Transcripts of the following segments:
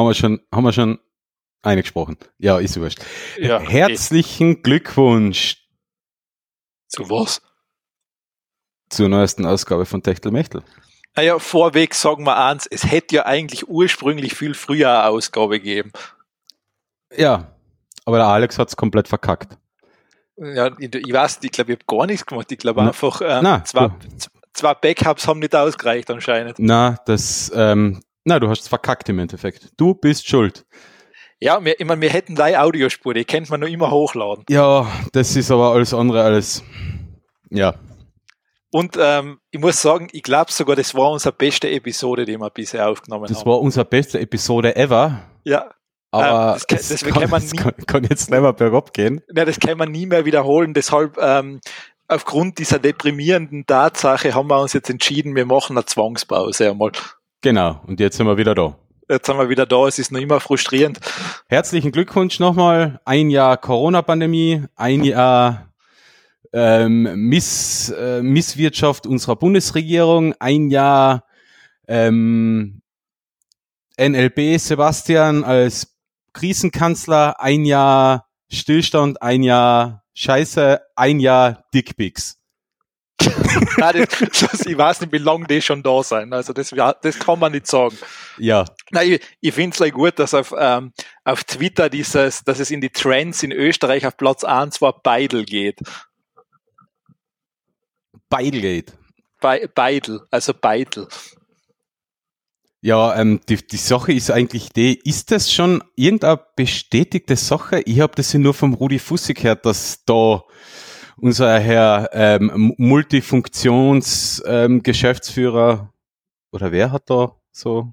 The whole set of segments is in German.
Haben wir schon, haben wir schon eingesprochen. Ja, ist wurscht. Ja, Herzlichen okay. Glückwunsch. Zu was? Zur neuesten Ausgabe von Techtelmechtel. Naja, vorweg sagen wir eins, es hätte ja eigentlich ursprünglich viel früher eine Ausgabe gegeben. Ja, aber der Alex hat es komplett verkackt. Ja, ich, ich weiß, ich glaube, ich habe gar nichts gemacht. Ich glaube einfach, äh, na, zwei, zwei Backups haben nicht ausgereicht anscheinend. Na, das, ähm, na, du hast es verkackt im Endeffekt. Du bist schuld. Ja, wir, ich meine, wir hätten drei Audiospur, die kennt man nur immer hochladen. Ja, das ist aber alles andere als, ja. Und ähm, ich muss sagen, ich glaube sogar, das war unsere beste Episode, die wir bisher aufgenommen das haben. Das war unsere beste Episode ever. Ja. Aber ähm, das, das, das, kann, man nie, kann, kann, jetzt nicht mehr bergab gehen. Ja, das kann man nie mehr wiederholen. Deshalb, ähm, aufgrund dieser deprimierenden Tatsache haben wir uns jetzt entschieden, wir machen eine Zwangspause einmal. Genau. Und jetzt sind wir wieder da. Jetzt sind wir wieder da. Es ist noch immer frustrierend. Herzlichen Glückwunsch nochmal. Ein Jahr Corona-Pandemie, ein Jahr ähm, Miss, äh, Misswirtschaft unserer Bundesregierung, ein Jahr ähm, NLB Sebastian als Krisenkanzler, ein Jahr Stillstand, ein Jahr Scheiße, ein Jahr Dickpics. Ich weiß nicht, wie lange die schon da sein. Also das, das kann man nicht sagen. Ja. Nein, ich, ich finde es like gut, dass auf, ähm, auf Twitter dieses, dass es in die Trends in Österreich auf Platz 1 war Beidel geht. Beidel geht. Be Beidel, also Beidel. Ja, ähm, die, die Sache ist eigentlich die, ist das schon irgendeine bestätigte Sache? Ich habe das ja nur vom Rudi Fussig gehört, dass da unser Herr ähm, Multifunktions-Geschäftsführer ähm, oder wer hat da so?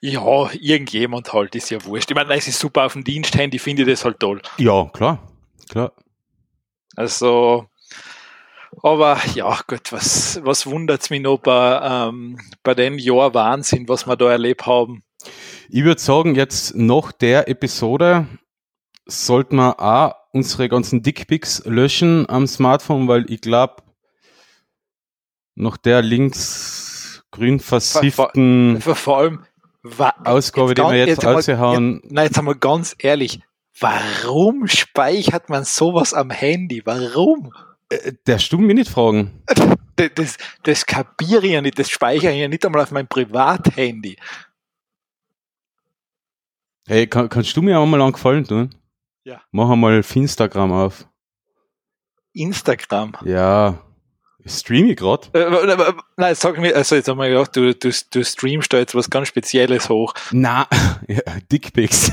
Ja, irgendjemand halt, ist ja wurscht. Ich meine, es ist super auf dem Diensthandy, finde ich das halt toll. Ja, klar, klar. Also, aber ja, Gott, was, was wundert's mich noch bei, ähm, bei dem Jahr Wahnsinn, was wir da erlebt haben? Ich würde sagen, jetzt nach der Episode sollten wir auch unsere ganzen Dickpics löschen am Smartphone, weil ich glaube, nach der links grün versifften vor, vor, allem Ausgabe, die wir jetzt, jetzt rausgehauen. Ja, nein, jetzt haben wir ganz ehrlich, warum speichert man sowas am Handy? Warum? Äh, der Stumm mir nicht fragen. Das, das, das kapiere ich ja nicht, das speichere ich ja nicht einmal auf mein Privathandy. Hey, kann, kannst du mir auch mal einen Gefallen tun? Ja. Mach einmal Instagram auf. Instagram? Ja. Stream ich gerade? Äh, nein, sag mir, also jetzt haben wir gedacht, du, du, du streamst da jetzt was ganz Spezielles hoch. Na, ja, Dickpics.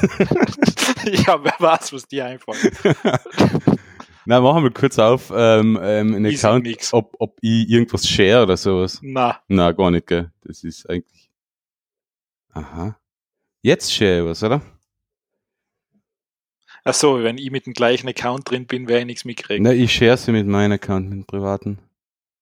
ja, wer weiß, was dir einfallen. Na, machen wir kurz auf, ähm, ähm, einen Account, ob, ob ich irgendwas share oder sowas. Na. Na, gar nicht, gell. Das ist eigentlich. Aha. Jetzt share ich was, oder? Ach so, wenn ich mit dem gleichen Account drin bin, werde ich nichts mitkriegen. Na, ich share sie mit meinem Account, mit dem privaten.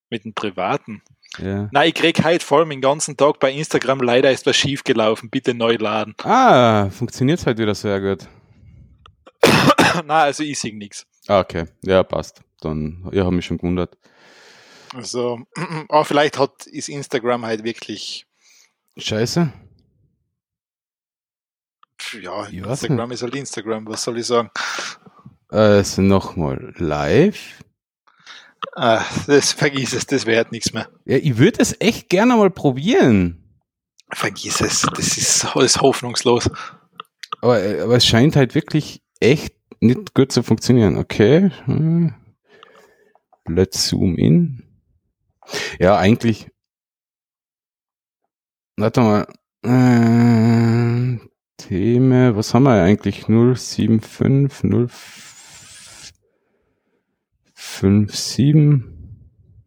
Mit dem privaten? Ja. Nein, ich krieg heute vor allem den ganzen Tag bei Instagram leider ist was schief gelaufen. Bitte neu laden. Ah, funktioniert halt wieder sehr gut. Nein, also ich sehe nichts. Ah, okay. Ja, passt. Dann, ja, habe mich schon gewundert. Also, aber vielleicht hat, ist Instagram halt wirklich Scheiße ja, Instagram ist halt Instagram, was soll ich sagen? Also nochmal live. Ah, das vergiss es, das wäre nichts mehr. Ja, ich würde es echt gerne mal probieren. Vergiss es, das ist alles hoffnungslos. Aber, äh, aber es scheint halt wirklich echt nicht gut zu funktionieren. Okay. Hm. Let's zoom in. Ja, eigentlich. Warte mal. Äh, Theme, was haben wir eigentlich? 075, 057.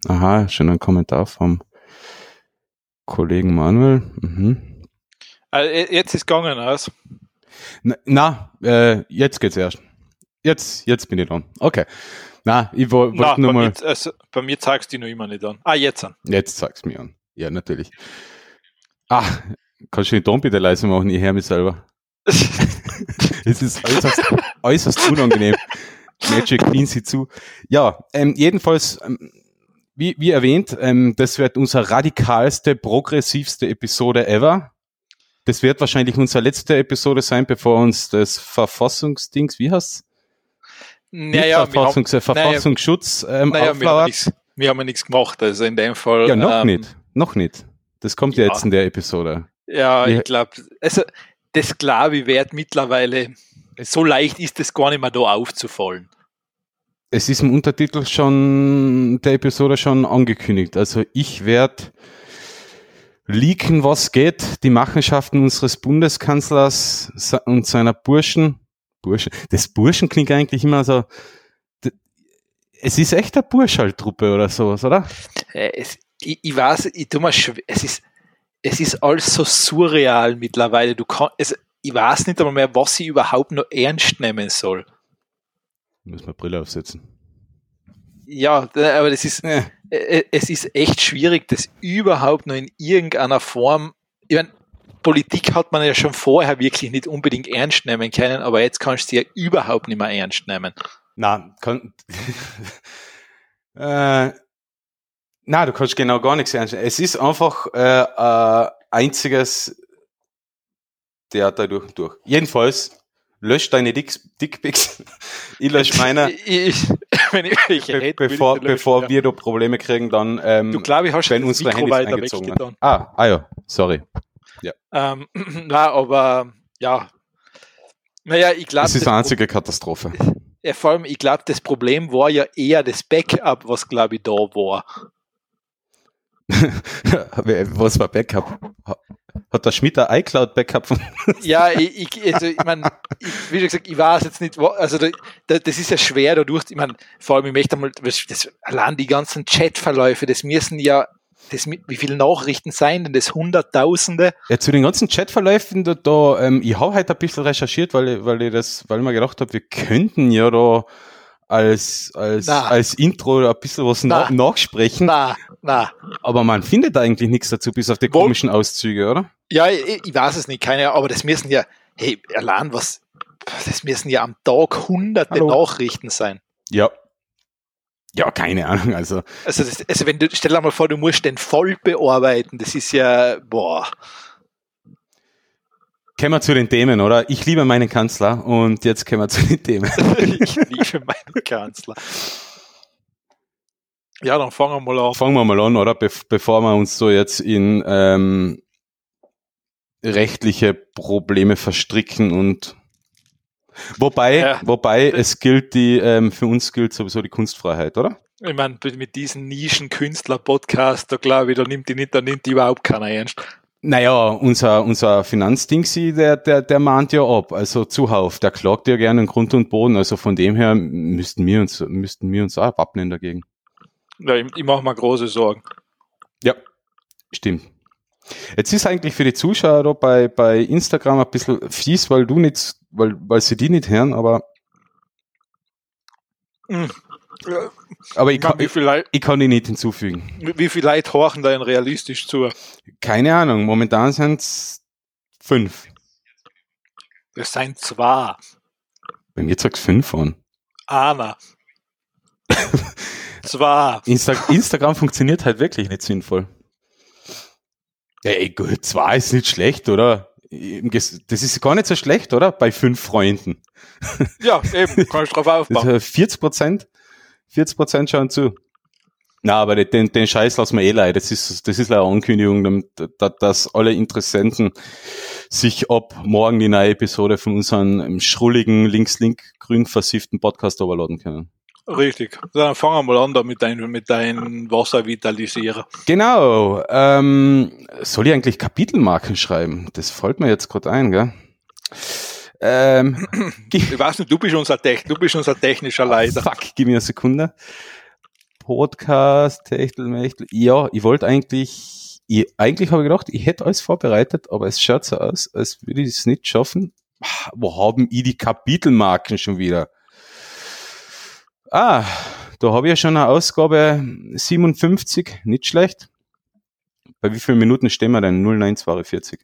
Aha, schon ein Kommentar vom Kollegen Manuel. Mhm. Also jetzt ist gegangen aus. Na, na äh, jetzt geht's erst. Jetzt, jetzt bin ich dran. Okay. Na, ich wollte nur mal. Mir, also, bei mir zeigst du die noch immer nicht an. Ah, jetzt an. Jetzt zeigst du mir an. Ja, natürlich. Ah, Kannst du den Ton bitte leise machen? Ich höre mich selber. es ist äußerst, äußerst unangenehm. Magic clean sie zu. Ja, ähm, jedenfalls, ähm, wie, wie erwähnt, ähm, das wird unsere radikalste, progressivste Episode ever. Das wird wahrscheinlich unsere letzte Episode sein, bevor uns das Verfassungsdings, wie heißt's? Naja, Verfassungs haben, Verfassungsschutz ähm, naja, wir, haben nichts, wir haben ja nichts gemacht, also in dem Fall. Ja, noch ähm, nicht. Noch nicht. Das kommt ja, Ja. jetzt in der Episode. Ja, ich glaube, also das ich wird mittlerweile, so leicht ist es gar nicht mehr da aufzufallen. Es ist im Untertitel schon der Episode schon angekündigt. Also ich werde leaken, was geht, die Machenschaften unseres Bundeskanzlers und seiner Burschen. Burschen. Das Burschen klingt eigentlich immer so. Es ist echt eine Burschaltruppe oder sowas, oder? Äh, Es, ich, ich weiß, ich tu mir schwer, es ist, es ist alles so surreal mittlerweile. Du kann, also, ich weiß nicht einmal mehr, was ich überhaupt noch ernst nehmen soll. Muss man Brille aufsetzen. Ja, aber das ist, Äh, äh, es ist echt schwierig, das überhaupt noch in irgendeiner Form. Ich mein, Politik hat man ja schon vorher wirklich nicht unbedingt ernst nehmen können, aber jetzt kannst du sie ja überhaupt nicht mehr ernst nehmen. na, kann. äh, na, du kannst genau gar nichts ernst. nehmen. Es ist einfach äh, äh, einziges Theater durch und durch. Jedenfalls, lösch deine Dick Dickpics. ich lösche meine. Ich, ich, wenn ich ich bevor, sie löschen, bevor ja. wir da Probleme kriegen, dann ähm, Du glaube ich hast wenn unsere Mikro Handys weiter eingezogen werden. Ah, ah ja, sorry. Ähm, na, aber ja. Naja, ich glaube, Das ist eine einzige Katastrophe. ja, vor allem, ich glaube, das Problem war ja eher das Backup, was glaube ich da war. Was war Backup? Hat der Schmidt ein iCloud-Backup von Ja, ich, ich, also, ich meine, wie schon gesagt, ich weiß jetzt nicht, also da, da, das ist ja schwer dadurch, ich meine, vor allem, ich möchte einmal, das, allein die ganzen Chatverläufe, das müssen ja, das, wie viele Nachrichten sein denn das? Hunderttausende? Ja, zu den ganzen Chatverläufen, da, da ähm, ich habe heute ein bisschen recherchiert, weil weil ich das, weil ich mir gedacht habe, wir könnten ja da als, als, Na. als Intro ein bisschen was Na. na nachsprechen, Na, na. aber man findet eigentlich nichts dazu, bis auf die Wo- komischen Auszüge, oder? Ja, ich, ich weiß es nicht, keine Ahnung, aber das müssen ja, hey, allein was, das müssen ja am Tag hunderte Hallo. Nachrichten sein. Ja. Ja, keine Ahnung, also. Also, das, also wenn du, stell dir mal vor, du musst den voll bearbeiten, das ist ja, boah. Kommen wir zu den Themen, oder? Ich liebe meinen Kanzler und jetzt kommen wir zu den Themen. ich liebe meinen Kanzler. Ja, dann fangen wir mal an. Fangen wir mal an, oder? Bef bevor wir uns so jetzt in ähm, rechtliche Probleme verstricken und wobei, Ja. wobei es gilt die, ähm, für uns gilt sowieso die Kunstfreiheit, oder? Ich meine, mit diesem Nischen-Künstler-Podcast, da glaube ich, da nimmt die nicht, da nimmt die überhaupt keiner ernst. Naja, unser, unser Finanzdingsi, der, der, der mahnt ja ab, also zuhauf, der klagt ja gerne in Grund und Boden, also von dem her müssten wir uns, müssten wir uns auch abnehmen dagegen. Ja, ich, ich mache mir große Sorgen. Ja, stimmt. Jetzt ist eigentlich für die Zuschauer da bei, bei Instagram ein bisschen fies, weil du nicht, weil, weil sie die nicht hören, aber, aber ich Ich kann, ich, Leute, ich kann die nicht hinzufügen. wie viele Leute horchen da realistisch zu? Keine Ahnung, momentan sind es fünf. Das sind zwei. Bei mir sagt fünf an. Einer. zwei. Insta Instagram funktioniert halt wirklich nicht sinnvoll. Ey, gut, zwei ist nicht schlecht, oder? Das ist gar nicht so schlecht, oder? Bei fünf Freunden. Ja, eben, kannst drauf Das ist aufbauen. ja 40 Prozent. 40 Prozent schauen zu. Na, aber den, den Scheiß lassen wir eh leid. Das ist, das ist eine Ankündigung, dass alle Interessenten sich ab morgen die neue Episode von unserem schrulligen, links-link-grün versifften Podcast überladen können. Richtig. Dann fangen wir mal an da mit deinem mit dein Wasservitalisierer. Genau. Ähm, soll ich eigentlich Kapitelmarken schreiben? Das fällt mir jetzt gerade ein, gell? Ähm, Ich weiß nicht, du bist unser, Tech, du bist unser technischer Leiter. Fuck, gib mir eine Sekunde. Podcast, Techtelmechtel. Ja, ich wollte eigentlich, ich, eigentlich habe ich gedacht, ich hätte alles vorbereitet, aber es schaut so aus, als würde ich es nicht schaffen. Ah, Wo haben ich die Kapitelmarken schon wieder? Ah, da habe ich ja schon eine Ausgabe 57, nicht schlecht. Bei wie vielen Minuten stehen wir denn? 0942.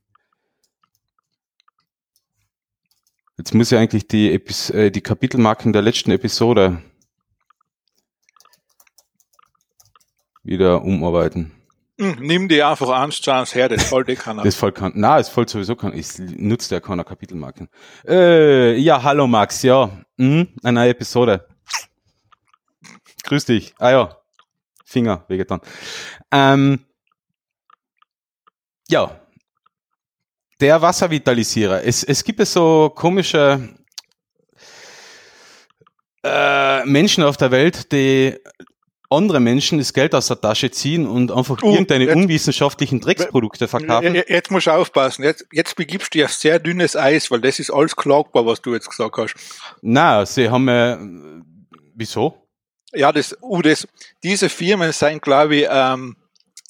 Jetzt muss ich eigentlich die, Epis äh, die Kapitelmarken der letzten Episode wieder umarbeiten. Hm, nimm die einfach zu eins her, das fällt eh keiner. Das fällt kein, na, es fällt sowieso kein, ich nutze ja keiner Kapitelmarken. Äh, ja, hallo Max, ja, hm, eine neue Episode. Grüß dich. Ah ja, Finger wehgetan. Ähm, ja, der Wasservitalisierer. Es, es gibt ja so komische äh, Menschen auf der Welt, die andere Menschen das Geld aus der Tasche ziehen und einfach Oh, irgendeine jetzt- unwissenschaftlichen Drecksprodukte verkaufen. Jetzt jetzt musst du aufpassen. Jetzt, jetzt begibst du auf sehr dünnes Eis, weil das ist alles klagbar, was du jetzt gesagt hast. Na, sie haben äh, wieso? Ja, das, uh, das, diese Firmen sind, glaube ich, ähm,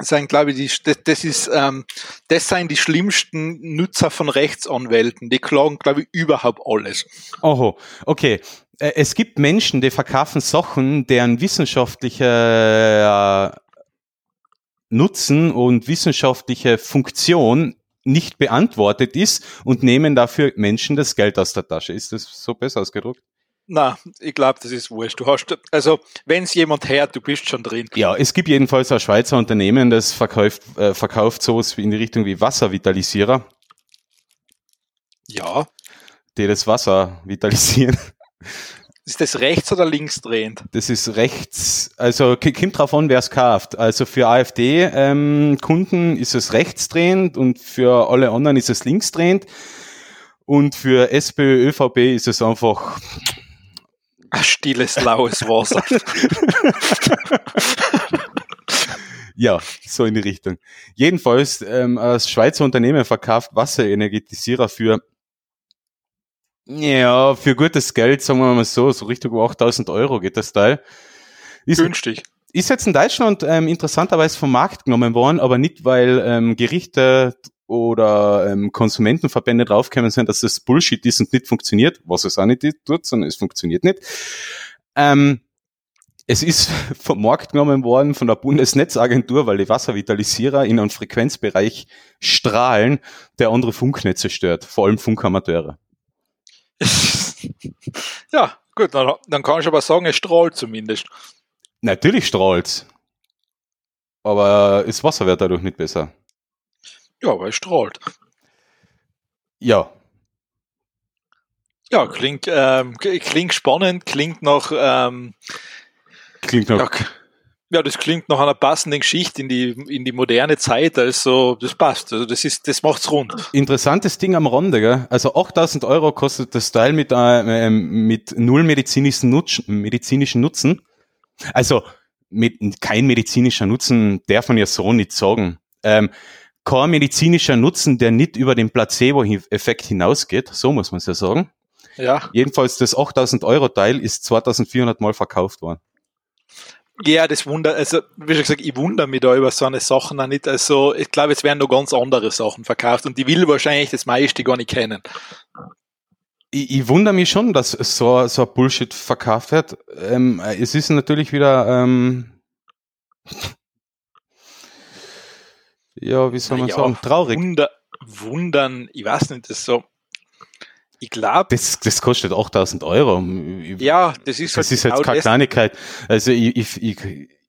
sind, glaube ich, die, das, das ist, ähm, das sind die schlimmsten Nutzer von Rechtsanwälten. Die klagen, glaube ich, überhaupt alles. Oho, okay. Äh, Es gibt Menschen, die verkaufen Sachen, deren wissenschaftlicher Nutzen und wissenschaftliche Funktion nicht beantwortet ist und nehmen dafür Menschen das Geld aus der Tasche. Ist das so besser ausgedrückt? Na, ich glaube, das ist wurscht. Du hast, also, wenn es jemand hört, du bist schon drin. Ja, es gibt jedenfalls ein Schweizer Unternehmen, das verkauft, äh, verkauft sowas in die Richtung wie Wasservitalisierer, Ja. die das Wasser vitalisieren. Ist das rechts oder links drehend? Das ist rechts, also kommt drauf an, wer es kauft. Also für AfD-Kunden ist es rechtsdrehend und für alle anderen ist es linksdrehend. Und für SPÖ, ÖVP ist es einfach, Ein stilles, laues Wasser. ja, so in die Richtung. Jedenfalls, ähm, das Schweizer Unternehmen verkauft Wasserenergetisierer für, ja, für gutes Geld, sagen wir mal so, so Richtung 8000 Euro geht das Teil. Ist, Günstig. ist jetzt in Deutschland ähm, interessanterweise vom Markt genommen worden, aber nicht, weil ähm, Gerichte oder ähm, Konsumentenverbände draufgekommen sind, dass das Bullshit ist und nicht funktioniert, was es auch nicht tut, sondern es funktioniert nicht. Ähm, es ist vom Markt genommen worden von der Bundesnetzagentur, weil die Wasservitalisierer in einem Frequenzbereich strahlen, der andere Funknetze stört, vor allem Funkamateure. ja, gut, dann, dann kann ich aber sagen, es strahlt zumindest. Natürlich strahlt's, aber das Wasser wird dadurch nicht besser. Ja, aber es strahlt. Ja, Ja, klingt, ähm, klingt spannend, klingt nach, ähm, klingt noch ja, ja, das klingt nach einer passenden Geschichte in die, in die moderne Zeit. Also, das passt. Also, das ist, das macht's rund. Interessantes Ding am Rande, gell? Also 8000 Euro kostet das Teil mit, äh, ähm, mit null medizinischen, Nutz, medizinischen Nutzen. Also mit kein medizinischer Nutzen darf man ja so nicht sagen. Ähm, kein medizinischer Nutzen, der nicht über den Placebo-Effekt hinausgeht, so muss man es ja sagen. Ja. Jedenfalls das 8000 Euro Teil ist 2400 Mal verkauft worden. Ja, das wundert, also, wie schon gesagt, ich wundere mich da über so eine Sachen auch nicht. Also, ich glaube, es werden noch ganz andere Sachen verkauft und die will wahrscheinlich das meiste gar nicht kennen. Ich, ich wundere mich schon, dass so, so ein Bullshit verkauft wird. Ähm, es ist natürlich wieder, ähm, ja, wie soll man Ja, sagen, traurig. Wunder, wundern, ich weiß nicht, das ist so. Ich glaube, Das, das kostet 8000 Euro. Ich- ja, das ist das ist genau jetzt keine. Kleinigkeit. Also ich, ich, ich,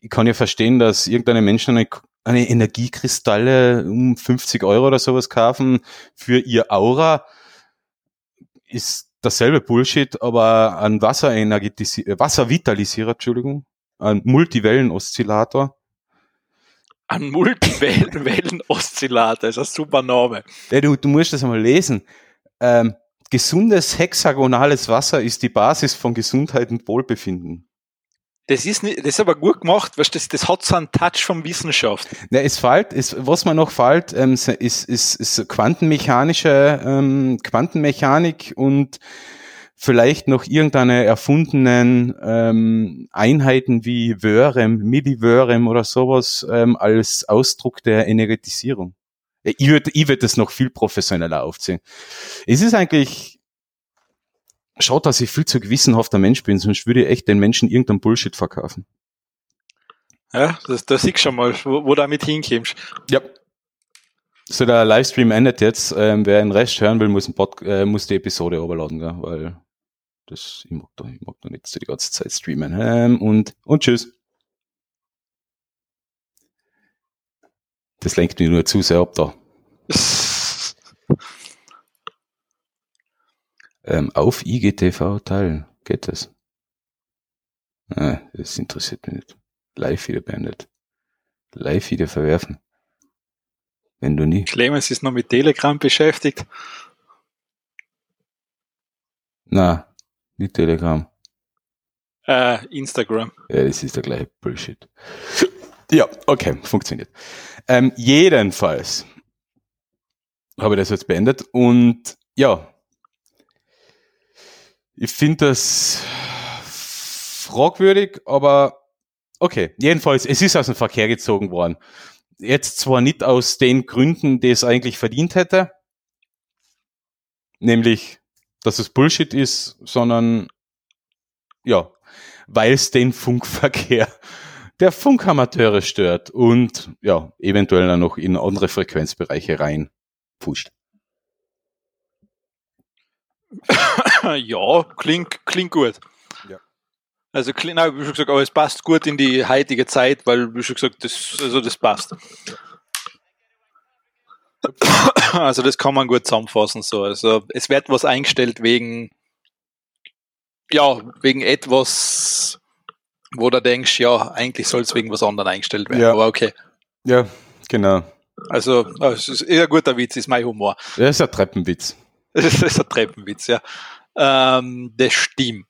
ich kann ja verstehen, dass irgendeine Menschen eine, eine Energiekristalle um 50 Euro oder sowas kaufen für ihr Aura. Ist dasselbe Bullshit, aber ein Wasserenergetisierer, Wasservitalisierer, Entschuldigung, ein Multiwellen-Oszillator. Ein Multiwellen-Oszillator, ist ein super Name. Ja, du, du musst das einmal lesen. Ähm, gesundes hexagonales Wasser ist die Basis von Gesundheit und Wohlbefinden. Das ist, nicht, das ist aber gut gemacht, weißt, das, das hat so einen Touch von Wissenschaft. Na, es fällt, es, was mir noch fällt, ähm, ist, ist, ist, ist quantenmechanische ähm, Quantenmechanik und vielleicht noch irgendeine erfundenen ähm, Einheiten wie Wörem, Milliwörem oder sowas ähm, als Ausdruck der Energetisierung. Ja, Ich würde ich würd das noch viel professioneller aufziehen. Es ist eigentlich, schaut, dass ich viel zu gewissenhafter Mensch bin, sonst würde ich echt den Menschen irgendeinen Bullshit verkaufen. Ja, das, das siehst schon mal, wo, wo du damit hinkommst. Ja. So, der Livestream endet jetzt. Ähm, wer den Rest hören will, muss, ein Pod äh, muss die Episode überladen, gell? weil das, ich mag da, ich mag da nicht so die ganze Zeit streamen. Ähm, und, und tschüss. Das lenkt mich nur zu sehr ab da. Ähm, auf IGTV teilen. Geht das? Ah, das interessiert mich nicht. Live wieder beendet. Live wieder verwerfen. Wenn du nie. Clemens ist noch mit Telegram beschäftigt. Na, nicht Telegram. Äh, Instagram. Ja, das ist der gleiche Bullshit. Ja, okay, funktioniert. Ähm, jedenfalls habe ich das jetzt beendet und ja, ich finde das fragwürdig, aber okay, jedenfalls, es ist aus dem Verkehr gezogen worden. Jetzt zwar nicht aus den Gründen, die es eigentlich verdient hätte, nämlich, dass es Bullshit ist, sondern ja, weil es den Funkverkehr der Funkamateure stört und ja, eventuell dann noch in andere Frequenzbereiche rein pusht. ja, klingt, klingt gut. Ja. Also, nein, wie schon gesagt, aber es passt gut in die heutige Zeit, weil, wie schon gesagt, das, also das passt. Also, das kann man gut zusammenfassen, so. Also, es wird was eingestellt wegen, ja, wegen etwas, wo du denkst, ja, eigentlich soll es wegen was anderem eingestellt werden, Ja. aber okay. Ja, genau. Also, es ist eher ein guter Witz, ist mein Humor. Das ist ein Treppenwitz. Das ist ein Treppenwitz, ja. Ähm, das stimmt.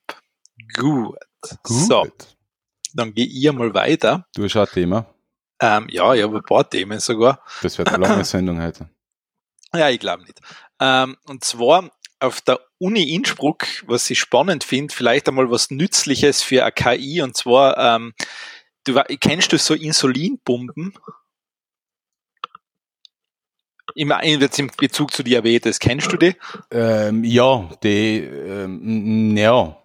Gut. So, dann gehe ich mal weiter. Du hast ein Thema. Ähm, ja, ich habe ein paar Themen sogar. Das wird eine lange Sendung heute. Ja, ich glaube nicht. Ähm, und zwar auf der Uni Innsbruck, was ich spannend finde, vielleicht einmal was Nützliches für eine KI. Und zwar, ähm, du, kennst du so Insulinpumpen? Im, jetzt im Bezug zu Diabetes, kennst du die? Ähm, ja, die, ähm, ja.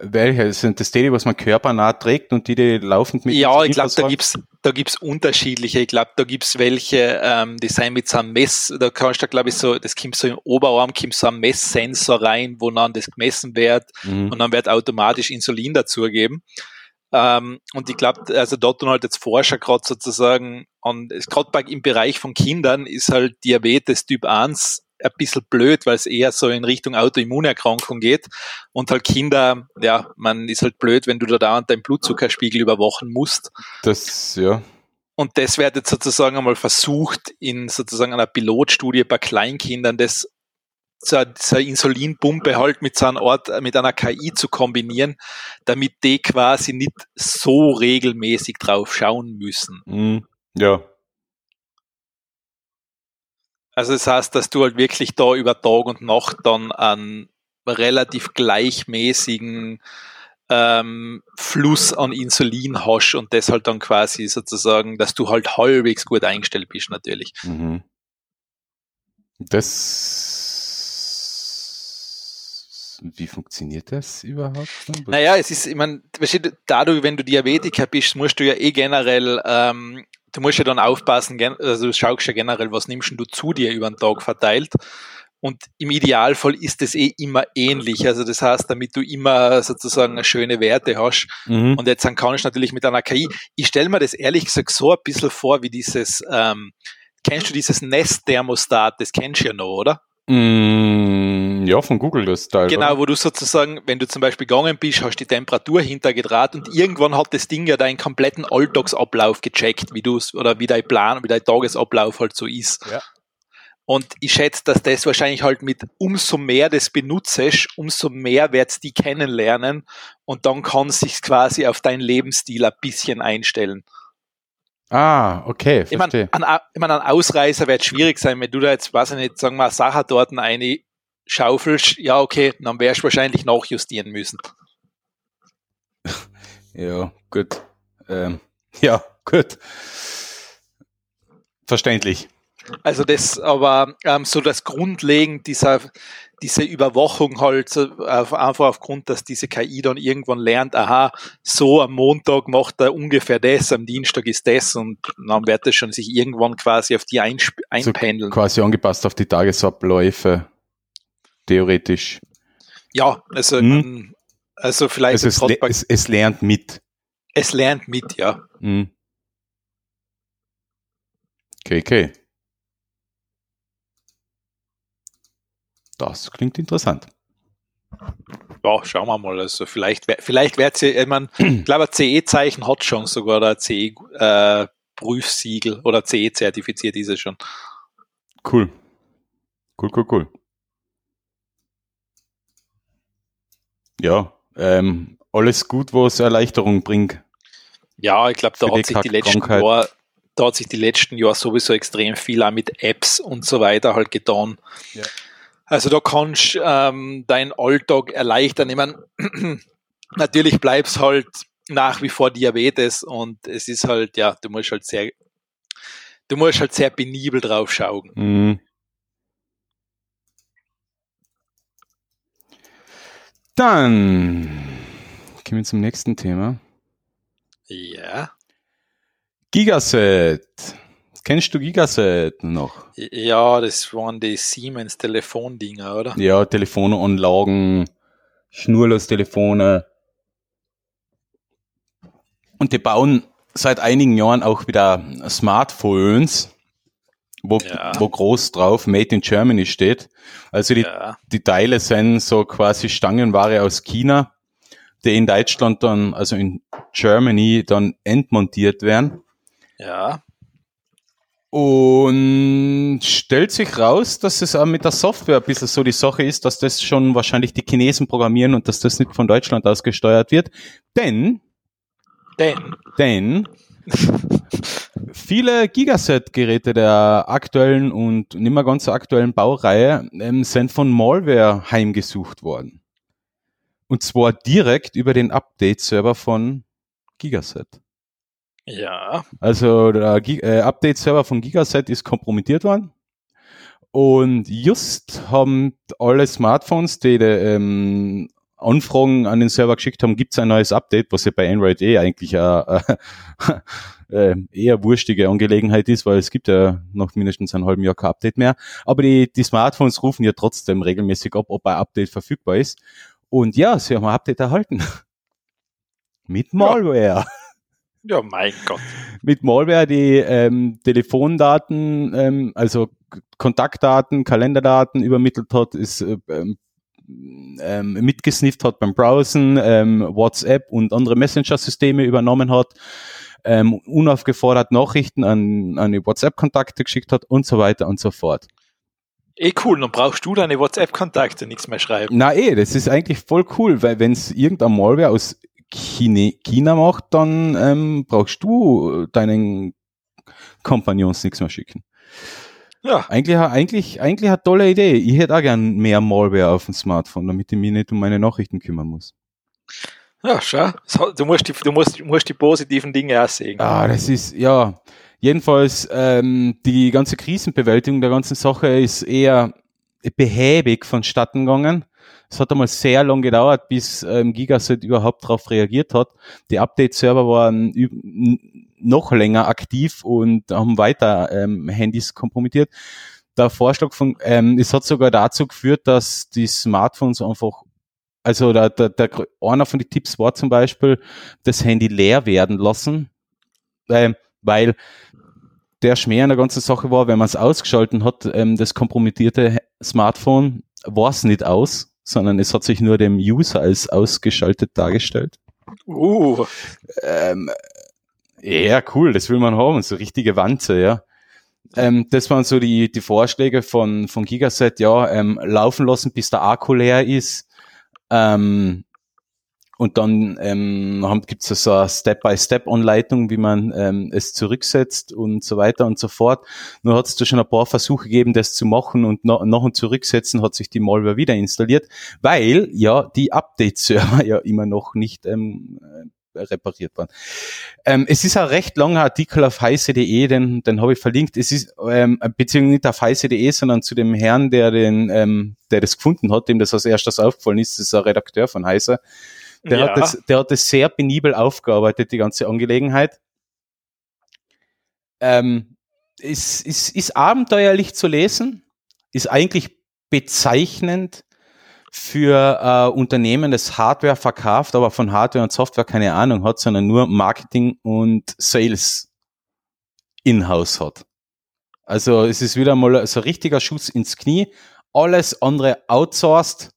Welche? Sind das die, was man körpernah trägt und die, die laufend mit Ja, ich glaube, da gibt's da gibt's unterschiedliche. Ich glaube, da gibt's welche, ähm, die sind mit so einem Mess, da kannst du, glaube ich, so, das kommt so im Oberarm, kommt so ein Messsensor rein, wo dann das gemessen wird Mhm. und dann wird automatisch Insulin dazugegeben. Ähm, und ich glaube, also dort tun halt jetzt Forscher gerade sozusagen, und gerade im Bereich von Kindern ist halt Diabetes Typ 1 ein bisschen blöd, weil es eher so in Richtung Autoimmunerkrankung geht. Und halt Kinder, ja, man ist halt blöd, wenn du da dauernd deinen Blutzuckerspiegel überwachen musst. Das, ja. Und das wird jetzt sozusagen einmal versucht, in sozusagen einer Pilotstudie bei Kleinkindern das so eine Insulinpumpe halt mit so einer Art, mit einer KI zu kombinieren, damit die quasi nicht so regelmäßig drauf schauen müssen. Mhm. Ja. Also das heißt, dass du halt wirklich da über Tag und Nacht dann einen relativ gleichmäßigen ähm, Fluss an Insulin hast und das halt dann quasi sozusagen, dass du halt halbwegs gut eingestellt bist natürlich. Mhm. Das. Wie funktioniert das überhaupt? Naja, es ist, ich meine, dadurch, wenn du Diabetiker bist, musst du ja eh generell, ähm, du musst ja dann aufpassen, also du schaust ja generell, was nimmst du zu dir über den Tag verteilt. Und im Idealfall ist es eh immer ähnlich. Also das heißt, damit du immer sozusagen schöne Werte hast. Mhm. Und jetzt dann kann ich natürlich mit einer KI, ich stelle mir das ehrlich gesagt so ein bisschen vor, wie dieses, ähm, kennst du dieses Nest-Thermostat, das kennst du ja noch, oder? Mm, ja, von Google das Teil. Genau, oder? wo du sozusagen, wenn du zum Beispiel gegangen bist, hast die Temperatur hintergedraht und irgendwann hat das Ding ja deinen kompletten Alltagsablauf gecheckt, wie du es oder wie dein Plan, wie dein Tagesablauf halt so ist. Ja. Und ich schätze, dass das wahrscheinlich halt mit umso mehr das benutzt, umso mehr wird's die kennenlernen und dann kann sich quasi auf deinen Lebensstil ein bisschen einstellen. Ah, okay, Ich meine, verstehe. ein, ich mein, ein Ausreißer wird schwierig sein, wenn du da jetzt, weiß ich nicht, sagen wir, Sachen dort eine schaufelst, ja, okay, dann wärst du wahrscheinlich nachjustieren müssen. Ja, gut. Ähm, ja, gut. Verständlich. Also das, aber ähm, so das Grundlegend dieser, diese Überwachung halt, so auf, einfach aufgrund, dass diese KI dann irgendwann lernt, aha, so am Montag macht er ungefähr das, am Dienstag ist das und dann wird das schon sich irgendwann quasi auf die einsp- einpendeln. Quasi angepasst auf die Tagesabläufe. Theoretisch. ja, also, Mhm. ähm, also vielleicht Also es, le- es, es lernt mit. es lernt mit, ja. Mhm. KK. Das klingt interessant. Ja, schauen wir mal. Also vielleicht, vielleicht wird sie, ich meine, ich glaube, ein CE-Zeichen hat schon sogar der CE-Prüfsiegel äh, oder CE-zertifiziert ist es schon. Cool. Cool, cool, cool. Ja, ähm, alles gut, was Erleichterung bringt. Ja, ich glaube, da hat sich die letzten Jahre, da hat sich die letzten Jahre sowieso extrem viel auch mit Apps und so weiter halt getan. Ja. Also da kannst ähm, deinen Alltag erleichtern. Ich meine, natürlich bleibst halt nach wie vor Diabetes und es ist halt, ja, du musst halt sehr, du musst halt sehr penibel drauf schauen. Mhm. Dann gehen wir zum nächsten Thema. Ja. Gigaset. Kennst du Gigaset noch? Ja, das waren die Siemens Telefondinger, oder? Ja, Telefonanlagen, Schnurlos-Telefone. Und die bauen seit einigen Jahren auch wieder Smartphones, wo, ja. wo groß drauf Made in Germany steht. Also die, ja. die Teile sind so quasi Stangenware aus China, die in Deutschland dann, also in Germany dann entmontiert werden. Ja. Und stellt sich raus, dass es auch mit der Software ein bisschen so die Sache ist, dass das schon wahrscheinlich die Chinesen programmieren und dass das nicht von Deutschland aus gesteuert wird. Denn, denn, denn viele Gigaset-Geräte der aktuellen und nicht mehr ganz so aktuellen Baureihe ähm, sind von Malware heimgesucht worden. Und zwar direkt über den Update-Server von Gigaset. Ja. Also der äh, Update-Server von Gigaset ist kompromittiert worden. Und just haben alle Smartphones, die, die ähm, Anfragen an den Server geschickt haben, gibt es ein neues Update, was ja bei Android eh eigentlich eine, äh, eher wurstige Angelegenheit ist, weil es gibt ja noch mindestens ein halben Jahr kein Update mehr. Aber die, die Smartphones rufen ja trotzdem regelmäßig ab, ob ein Update verfügbar ist. Und ja, sie haben ein Update erhalten. Mit Malware. Ja. Ja, mein Gott. Mit Malware die ähm, Telefondaten, ähm, also Kontaktdaten, Kalenderdaten übermittelt hat, ist äh, ähm, ähm, mitgesnifft hat beim Browsen, ähm, WhatsApp und andere Messenger-Systeme übernommen hat, ähm, unaufgefordert Nachrichten an, an die WhatsApp-Kontakte geschickt hat und so weiter und so fort. Eh cool, dann brauchst du deine WhatsApp-Kontakte nichts mehr schreiben. Na eh, das ist eigentlich voll cool, weil wenn es irgendein Malware aus Chine, China macht, dann ähm, brauchst du deinen Kompagnons nichts mehr schicken. Ja. Eigentlich, eigentlich, eigentlich eine tolle Idee. Ich hätte auch gern mehr Malware auf dem Smartphone, damit ich mich nicht um meine Nachrichten kümmern muss. Ja, schau. Du musst die, du musst, musst die positiven Dinge auch sehen. Ah, das ist, ja. Jedenfalls, ähm, die ganze Krisenbewältigung der ganzen Sache ist eher behäbig vonstatten gegangen. Es hat einmal sehr lang gedauert, bis ähm, Gigaset überhaupt darauf reagiert hat. Die Update-Server waren noch länger aktiv und haben weiter ähm, Handys kompromittiert. Der Vorschlag von, ähm, es hat sogar dazu geführt, dass die Smartphones einfach also der, der, der, einer von den Tipps war zum Beispiel, das Handy leer werden lassen, äh, weil der Schmäh an der ganzen Sache war, wenn man es ausgeschalten hat, ähm, das kompromittierte Smartphone war es nicht aus, sondern es hat sich nur dem User als ausgeschaltet dargestellt. Uh. Ähm, ja, cool, das will man haben, so richtige Wanze, ja. Ähm, das waren so die, die Vorschläge von, von Gigaset, ja, ähm, laufen lassen, bis der Akku leer ist. Ähm, und dann ähm, gibt es so eine Step-by-Step-Anleitung, wie man ähm, es zurücksetzt und so weiter und so fort. Nur hat es da schon ein paar Versuche gegeben, das zu machen und noch, noch ein Zurücksetzen hat sich die Malware wieder installiert, weil ja die Update-Server ja immer noch nicht ähm, äh, repariert waren. Ähm, es ist ein recht langer Artikel auf heise.de, den, den habe ich verlinkt. Es ist ähm, beziehungsweise nicht auf heise.de, sondern zu dem Herrn, der den, ähm, der das gefunden hat, dem das als erstes aufgefallen ist. Das ist ein Redakteur von Heise. Der, ja. hat das, der hat das sehr penibel aufgearbeitet, die ganze Angelegenheit. Ähm, ist, ist, ist abenteuerlich zu lesen, ist eigentlich bezeichnend für äh, Unternehmen, das Hardware verkauft, aber von Hardware und Software keine Ahnung hat, sondern nur Marketing und Sales in-house hat. Also es ist wieder mal so ein richtiger Schuss ins Knie. Alles andere outsourced,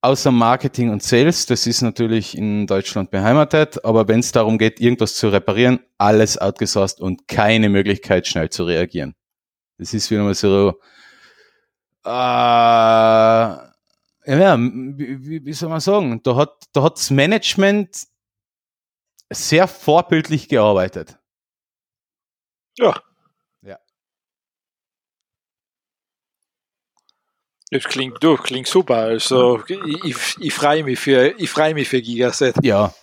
außer Marketing und Sales. Das ist natürlich in Deutschland beheimatet, aber wenn es darum geht, irgendwas zu reparieren, alles outgesourced und keine Möglichkeit, schnell zu reagieren. Das ist wieder mal so, äh, ja, wie, wie soll man sagen, da hat, da hat das Management sehr vorbildlich gearbeitet. Ja. Ja. Das klingt, du, klingt super. Also ich, ich, ich freue mich für, ich freue mich für Gigaset. Ja.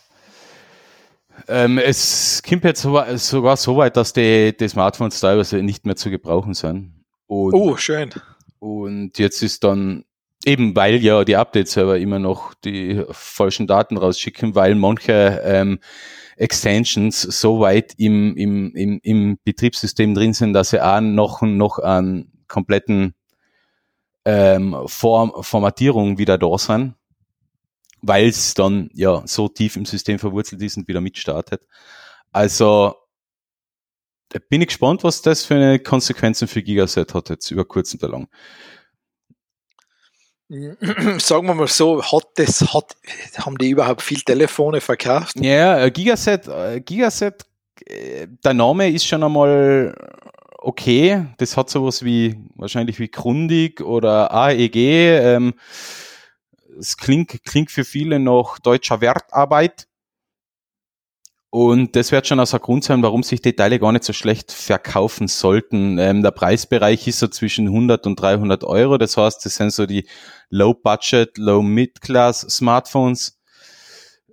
Ähm, es kommt jetzt sogar, sogar so weit, dass die, die Smartphones teilweise nicht mehr zu gebrauchen sind. Und, Oh, schön. Und jetzt ist dann, eben weil ja die Update-Server immer noch die falschen Daten rausschicken, weil manche ähm, Extensions so weit im, im, im, im Betriebssystem drin sind, dass sie auch noch, noch einen kompletten ähm, Form, Formatierung wieder da sind, weil es dann ja so tief im System verwurzelt ist und wieder mitstartet. Also da bin ich gespannt, was das für eine Konsequenzen für Gigaset hat jetzt über kurz und lang. Sagen wir mal so, hat das, hat, haben die überhaupt viel Telefone verkauft? Ja, äh, Gigaset, äh, Gigaset, äh, der Name ist schon einmal okay. Das hat sowas wie, wahrscheinlich wie Grundig oder AEG. Ähm, es klingt, klingt für viele noch deutscher Wertarbeit. Und das wird schon aus ein Grund sein, warum sich die Teile gar nicht so schlecht verkaufen sollten. Ähm, der Preisbereich ist so zwischen 100 und 300 Euro. Das heißt, das sind so die Low-Budget, Low-Mid-Class Smartphones.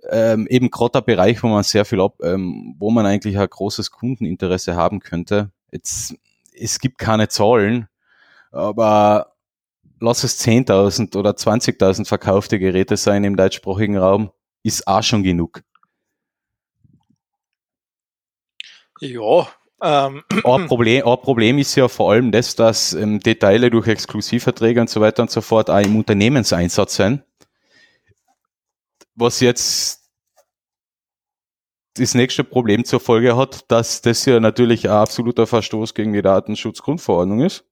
Ähm, eben gerade der Bereich, wo man sehr viel ab, ähm, wo man eigentlich ein großes Kundeninteresse haben könnte. Jetzt, es gibt keine Zahlen, aber lass es 10.000 oder 20.000 verkaufte Geräte sein im deutschsprachigen Raum, ist auch schon genug. Ja, ähm, Ein Problem, ein Problem ist ja vor allem das, dass ähm, die Teile durch Exklusivverträge und so weiter und so fort auch im Unternehmenseinsatz sind. Was jetzt das nächste Problem zur Folge hat, dass das ja natürlich ein absoluter Verstoß gegen die Datenschutzgrundverordnung ist.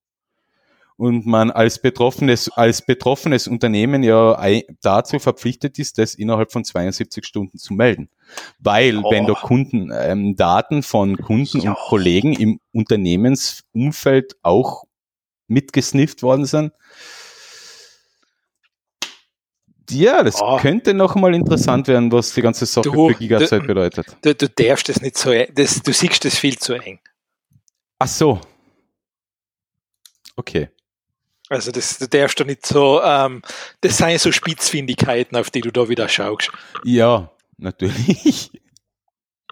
Und man als betroffenes, als betroffenes Unternehmen ja dazu verpflichtet ist, das innerhalb von 72 Stunden zu melden. Weil, Oh. wenn da Kunden, ähm, Daten von Kunden Ja. und Kollegen im Unternehmensumfeld auch mitgesnifft worden sind, ja, das Oh. könnte noch mal interessant werden, was die ganze Sache Du, für Gigazeit du- bedeutet. du, du darfst das nicht so, eng- das, du siehst das viel zu eng. Ach so. Okay. Also das, du darfst da nicht so, ähm, das seien so Spitzfindigkeiten, auf die du da wieder schaust. Ja, natürlich.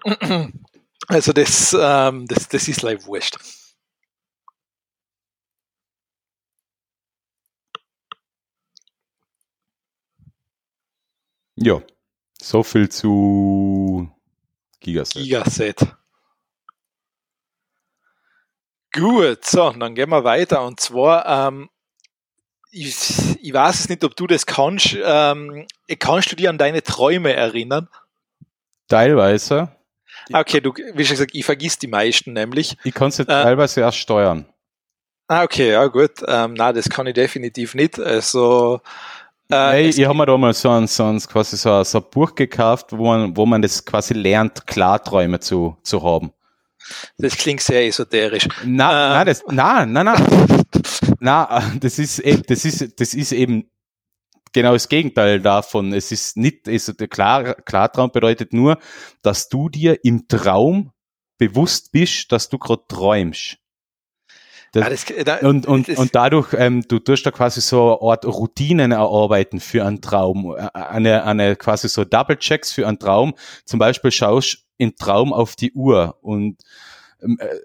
Also das, ähm, das, das ist leider wurscht. Ja, so viel zu Gigaset. Gigaset. Gut, so, dann gehen wir weiter. Und zwar, ähm, ich, ich weiß es nicht, ob du das kannst. Ähm, kannst du dich an deine Träume erinnern? Teilweise. Ah, Okay, du, wie schon gesagt, ich vergiss die meisten nämlich. Ich kann es Äh. teilweise erst steuern. Ah, okay, ja gut. Ähm, na, das kann ich definitiv nicht. Also, äh, es ich habe mir da mal so ein, so ein, quasi so ein, so ein Buch gekauft, wo man, wo man das quasi lernt, Klarträume zu, zu haben. das klingt sehr esoterisch. Na, Ähm. na, das, na, na, na, na, das ist, das ist, das ist eben genau das Gegenteil davon. Es ist nicht, also der Klar, Klartraum bedeutet nur, dass du dir im Traum bewusst bist, dass du gerade träumst. Das, Ah, das, da, und, und, und dadurch, ähm, du tust da quasi so eine Art Routinen erarbeiten für einen Traum, Äh, eine, eine quasi so Double-Checks für einen Traum. Zum Beispiel schaust im Traum auf die Uhr und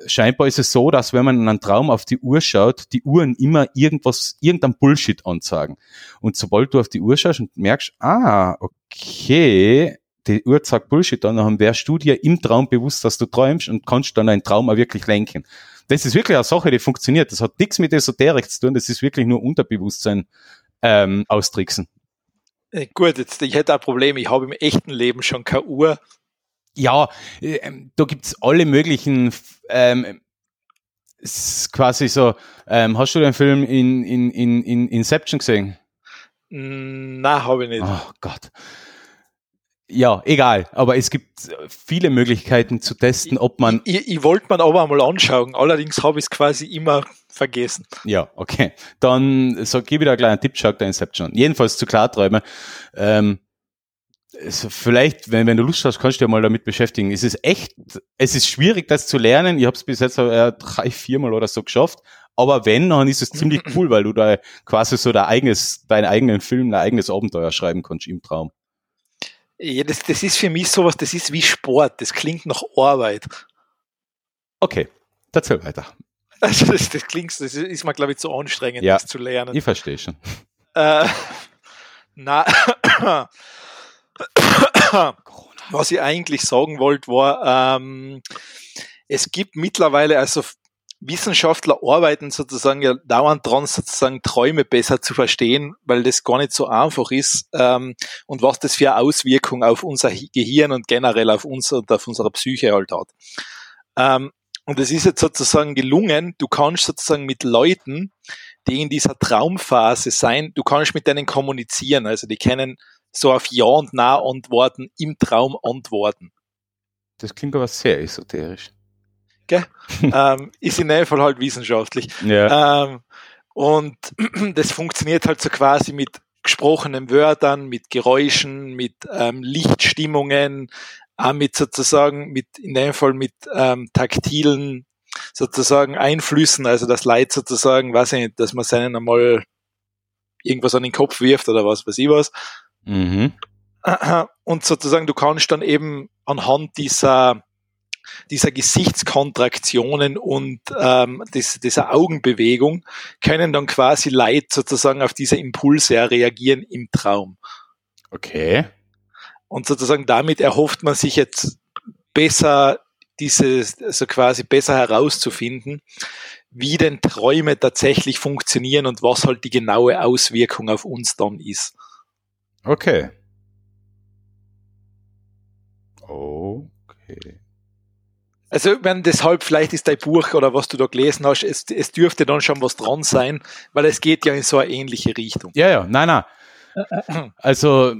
scheinbar ist es so, dass wenn man in einem Traum auf die Uhr schaut, die Uhren immer irgendwas, irgendein Bullshit anzeigen. Und sobald du auf die Uhr schaust und merkst, ah, okay, die Uhr sagt Bullshit an, dann wärst du dir im Traum bewusst, dass du träumst und kannst dann deinen Traum auch wirklich lenken. Das ist wirklich eine Sache, die funktioniert. Das hat nichts mit Esoterik zu tun, das ist wirklich nur Unterbewusstsein ähm, austricksen. äh, gut, jetzt, ich hätte ein Problem. Ich habe im echten Leben schon keine Uhr. Ja, ähm, da gibt's alle möglichen ähm, ist quasi so, ähm, hast du den Film in, in, in, in Inception gesehen? Na, habe ich nicht. Oh Gott. Ja, egal. Aber es gibt viele Möglichkeiten zu testen, ob man. Ich, ich, ich wollte man aber mal anschauen. Allerdings habe ich es quasi immer vergessen. Ja, okay. Dann so, gebe ich da gleich einen Tipp, schau der Inception. Jedenfalls zu Klarträumen. Ähm, also vielleicht, wenn, wenn du Lust hast, kannst du dich mal damit beschäftigen. Es ist echt, es ist schwierig, das zu lernen. Ich habe es bis jetzt äh, drei, viermal oder so geschafft. Aber wenn, dann ist es ziemlich cool, weil du da quasi so dein eigenes, deinen eigenen Film, dein eigenes Abenteuer schreiben kannst im Traum. Ja, das, das ist für mich sowas, das ist wie Sport, das klingt nach Arbeit. Okay, erzähl weiter. Also das, das klingt, das ist mir, glaube ich, zu anstrengend, ja, das zu lernen. Ich verstehe schon. Äh, na, was ich eigentlich sagen wollte, war, ähm, es gibt mittlerweile, also Wissenschaftler arbeiten sozusagen ja dauernd dran, sozusagen Träume besser zu verstehen, weil das gar nicht so einfach ist ähm, und was das für eine Auswirkung auf unser Gehirn und generell auf uns und auf unsere Psyche halt hat. Ähm, und es ist jetzt sozusagen gelungen, du kannst sozusagen mit Leuten, die in dieser Traumphase sein, du kannst mit denen kommunizieren, also die können so auf Ja und Na antworten, im Traum antworten. Das klingt aber sehr esoterisch. Gell? ähm, ist in dem Fall halt wissenschaftlich. Ja. Ähm, und das funktioniert halt so quasi mit gesprochenen Wörtern, mit Geräuschen, mit ähm, Lichtstimmungen, auch mit sozusagen, mit in dem Fall mit ähm, taktilen sozusagen Einflüssen, also das Leid sozusagen, weiß ich nicht, dass man seinen einmal irgendwas an den Kopf wirft oder was weiß ich was. Mhm. Und sozusagen, du kannst dann eben anhand dieser dieser Gesichtskontraktionen und ähm, des, dieser Augenbewegung können dann quasi Leid sozusagen auf diese Impulse reagieren im Traum. Okay. Und sozusagen damit erhofft man sich jetzt besser dieses, also quasi besser herauszufinden, wie denn Träume tatsächlich funktionieren und was halt die genaue Auswirkung auf uns dann ist. Okay. Okay. Also, wenn deshalb vielleicht ist dein Buch oder was du da gelesen hast, es, es dürfte dann schon was dran sein, weil es geht ja in so eine ähnliche Richtung. Ja, ja, nein, nein. Also,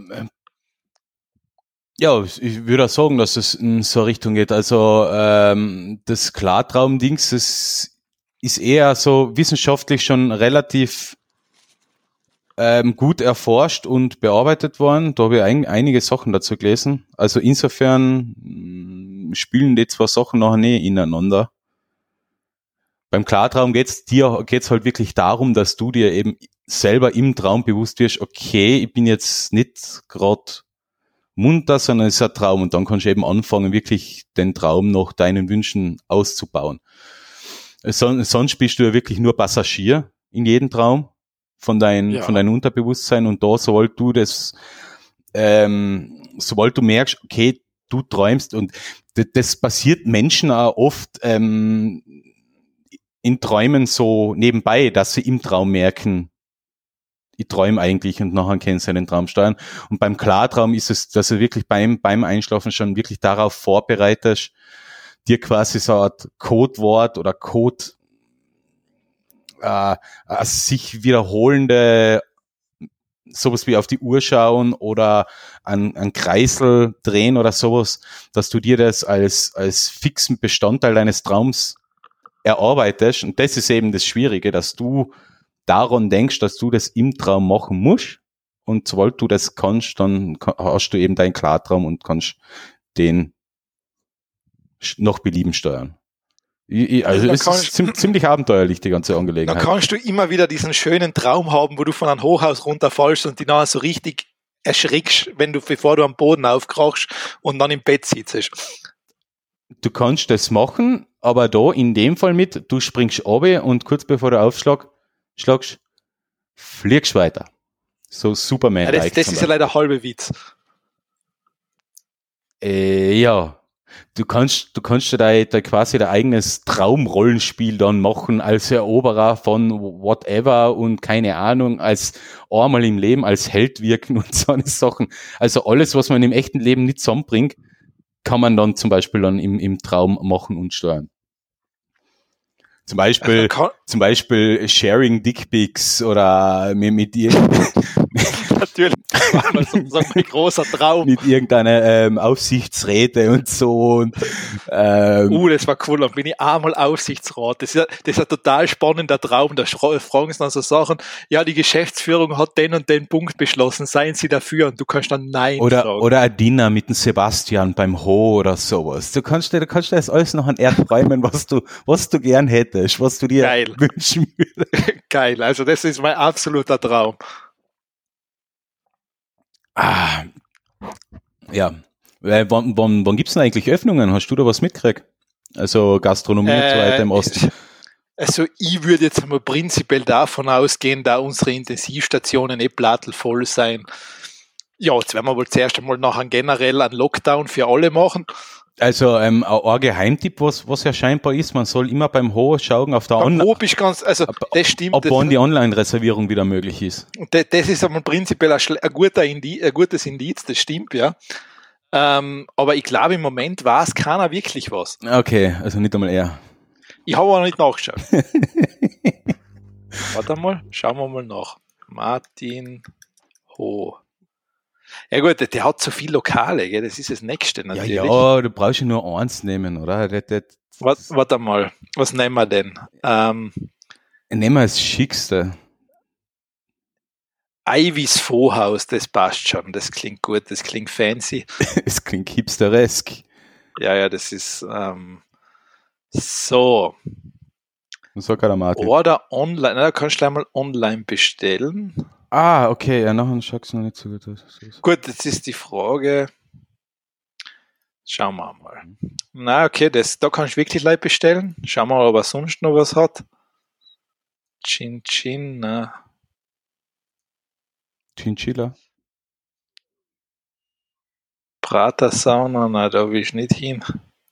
ja, ich würde auch sagen, dass es in so eine Richtung geht. Also, ähm, das Klartraum-Dings, das ist eher so wissenschaftlich schon relativ ähm, gut erforscht und bearbeitet worden. Da habe ich ein, einige Sachen dazu gelesen. Also insofern spielen die zwei Sachen noch nicht ineinander. Beim Klartraum geht's dir geht's halt wirklich darum, dass du dir eben selber im Traum bewusst wirst, okay, ich bin jetzt nicht gerade munter, sondern es ist ein Traum und dann kannst du eben anfangen, wirklich den Traum nach deinen Wünschen auszubauen. Sonst bist du ja wirklich nur Passagier in jedem Traum von, dein, ja. von deinem Unterbewusstsein und da, sobald du das, ähm, sobald du merkst, okay, du träumst und das passiert Menschen auch oft ähm, in Träumen so nebenbei, dass sie im Traum merken, ich träume eigentlich und nachher können sie den Traum steuern. Und beim Klartraum ist es, dass du wirklich beim, beim Einschlafen schon wirklich darauf vorbereitest, dir quasi so eine Art Codewort oder Code, äh, sich wiederholende sowas wie auf die Uhr schauen oder an, an Kreisel drehen oder sowas, dass du dir das als, als fixen Bestandteil deines Traums erarbeitest. Und das ist eben das Schwierige, dass du daran denkst, dass du das im Traum machen musst. Und sobald du das kannst, dann hast du eben deinen Klartraum und kannst den noch belieben steuern. Also es ist ziemlich abenteuerlich, die ganze Angelegenheit. Dann kannst du immer wieder diesen schönen Traum haben, wo du von einem Hochhaus runterfallst und die nachher so richtig erschrickst, wenn du, bevor du am Boden aufkrachst und dann im Bett sitzt. Du kannst das machen, aber da in dem Fall mit, du springst ab und kurz bevor du aufschlagst, schlagst, fliegst weiter. So Superman. Ja, das, das ist ja leider halbe Witz. Äh, ja, du kannst, du kannst da, da quasi dein eigenes Traumrollenspiel dann machen als Eroberer von whatever und keine Ahnung, als einmal im Leben als Held wirken und so eine Sachen. Also alles, was man im echten Leben nicht zusammenbringt, kann man dann zum Beispiel dann im, im Traum machen und steuern. Zum Beispiel, Also zum Beispiel Sharing Dickpics oder mit, mit, ir Natürlich, das war mal sozusagen mein großer Traum. mit irgendeiner ähm, Aufsichtsräte und so. Und, ähm, Uh, das war cool. Dann bin ich einmal Aufsichtsrat. Das ist, ja, das ist ein total spannender Traum. Da fragen sie dann so Sachen. Ja, die Geschäftsführung hat den und den Punkt beschlossen. Seien Sie dafür? Und du kannst dann Nein Oder, sagen. oder ein Dinner mit dem Sebastian beim Ho oder sowas. Du kannst dir, du kannst dir das alles noch an erträumen, was du, was du gern hättest, was du dir Geil. wünschen würdest. Geil. Also das ist mein absoluter Traum. Ah. Ja. Weil, wann, wann, wann gibt's denn eigentlich Öffnungen? Hast du da was mitgekriegt? Also Gastronomie und so weiter im Osten. Also ich würde jetzt einmal prinzipiell davon ausgehen, da unsere Intensivstationen eh plattelvoll sein. Ja, jetzt werden wir wohl zuerst einmal nachher generell einen Lockdown für alle machen. Also ähm, ein Geheimtipp, was, was ja scheinbar ist, man soll immer beim Ho schauen auf der Online, Hof ist ganz, also das stimmt. ob das, wann die Online-Reservierung wieder möglich ist. Das, das ist einmal prinzipiell ein, ein, guter Indi ein gutes Indiz, das stimmt, ja. Ähm, aber ich glaube, im Moment weiß keiner wirklich was. Okay, also nicht einmal er. Ich habe aber nicht nachgeschaut. Warte mal, schauen wir mal nach. Martin Ho. Ja gut, der, hat so viele Lokale, gell? das ist das Nächste Ja, natürlich. ja, du brauchst ja nur eins nehmen, oder? Das, das, Warte, warte mal, was nehmen wir denn? Ähm, nehmen wir das Schickste. Ivys Vorhaus, das passt schon, das klingt gut, das klingt fancy. Es klingt hipsteresk. Ja, ja, das ist ähm, so. So kann. Oder online, na, da kannst du gleich mal online bestellen. Ah, okay, ja, nachher schaut's noch nicht so gut. Gut, jetzt ist die Frage. Schauen wir mal. Na, okay, das, da kannst du wirklich Leute bestellen. Schauen wir mal, ob er sonst noch was hat. Chin Chin, na. Chinchilla. Prater Sauna, na, da will ich nicht hin.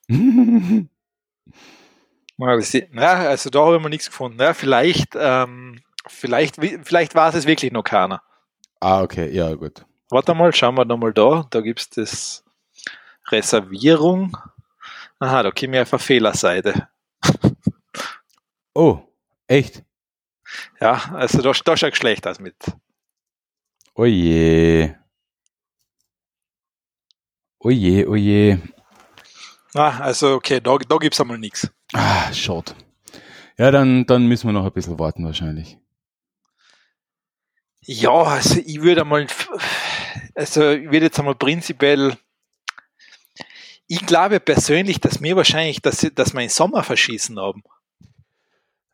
Na, na, also da habe ich mal nichts gefunden. Ja, vielleicht, ähm, vielleicht, vielleicht war es wirklich noch keiner. ah, okay, ja, gut. Warte mal, schauen wir nochmal da. Da gibt es das Reservierung. Aha, da komme ich auf eine Fehlerseite. Oh, echt? Ja, also da, da schaut schlecht aus mit. Oh je. Oh je, oh je. Ah, also okay, da, da gibt es einmal nichts. Ah, schade. Ja, dann, dann müssen wir noch ein bisschen warten wahrscheinlich. Ja, also ich würde einmal, also ich würde jetzt einmal prinzipiell, ich glaube persönlich, dass wir wahrscheinlich, dass, dass wir den Sommer verschießen haben.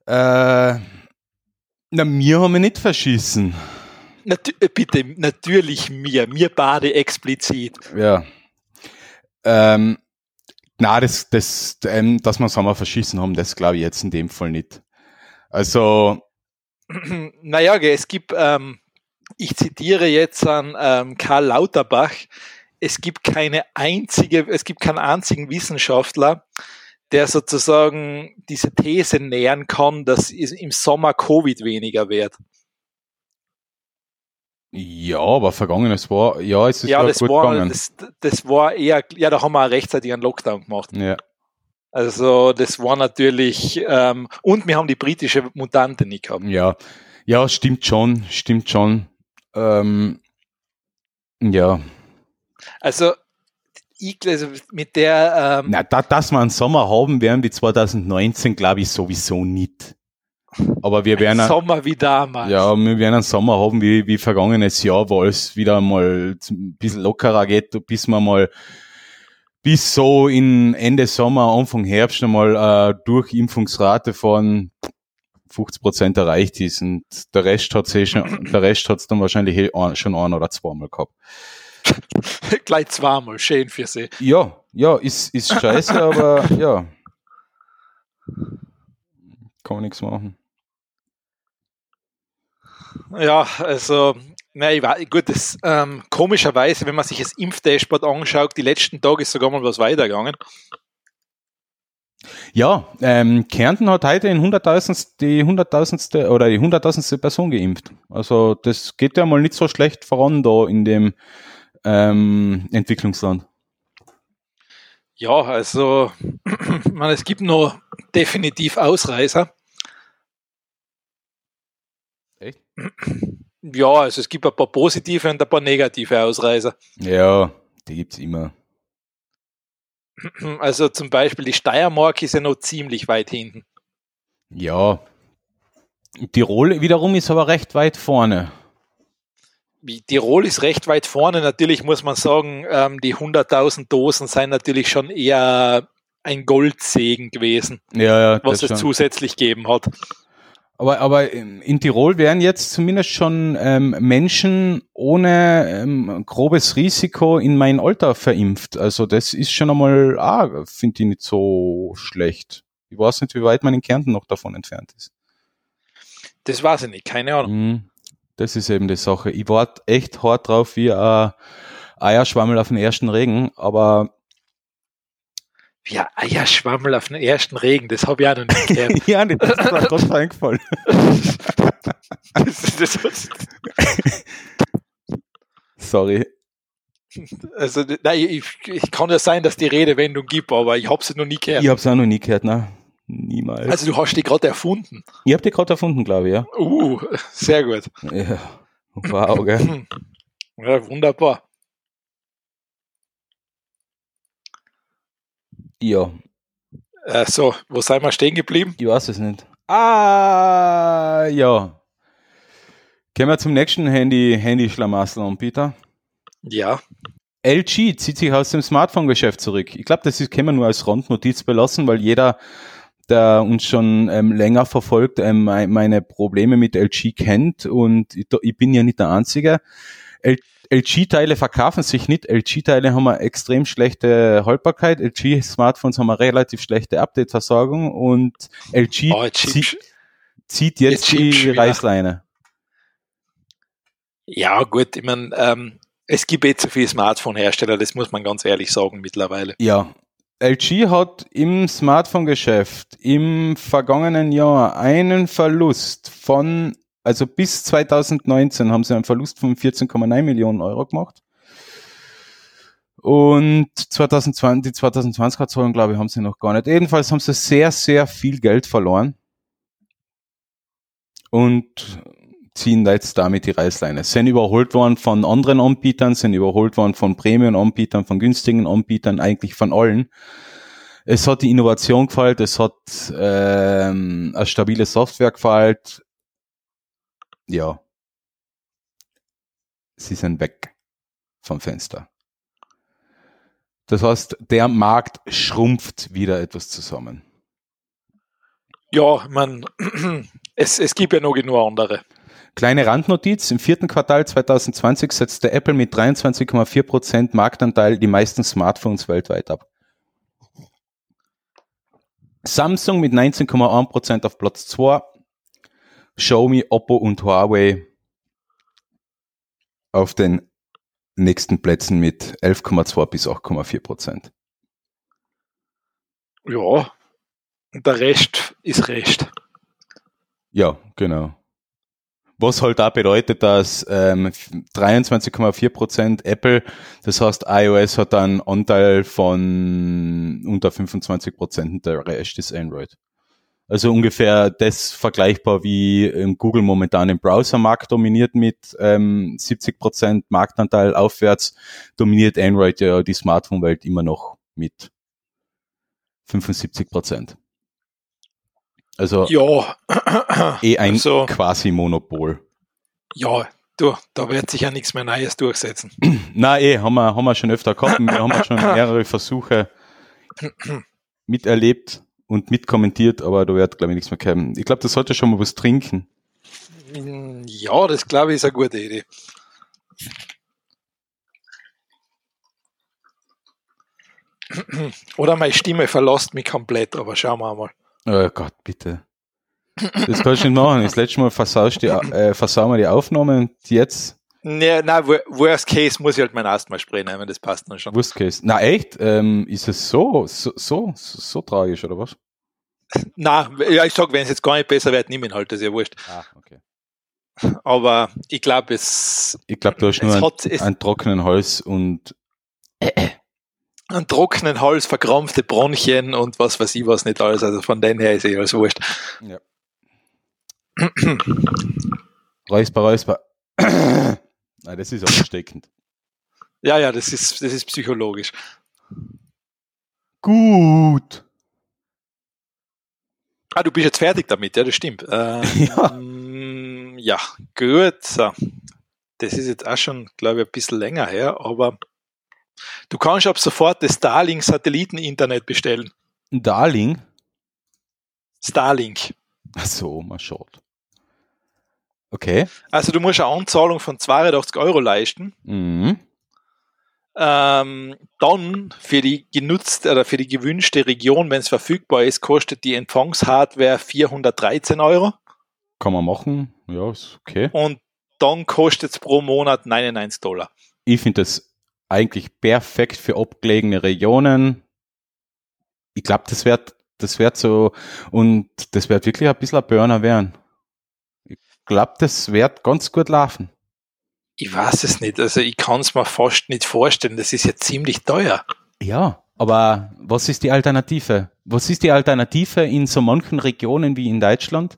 Äh, na, mir haben wir nicht verschissen. Natu äh, bitte, natürlich mir, mir bade explizit. Ja. Ähm, na, das, das, ähm, dass wir Sommer verschissen haben, das glaube ich jetzt in dem Fall nicht. Also, naja, es gibt, ähm, ich zitiere jetzt an ähm, Karl Lauterbach, es gibt keine einzige, es gibt keinen einzigen Wissenschaftler, der sozusagen diese These nähern kann, dass im Sommer Covid weniger wird. ja, aber vergangenes war, ja, es ist ja, ja das gut war, gegangen. das, das war eher, ja, da haben wir auch rechtzeitig einen Lockdown gemacht. ja. Also das war natürlich, ähm, und wir haben die britische Mutante nicht gehabt. Ja, ja, stimmt schon, stimmt schon. Ähm, ja, Also, ich, also mit der, ähm, na, da, dass wir einen Sommer haben werden wie 2019, glaube ich sowieso nicht. Aber wir werden, ein- Sommer wie damals. ja, wir werden einen Sommer haben wie, wie vergangenes Jahr, wo es wieder mal ein bisschen lockerer geht, bis wir mal bis so in Ende Sommer, Anfang Herbst einmal äh, Durchimpfungsrate von 50 Prozent erreicht ist und der Rest hat eh schon, der Rest hat's dann wahrscheinlich eh ein- schon ein oder zweimal gehabt. Gleich zweimal, schön für sie. Ja, ja, ist, ist scheiße, aber ja. Kann man nichts machen. Ja, also, nein, weiß, gut, das, ähm, komischerweise, wenn man sich das Impfdashboard anschaut, die letzten Tage ist sogar mal was weitergegangen. Ja, ähm, Kärnten hat heute in 100.000 die 100.000. oder die 100.000. Person geimpft. Also das geht ja mal nicht so schlecht voran da in dem ähm, Entwicklungsland. Ja, also, man, es gibt noch definitiv Ausreißer. Echt? Ja, also es gibt ein paar positive und ein paar negative Ausreißer. Ja, die gibt's immer. Also zum Beispiel die Steiermark ist ja noch ziemlich weit hinten. Ja. Tirol wiederum ist aber recht weit vorne. Tirol ist recht weit vorne. Natürlich muss man sagen, ähm, die 100.000 Dosen seien natürlich schon eher ein Goldsegen gewesen, Ja, ja. was es schon. zusätzlich gegeben hat. Aber, aber in Tirol wären jetzt zumindest schon ähm, Menschen ohne ähm, grobes Risiko in mein Alter verimpft. Also das ist schon einmal, ah, finde ich nicht so schlecht. Ich weiß nicht, wie weit man in Kärnten noch davon entfernt ist. Das weiß ich nicht, keine Ahnung. Mhm. Das ist eben die Sache. Ich warte echt hart drauf wie ein Eierschwammel auf den ersten Regen, aber Ja, Eierschwammel auf den ersten Regen, das habe ich auch noch nicht gehört. ja, das ist mir trotzdem eingefallen. das, das, Sorry. also, nein, ich, ich kann ja sein, dass die Redewendung gibt, aber ich habe sie noch nie gehört. Ich hab's auch noch nie gehört, ne? Niemals. Also du hast die gerade erfunden. ich hab die gerade erfunden, glaube ich, ja. Uh, sehr gut. ja. Wow, gell? Ja, wunderbar. Ja, Äh, so, wo sind wir stehen geblieben? ich weiß es nicht. Ah, ja. Kommen wir zum nächsten Handy, Handy-Schlamassel-Anbieter. Ja, LG zieht sich aus dem Smartphone-Geschäft zurück. Ich glaube, das ist, können wir nur als Randnotiz belassen, weil jeder, der uns schon ähm, länger verfolgt, ähm, mei- meine Probleme mit LG kennt und ich, ich bin ja nicht der Einzige. L LG-Teile verkaufen sich nicht. LG-Teile haben eine extrem schlechte Haltbarkeit. LG-Smartphones haben eine relativ schlechte Update-Versorgung und LG oh, jetzt zie schiebst- zieht jetzt jetzt die. Reißleine. ja gut, ich meine, ähm, es gibt eh zu viele Smartphone-Hersteller, das muss man ganz ehrlich sagen mittlerweile. Ja. LG hat im Smartphone-Geschäft im vergangenen Jahr einen Verlust von, also bis 2019 haben sie einen Verlust von 14,9 Millionen Euro gemacht. Und 2020, die 2020er Zahlen, glaube ich, haben sie noch gar nicht. Jedenfalls haben sie sehr, sehr viel Geld verloren. Und ziehen da jetzt damit die Reißleine. Sind überholt worden von anderen Anbietern, sind überholt worden von Premium-Anbietern, von günstigen Anbietern, eigentlich von allen. Es hat die Innovation gefällt, es hat ähm, eine stabile Software gefällt. Ja. Sie sind weg vom Fenster. Das heißt, der Markt schrumpft wieder etwas zusammen. Ja, man, es, es gibt ja noch genug andere. Kleine Randnotiz, im vierten Quartal 2020 setzte Apple mit 23,4% Marktanteil die meisten Smartphones weltweit ab. Samsung mit 19,1% auf Platz 2, Xiaomi, Oppo und Huawei auf den nächsten Plätzen mit 11,2 bis 8,4%. Ja, und der Rest ist Rest. Ja, genau. Was halt da bedeutet, dass ähm, 23,4% Apple, das heißt iOS hat einen Anteil von unter 25% und der Rest ist Android. Also ungefähr das vergleichbar wie Google momentan im Browsermarkt dominiert mit ähm, 70% Marktanteil aufwärts, dominiert Android ja die Smartphone-Welt immer noch mit 75%. Also Ja, eh ein Also- quasi Monopol. ja, du, da wird sich ja nichts mehr Neues durchsetzen. Na eh, haben wir, haben wir schon öfter gehabt. Wir haben schon mehrere Versuche miterlebt und mitkommentiert, aber da wird, glaube ich, nichts mehr kommen. Ich glaube, das sollte schon mal was trinken. Ja, das glaube ich ist eine gute Idee. Oder meine Stimme verlässt mich komplett, aber schauen wir mal. Oh Gott, bitte. Das kannst du nicht machen. Das letzte Mal versaust die, äh, versauen wir die Aufnahme und jetzt Nee, nein, wo- worst case muss ich halt mein Asthma-Spray nehmen, das passt dann schon. Worst Case. Na echt? Ähm, ist es so, so, so, so, tragisch, oder was? Na, ja, ich sag, wenn es jetzt gar nicht besser wird, nimm ihn halt, das ist ja wurscht. Ah, okay. Aber ich glaube, es, Ich glaube, du hast nur hat, es, einen trockenen Hals und einen trockenen Hals, verkrampfte Bronchien und was weiß ich was nicht alles. Also von dem her ist eh alles wurscht. Ja. räusper, räusper. Nein, das ist ansteckend. Ja, ja, das ist, das ist psychologisch. Gut. Ah, du bist jetzt fertig damit, ja, das stimmt. Ähm, ja. ja, gut. So. Das ist jetzt auch schon, glaube ich, ein bisschen länger her, aber du kannst ab sofort das Starlink-Satelliten-Internet bestellen. Darling? Starlink. Ach so, mal schaut. Okay. Also du musst eine Anzahlung von 82 Euro leisten. Mhm. Ähm, dann für die genutzte oder für die gewünschte Region, wenn es verfügbar ist, kostet die Empfangshardware 413 Euro. Kann man machen. Ja, ist okay. Und dann kostet es pro Monat 99 Dollar. Ich finde das eigentlich perfekt für abgelegene Regionen. Ich glaube, das wird, das wird so, und das wird wirklich ein bisschen ein Burner werden. Ich glaube, das wird ganz gut laufen. Ich weiß es nicht. Also ich kann es mir fast nicht vorstellen. Das ist ja ziemlich teuer. Ja, aber was ist die Alternative? Was ist die Alternative in so manchen Regionen wie in Deutschland,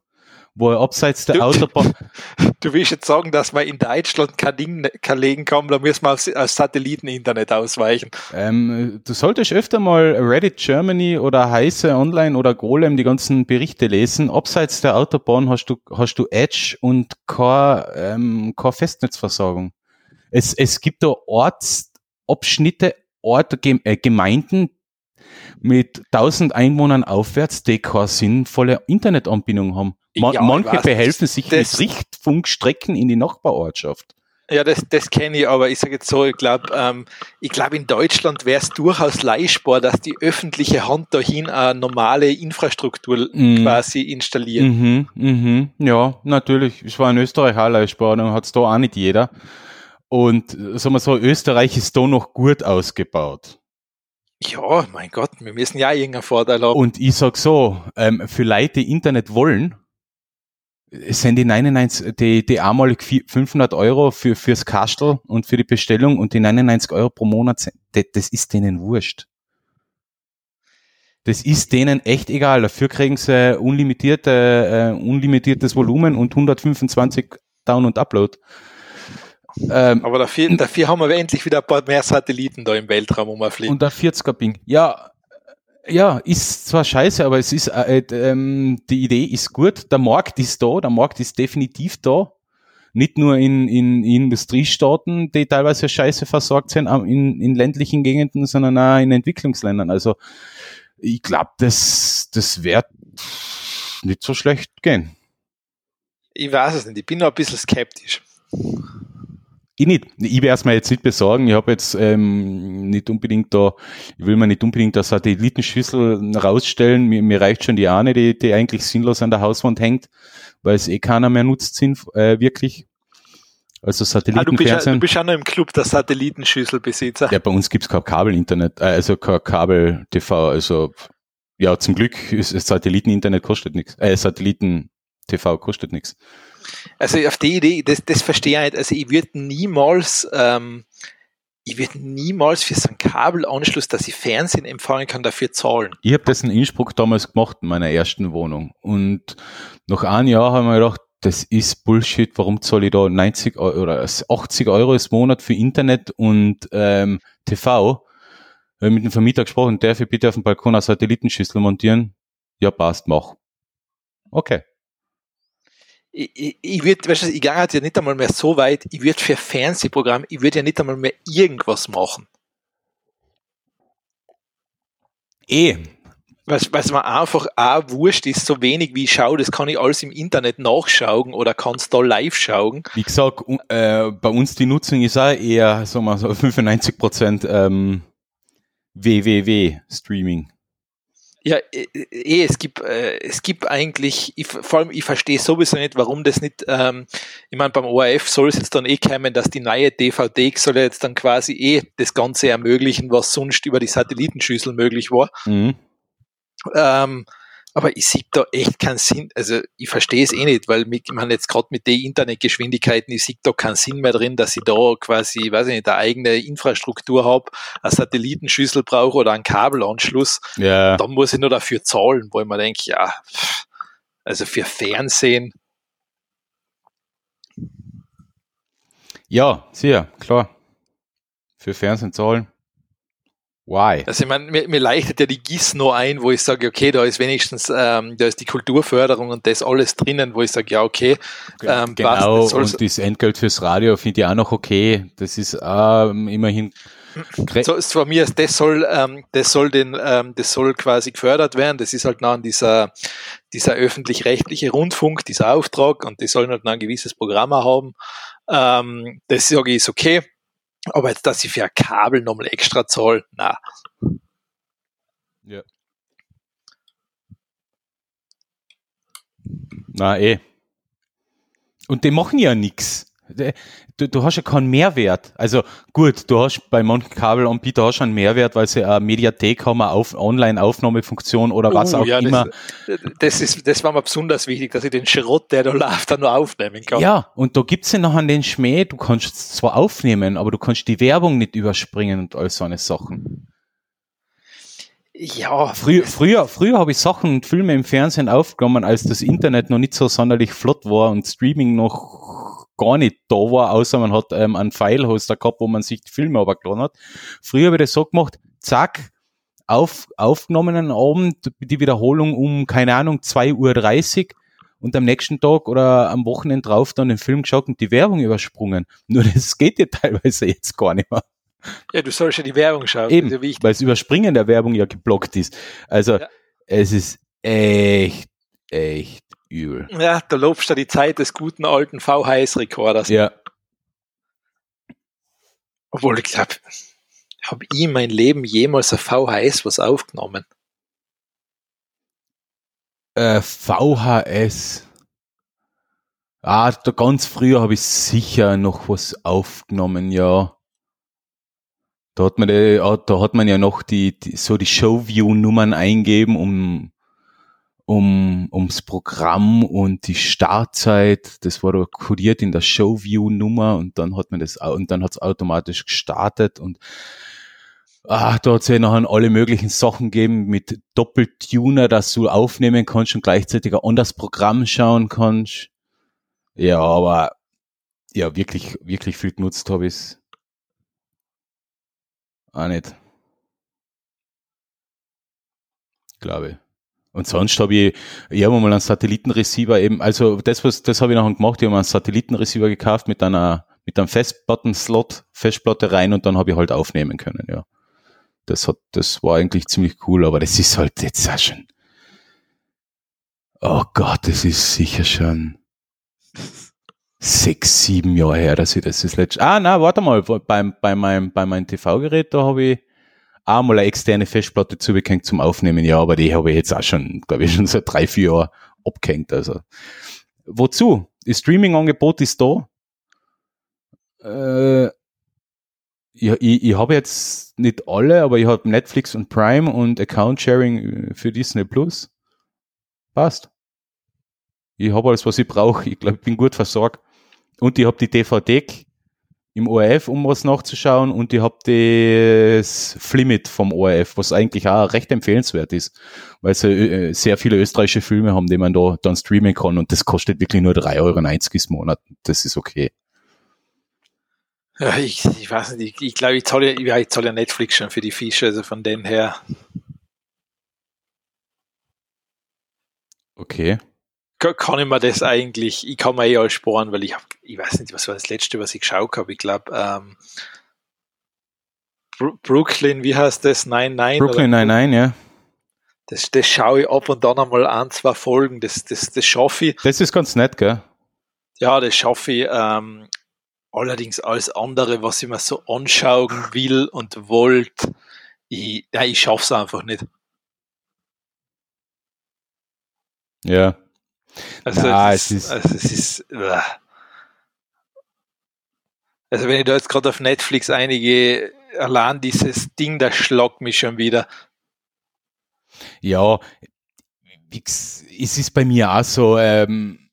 wo er abseits der Du- Autobahn, Du willst jetzt sagen, dass man in Deutschland kein Ding kein legen kann, da müssen wir aufs Satelliteninternet ausweichen. ähm, du solltest öfter mal Reddit Germany oder Heise Online oder Golem die ganzen Berichte lesen. Abseits der Autobahn hast du, hast du Edge und keine, ähm, keine Festnetzversorgung. Es, es gibt da Ortsabschnitte, Orte, Gem- äh, Gemeinden mit 1000 Einwohnern aufwärts, die keine sinnvolle Internetanbindung haben. Ma Ja, manche behelfen sich das- mit Richtfunkstrecken in die Nachbarortschaft. Ja, das, das kenne ich, aber ich sage jetzt so, ich glaube, ähm, ich glaube, in Deutschland wäre es durchaus leistbar, dass die öffentliche Hand dahin eine normale Infrastruktur Mm. quasi installiert. Mhm, mhm, ja, natürlich. Ich war in Österreich auch leistbar, dann hat's da auch nicht jeder. Und sagen wir so, Österreich ist da noch gut ausgebaut. Ja, mein Gott, wir müssen ja irgendeinen Vorteil haben. Und ich sag so, ähm, für Leute, die Internet wollen, es sind die 99, die, die einmalig vier- 500 Euro für, fürs Kastel und für die Bestellung und die 99 Euro pro Monat, das, das ist denen wurscht. Das ist denen echt egal. Dafür kriegen sie unlimitierte, äh, unlimitiertes Volumen und 125 Down- und Upload. Ähm, Aber dafür, dafür haben wir endlich wieder ein paar mehr Satelliten da im Weltraum rumfliegen. und der 40er Ping. Ja, ja, ist zwar scheiße, aber es ist, äh, äh, ähm, die Idee ist gut, der Markt ist da, der Markt ist definitiv da. Nicht nur in, in Industriestaaten, die teilweise scheiße versorgt sind, in, in ländlichen Gegenden, sondern auch in Entwicklungsländern. Also ich glaube, das, das wird nicht so schlecht gehen. Ich weiß es nicht, ich bin noch ein bisschen skeptisch. Ich nicht. Ich werde es mir jetzt nicht besorgen. Ich habe jetzt ähm, nicht unbedingt da, ich will mir nicht unbedingt eine Satellitenschüssel rausstellen. Mir, mir reicht schon die eine, die, die eigentlich sinnlos an der Hauswand hängt, weil es eh keiner mehr nutzt, sinn, äh, wirklich. Also Ah, du, bist, ja- du Satellitenfernsehen. bist ja noch im Club der Satellitenschüsselbesitzer. ja, bei uns gibt's kein Kabelinternet, äh, also kein Kabel-TV. Also ja, zum Glück ist Satelliteninternet kostet nichts. Äh, Satelliten-TV kostet nichts. Also auf die Idee, das, das verstehe ich nicht. Also ich würde niemals, ähm, ich würde niemals für so einen Kabelanschluss, dass ich Fernsehen empfangen kann, dafür zahlen. Ich habe das in Innsbruck damals gemacht, in meiner ersten Wohnung. Und nach einem Jahr haben wir gedacht, das ist Bullshit, warum zahle ich da 90 Euro oder 80 Euro im Monat für Internet und ähm, TV? Habe mit dem Vermieter gesprochen, darf ich bitte auf dem Balkon eine Satellitenschüssel montieren? Ja, passt, mach. Okay. Ich, ich, würde, weißt du, ich gehe halt ja nicht einmal mehr so weit, ich würde für Fernsehprogramm, ich würde ja nicht einmal mehr irgendwas machen. Eh, Weil es mir einfach auch wurscht ist, so wenig wie ich schaue, das kann ich alles im Internet nachschauen oder kann es da live schauen. wie gesagt, äh, bei uns die Nutzung ist auch eher, sagen wir so, 95 Prozent ähm, WWW-Streaming. Ja, eh, eh, es gibt, äh, es gibt eigentlich, ich, vor allem, ich verstehe sowieso nicht, warum das nicht, ähm, ich meine, beim ORF soll es jetzt dann eh kommen, dass die neue DVD soll ja jetzt dann quasi eh das Ganze ermöglichen, was sonst über die Satellitenschüssel möglich war. Mhm. Ähm, Aber ich sehe da echt keinen Sinn, also ich verstehe es eh nicht, weil mit, man jetzt gerade mit den Internetgeschwindigkeiten, ich sehe da keinen Sinn mehr drin, dass ich da quasi, weiß ich nicht, eine eigene Infrastruktur habe, eine Satellitenschüssel brauche oder einen Kabelanschluss. Ja. Dann muss ich nur dafür zahlen, wo ich mir denke, ja, also für Fernsehen. Ja, sehr, klar. Für Fernsehen zahlen. Why? Also ich meine, mir, mir leichtet ja die GIS noch ein, wo ich sage, okay, da ist wenigstens, ähm, da ist die Kulturförderung und das alles drinnen, wo ich sage, ja, okay, ähm, genau, passt, und das Entgelt fürs Radio finde ich auch noch okay. Das ist ähm, immerhin so ist von mir, das soll, ähm, das soll den, ähm, das soll quasi gefördert werden. Das ist halt noch dieser, dieser öffentlich-rechtliche Rundfunk, dieser Auftrag und die sollen halt noch ein gewisses Programm haben. Ähm, das sage ich ist okay. Aber jetzt, dass ich für ein Kabel nochmal extra zahle, na. Ja. Na eh. Und die machen ja nichts du, du hast ja keinen Mehrwert. Also gut, du hast bei manchen Kabelanbietern hast einen Mehrwert, weil sie eine Mediathek haben, eine Auf Online-Aufnahmefunktion oder was uh, auch ja, immer. Das, das, ist, das war mir besonders wichtig, dass ich den Schrott, der da läuft, dann nur aufnehmen kann. Ja, und da gibt's ja noch an den Schmäh, du kannst es zwar aufnehmen, aber du kannst die Werbung nicht überspringen und all so eine Sachen. Ja. Früher, früher, früher habe ich Sachen und Filme im Fernsehen aufgenommen, als das Internet noch nicht so sonderlich flott war und Streaming noch gar nicht da war, außer man hat ähm, einen Filehoster gehabt, wo man sich die Filme runtergeladen hat. Früher habe ich das so gemacht, zack, auf, aufgenommenen Abend, die Wiederholung um, keine Ahnung, 2.30 Uhr und am nächsten Tag oder am Wochenende drauf dann den Film geschaut und die Werbung übersprungen. Nur das geht ja teilweise jetzt gar nicht mehr. Ja, du sollst ja die Werbung schauen. Eben, also weil das Überspringen der Werbung ja geblockt ist. Also ja. es ist echt, echt übel. Ja, da lobst du die Zeit des guten alten VHS-Rekorders. Ja. Obwohl, ich glaube, habe ich in meinem Leben jemals ein VHS was aufgenommen? Äh, VHS. Ah, da ganz früher habe ich sicher noch was aufgenommen, ja. Da hat man, die, da hat man ja noch die, die so die Showview-Nummern eingeben, um um, ums Programm und die Startzeit. Das war kodiert in der Showview-Nummer und dann hat man das, und dann hat es automatisch gestartet und ah, da hat es ja noch alle möglichen Sachen gegeben mit Doppeltuner, dass du aufnehmen kannst und gleichzeitig auch an das Programm schauen kannst. Ja, aber ja, wirklich, wirklich viel genutzt habe ich auch nicht. Glaube ich. Und sonst habe ich, ich habe mal einen Satellitenreceiver eben, also das, was, das habe ich nachher gemacht, ich habe einen Satellitenreceiver gekauft mit einer, mit einem Festplatten-Slot, Festplatte rein und dann habe ich halt aufnehmen können, ja. Das hat, das war eigentlich ziemlich cool, aber das ist halt jetzt auch schon, oh Gott, das ist sicher schon sechs, sieben Jahre her, dass ich das das letzte, ah, na, warte mal, beim, bei meinem, bei meinem TV-Gerät, da habe ich, auch mal eine externe Festplatte zugehängt zum Aufnehmen, ja, aber die habe ich jetzt auch schon, glaube ich, schon seit drei, vier Jahren abgehängt. Also wozu? Das Streaming-Angebot ist da. Äh, ich, ich, ich habe jetzt nicht alle, aber ich habe Netflix und Prime und Account-Sharing für Disney Plus. Passt. Ich habe alles, was ich brauche. Ich glaube, ich bin gut versorgt. Und ich habe die DVD im ORF, um was nachzuschauen und ich habe das Flimit vom ORF, was eigentlich auch recht empfehlenswert ist, weil sie äh, sehr viele österreichische Filme haben, die man da dann streamen kann und das kostet wirklich nur 3,90 Euro im Monat. Das ist okay. Ja, ich, ich weiß nicht, ich, ich glaube, ich zahle ja, ich zahle ja Netflix schon für die Fische, also von dem her. Okay kann ich mir das eigentlich, ich kann mir eh alles sparen, weil ich habe, ich weiß nicht, was war das letzte, was ich geschaut habe. Ich glaube, ähm, Brooklyn, wie heißt das? 99? Brooklyn 99, ja. Das, das schaue ich ab und dann einmal an, zwei Folgen, das, das, das schaffe ich. Das ist ganz nett, gell? Ja, das schaffe ich. Ähm, allerdings alles andere, was ich mir so anschauen will und wollte, ich, ja, ich schaffe es einfach nicht. Ja. Also, ja, es, ist, also es ist. Also wenn ich da jetzt gerade auf Netflix einige, allein dieses Ding, das schlagt mich schon wieder. Ja, es ist bei mir auch so, ähm,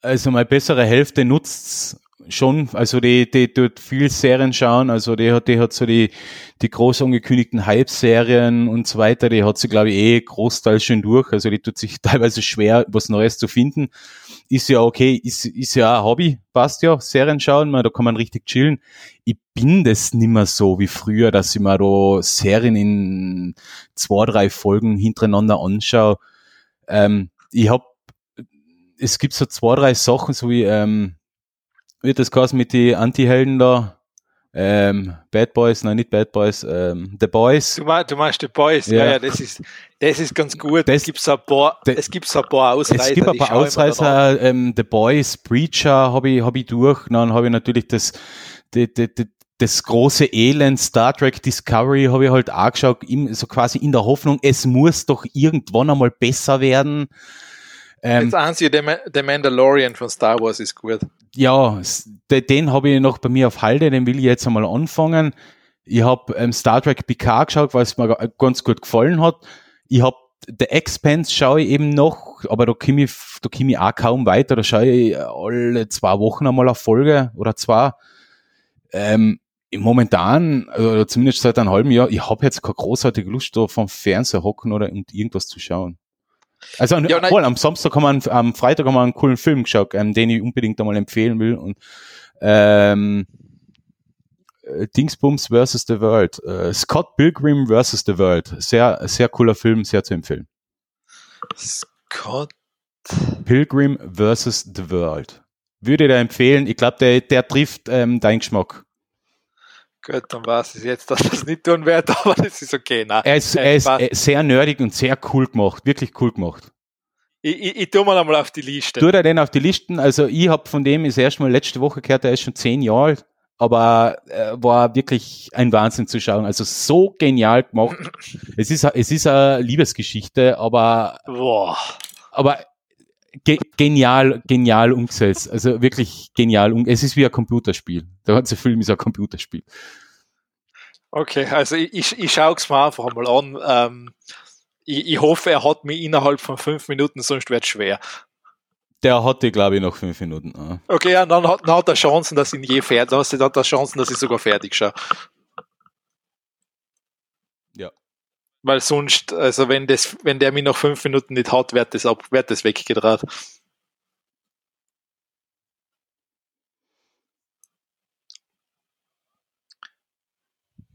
also meine bessere Hälfte nutzt schon, also die, die tut viel Serien schauen, also die hat, die hat so die, die groß angekündigten Hype-Serien und so weiter, die hat sie, glaube ich, eh großteils schon durch, also die tut sich teilweise schwer, was Neues zu finden. Ist ja okay, ist, ist ja ein Hobby, passt ja, Serien schauen, man, da kann man richtig chillen. Ich bin das nimmer so wie früher, dass ich mir da Serien in zwei, drei Folgen hintereinander anschaue. Ähm, ich hab, es gibt so zwei, drei Sachen, so wie, ähm, wird das geheißen mit die Anti-Helden da? Ähm, Bad Boys, nein, nicht Bad Boys, ähm, The Boys. Du meinst, du meinst The Boys, ja, ja, das, ist, das ist ganz gut. Das, es gibt so ein paar, es gibt so ein paar Ausreißer. Es gibt ein paar Ausreißer, ähm, The Boys, Preacher habe ich, hab ich durch, dann habe ich natürlich das, die, die, die, das große Elend Star Trek Discovery habe ich halt auch geschaut, so quasi in der Hoffnung, es muss doch irgendwann einmal besser werden. Ähm, Jetzt einzige, der Mandalorian von Star Wars ist gut. Ja, den habe ich noch bei mir auf Halde, den will ich jetzt einmal anfangen. Ich habe ähm, Star Trek Picard geschaut, weil es mir ganz gut gefallen hat. Ich habe The Expanse schaue ich eben noch, aber da komme ich, da komm ich auch kaum weiter. Da schaue ich alle zwei Wochen einmal eine Folge oder zwei. Ähm, momentan, oder zumindest seit einem halben Jahr, ich habe jetzt keine großartige Lust, da vom Fernseher hocken oder und irgendwas zu schauen. Also ja, voll, am Samstag haben wir, am Freitag haben wir einen coolen Film geschaut, ähm, den ich unbedingt einmal empfehlen will. Und ähm, äh, Dingsbums versus the World. Äh, Scott Pilgrim versus the World. Sehr, sehr cooler Film, sehr zu empfehlen. Scott Pilgrim versus the World. Würde ich dir empfehlen. Ich glaube, der, der trifft ähm, deinen Geschmack. Gut, dann weiß ich jetzt, dass das nicht tun werde, aber das ist okay. Nein, er ist, er ist äh, sehr nerdig und sehr cool gemacht, wirklich cool gemacht. Ich, ich, ich tue mal einmal auf die Liste. Tu da den auf die Listen. Also ich habe von dem das erste Mal letzte Woche gehört, er ist schon zehn Jahre alt, aber äh, war wirklich ein Wahnsinn zu schauen. Also so genial gemacht. es ist es ist eine Liebesgeschichte, aber Boah. aber ge genial genial umgesetzt. Also wirklich genial. Es ist wie ein Computerspiel. Der ganze Film ist ein Computerspiel. Okay, also ich, ich, schaue es mir einfach mal an. Ähm, ich, ich hoffe, er hat mich innerhalb von fünf Minuten, sonst wird es schwer. Der hatte, glaube ich, noch fünf Minuten. Okay, ja, dann hat, dann hat er Chancen, dass ich ihn je fertig, dann hat er Chancen, dass ich sogar fertig schaue. Ja. Weil sonst, also wenn das, wenn der mich noch fünf Minuten nicht hat, wird das ab, wird das weggedreht.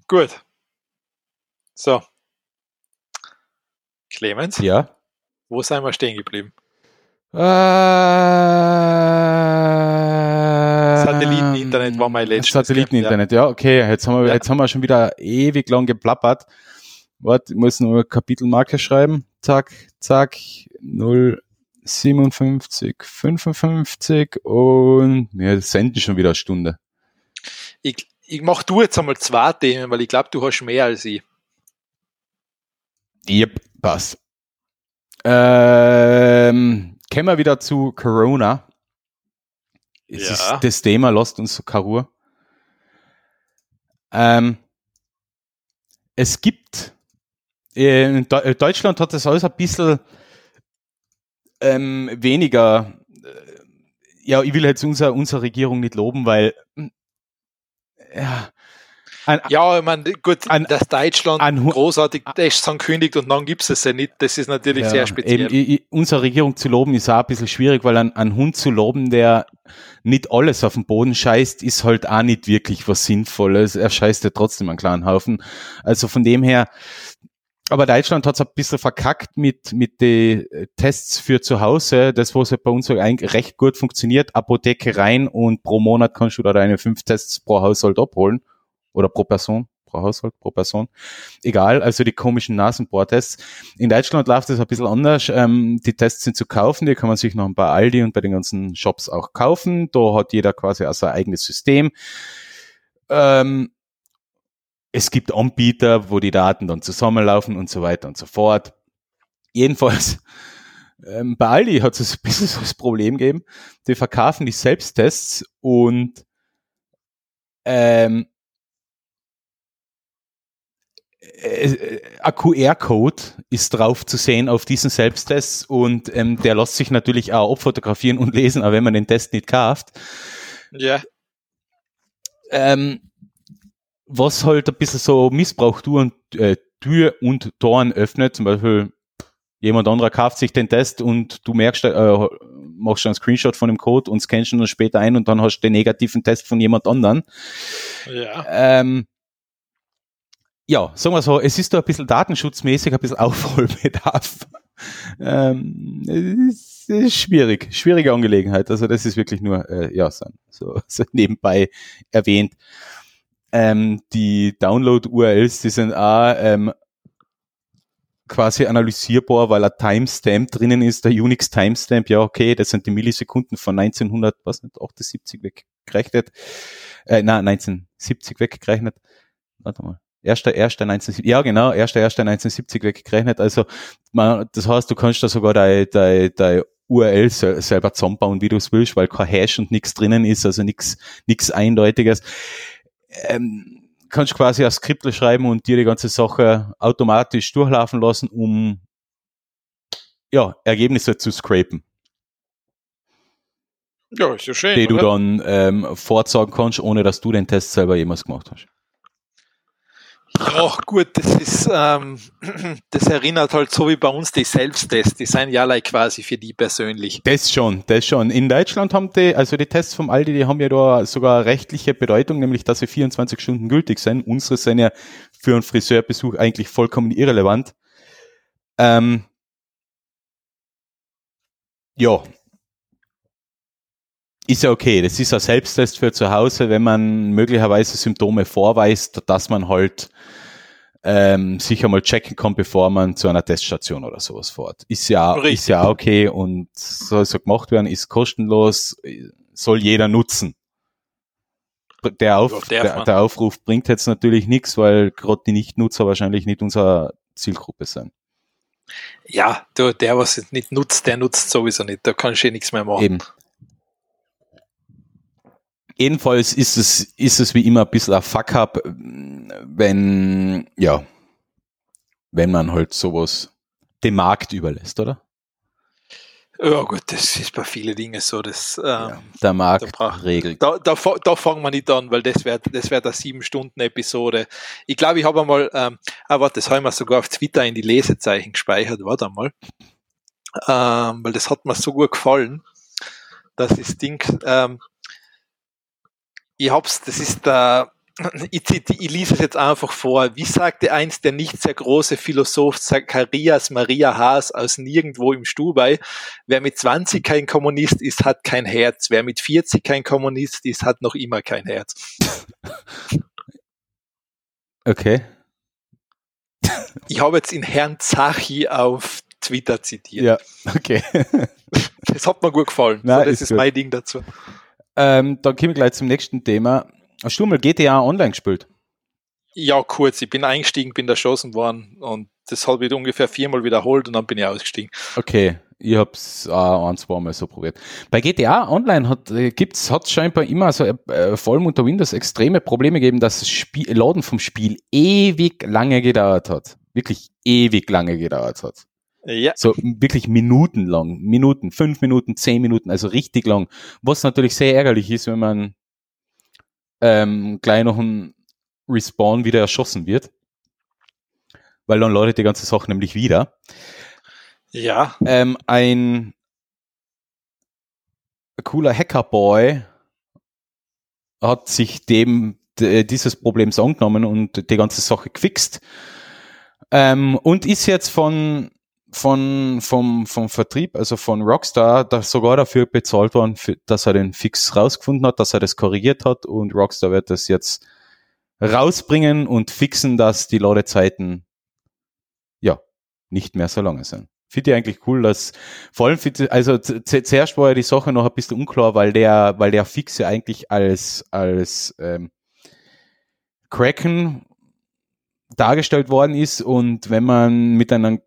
Gut. So. Clemens? Ja. Wo sind wir stehen geblieben? Äh, Satelliteninternet war mein letztes. Satelliteninternet, ja. ja. okay. Jetzt haben, wir, ja. jetzt haben wir schon wieder ewig lang geplappert. Warte, ich muss nur Kapitelmarke schreiben. Zack, zack, 057, 55 und wir senden schon wieder eine Stunde. Ich, ich mach du jetzt einmal zwei Themen, weil ich glaube, du hast mehr als ich. Yep, passt. Ähm, kommen wir wieder zu Corona. Es ja. ist das Thema, lasst uns so Karur. Ähm, es gibt, in Deutschland hat das alles ein bisschen ähm, weniger, äh, ja, ich will jetzt unsere, unsere Regierung nicht loben, weil ja, ein, ja, ich meine, gut, ein, dass Deutschland ein, großartig Tests ankündigt und dann gibt es ja nicht, das ist natürlich ja, sehr speziell. Eben, ich, unsere Regierung zu loben ist auch ein bisschen schwierig, weil ein, ein Hund zu loben, der nicht alles auf den Boden scheißt, ist halt auch nicht wirklich was Sinnvolles. Er scheißt ja trotzdem einen kleinen Haufen. Also von dem her, aber Deutschland hat es ein bisschen verkackt mit, mit den Tests für zu Hause. Das, was halt bei uns eigentlich recht gut funktioniert. Apotheke rein und pro Monat kannst du da deine fünf Tests pro Haushalt abholen oder pro Person, pro Haushalt, pro Person. Egal, also die komischen Nasenbohrtests. In Deutschland läuft das ein bisschen anders. Ähm, die Tests sind zu kaufen, die kann man sich noch bei Aldi und bei den ganzen Shops auch kaufen. Da hat jeder quasi auch sein eigenes System. Ähm, es gibt Anbieter, wo die Daten dann zusammenlaufen und so weiter und so fort. Jedenfalls, ähm, bei Aldi hat es ein bisschen so das Problem gegeben, die verkaufen die Selbsttests und ähm, äh, ein QR-Code ist drauf zu sehen auf diesen Selbsttest und ähm, der lässt sich natürlich auch abfotografieren und lesen, aber wenn man den Test nicht kauft. Ja. Ähm, was halt ein bisschen so Missbrauch Tür und, äh, Tür und Toren öffnet, zum Beispiel jemand anderer kauft sich den Test und du merkst, äh, machst einen Screenshot von dem Code und scannst ihn dann später ein und dann hast du den negativen Test von jemand anderen. Ja. Ähm, ja, sagen wir so, es ist da ein bisschen datenschutzmäßig, ein bisschen Aufholbedarf. ähm, es ist schwierig, schwierige Angelegenheit. Also das ist wirklich nur, äh, ja, so, so nebenbei erwähnt. Ähm, die Download-URLs, die sind auch ähm, quasi analysierbar, weil ein Timestamp drinnen ist, der Unix Timestamp, ja okay, das sind die Millisekunden von 1900, was nicht, 78 weggerechnet, äh, na 1970 weggerechnet, warte mal, erster, erster 1970, ja genau, erster, erster 1970 weggerechnet, also man, das heißt, du kannst da sogar dein, dein, dein URL selber zusammenbauen, wie du es willst, weil kein Hash und nichts drinnen ist, also nichts, nichts Eindeutiges. Ähm, kannst quasi ein Skript schreiben und dir die ganze Sache automatisch durchlaufen lassen, um ja, Ergebnisse zu scrapen. Ja, ist ja schön. Die oder? du dann ähm, fortsagen kannst, ohne dass du den Test selber jemals gemacht hast. Ja, gut, das ist, ähm, das erinnert halt so wie bei uns die Selbsttests, die sind ja like quasi für die persönlich. Das schon, das schon. In Deutschland haben die, also die Tests vom Aldi, die haben ja da sogar rechtliche Bedeutung, nämlich dass sie 24 Stunden gültig sind. Unsere sind ja für einen Friseurbesuch eigentlich vollkommen irrelevant. Ähm, ja, ist ja okay. Das ist ein Selbsttest für zu Hause, wenn man möglicherweise Symptome vorweist, dass man halt ähm, sich einmal checken kann, bevor man zu einer Teststation oder sowas fährt. Ist ja, Richtig. ist ja okay und soll so gemacht werden, ist kostenlos, soll jeder nutzen. Der, Auf, der, der Aufruf bringt jetzt natürlich nichts, weil gerade die Nichtnutzer wahrscheinlich nicht unsere Zielgruppe sind. Ja, der, der was nicht nutzt, der nutzt sowieso nicht. Da kann ich eh nichts mehr machen. Eben. Jedenfalls ist es, ist es wie immer ein bisschen ein Fuck-up, wenn, ja, wenn man halt sowas dem Markt überlässt, oder? Ja gut, das ist bei vielen Dingen so, dass ähm, ja, der Markt da regelt. Da, da, da fangen wir nicht an, weil das wäre das wär eine sieben Stunden Episode. Ich glaube, ich habe einmal, ähm, ah, warte, das haben wir sogar auf Twitter in die Lesezeichen gespeichert, warte einmal, ähm, weil das hat mir so gut gefallen, dass das Ding, ähm, ich hab's, das ist der, ich, ich lese es jetzt einfach vor. Wie sagte einst der nicht sehr große Philosoph Zacharias Maria Haas aus nirgendwo im Stubai, wer mit 20 kein Kommunist ist, hat kein Herz. Wer mit 40 kein Kommunist ist, hat noch immer kein Herz. Okay. Ich habe jetzt in Herrn Zachi auf Twitter zitiert. Ja, okay. Das hat mir gut gefallen. Nein, so, das ist, ist mein Ding dazu. Ähm, dann kommen wir gleich zum nächsten Thema. Hast du mal GTA Online gespielt? Ja, kurz. Ich bin eingestiegen, bin erschossen worden und das habe ich ungefähr viermal wiederholt und dann bin ich ausgestiegen. Okay, ich habe es auch ein, zwei Mal so probiert. Bei GTA Online hat äh, gibt's hat scheinbar immer so äh, vor allem unter Windows extreme Probleme gegeben, dass das Spiel, Laden vom Spiel ewig lange gedauert hat. Wirklich ewig lange gedauert hat. Ja. So wirklich minutenlang, Minuten, fünf Minuten, zehn Minuten, also richtig lang. Was natürlich sehr ärgerlich ist, wenn man ähm, gleich noch ein Respawn wieder erschossen wird. Weil dann läutet die ganze Sache nämlich wieder. Ja. Ähm, ein cooler Hackerboy hat sich dem dieses Problems angenommen und die ganze Sache gefixt. Ähm, und ist jetzt von von, vom, vom Vertrieb, also von Rockstar, da sogar dafür bezahlt worden, für, dass er den Fix rausgefunden hat, dass er das korrigiert hat und Rockstar wird das jetzt rausbringen und fixen, dass die Ladezeiten ja nicht mehr so lange sind. Finde ich eigentlich cool, dass vor allem, also zuerst war ja die Sache noch ein bisschen unklar, weil der, weil der Fix ja eigentlich als, als ähm, Kraken dargestellt worden ist und wenn man mit einem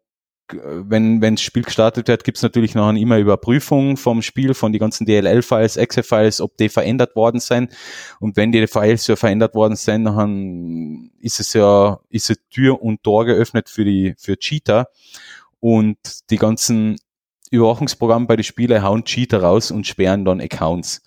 wenn wenn das Spiel gestartet wird, gibt's natürlich noch immer Überprüfung vom Spiel, von die ganzen DLL-Files, Exe-Files, ob die verändert worden sind. Und wenn die Files ja verändert worden sind, dann ist es ja, ist die Tür und Tor geöffnet für die, für Cheater. Und die ganzen Überwachungsprogramme bei den Spielen hauen Cheater raus und sperren dann Accounts.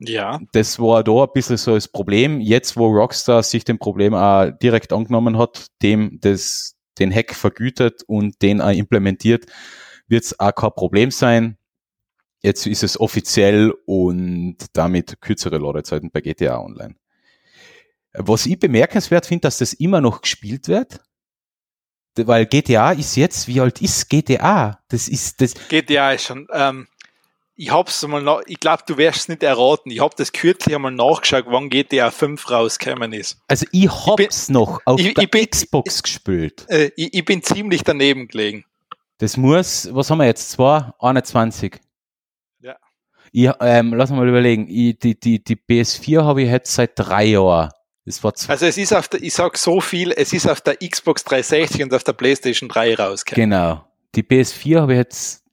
Ja. Das war da ein bisschen so das Problem. Jetzt, wo Rockstar sich dem Problem auch direkt angenommen hat, dem das, den Hack vergütet und den auch implementiert, wird es auch kein Problem sein. Jetzt ist es offiziell und damit kürzere Ladezeiten bei GTA Online. Was ich bemerkenswert finde, dass das immer noch gespielt wird, weil GTA ist jetzt, wie alt ist GTA? Das ist das. GTA ist schon, ähm, ich hab's mal noch, ich glaube, du wirst es nicht erraten. Ich hab das kürzlich einmal nachgeschaut, wann GTA 5 rausgekommen ist. Also ich hab's ich bin, noch auf ich, der ich bin, Xbox gespielt. Äh, ich, ich, bin ziemlich daneben gelegen. Das muss, was haben wir jetzt? 2, 21. Ja. Ich, ähm, lass mal überlegen. Ich, die, die, die PS4 habe ich jetzt seit drei Jahren. Das war also es ist auf der, ich sag so viel, es ist auf der Xbox 360 und auf der PlayStation 3 rausgekommen. Genau. Die PS4 habe ich jetzt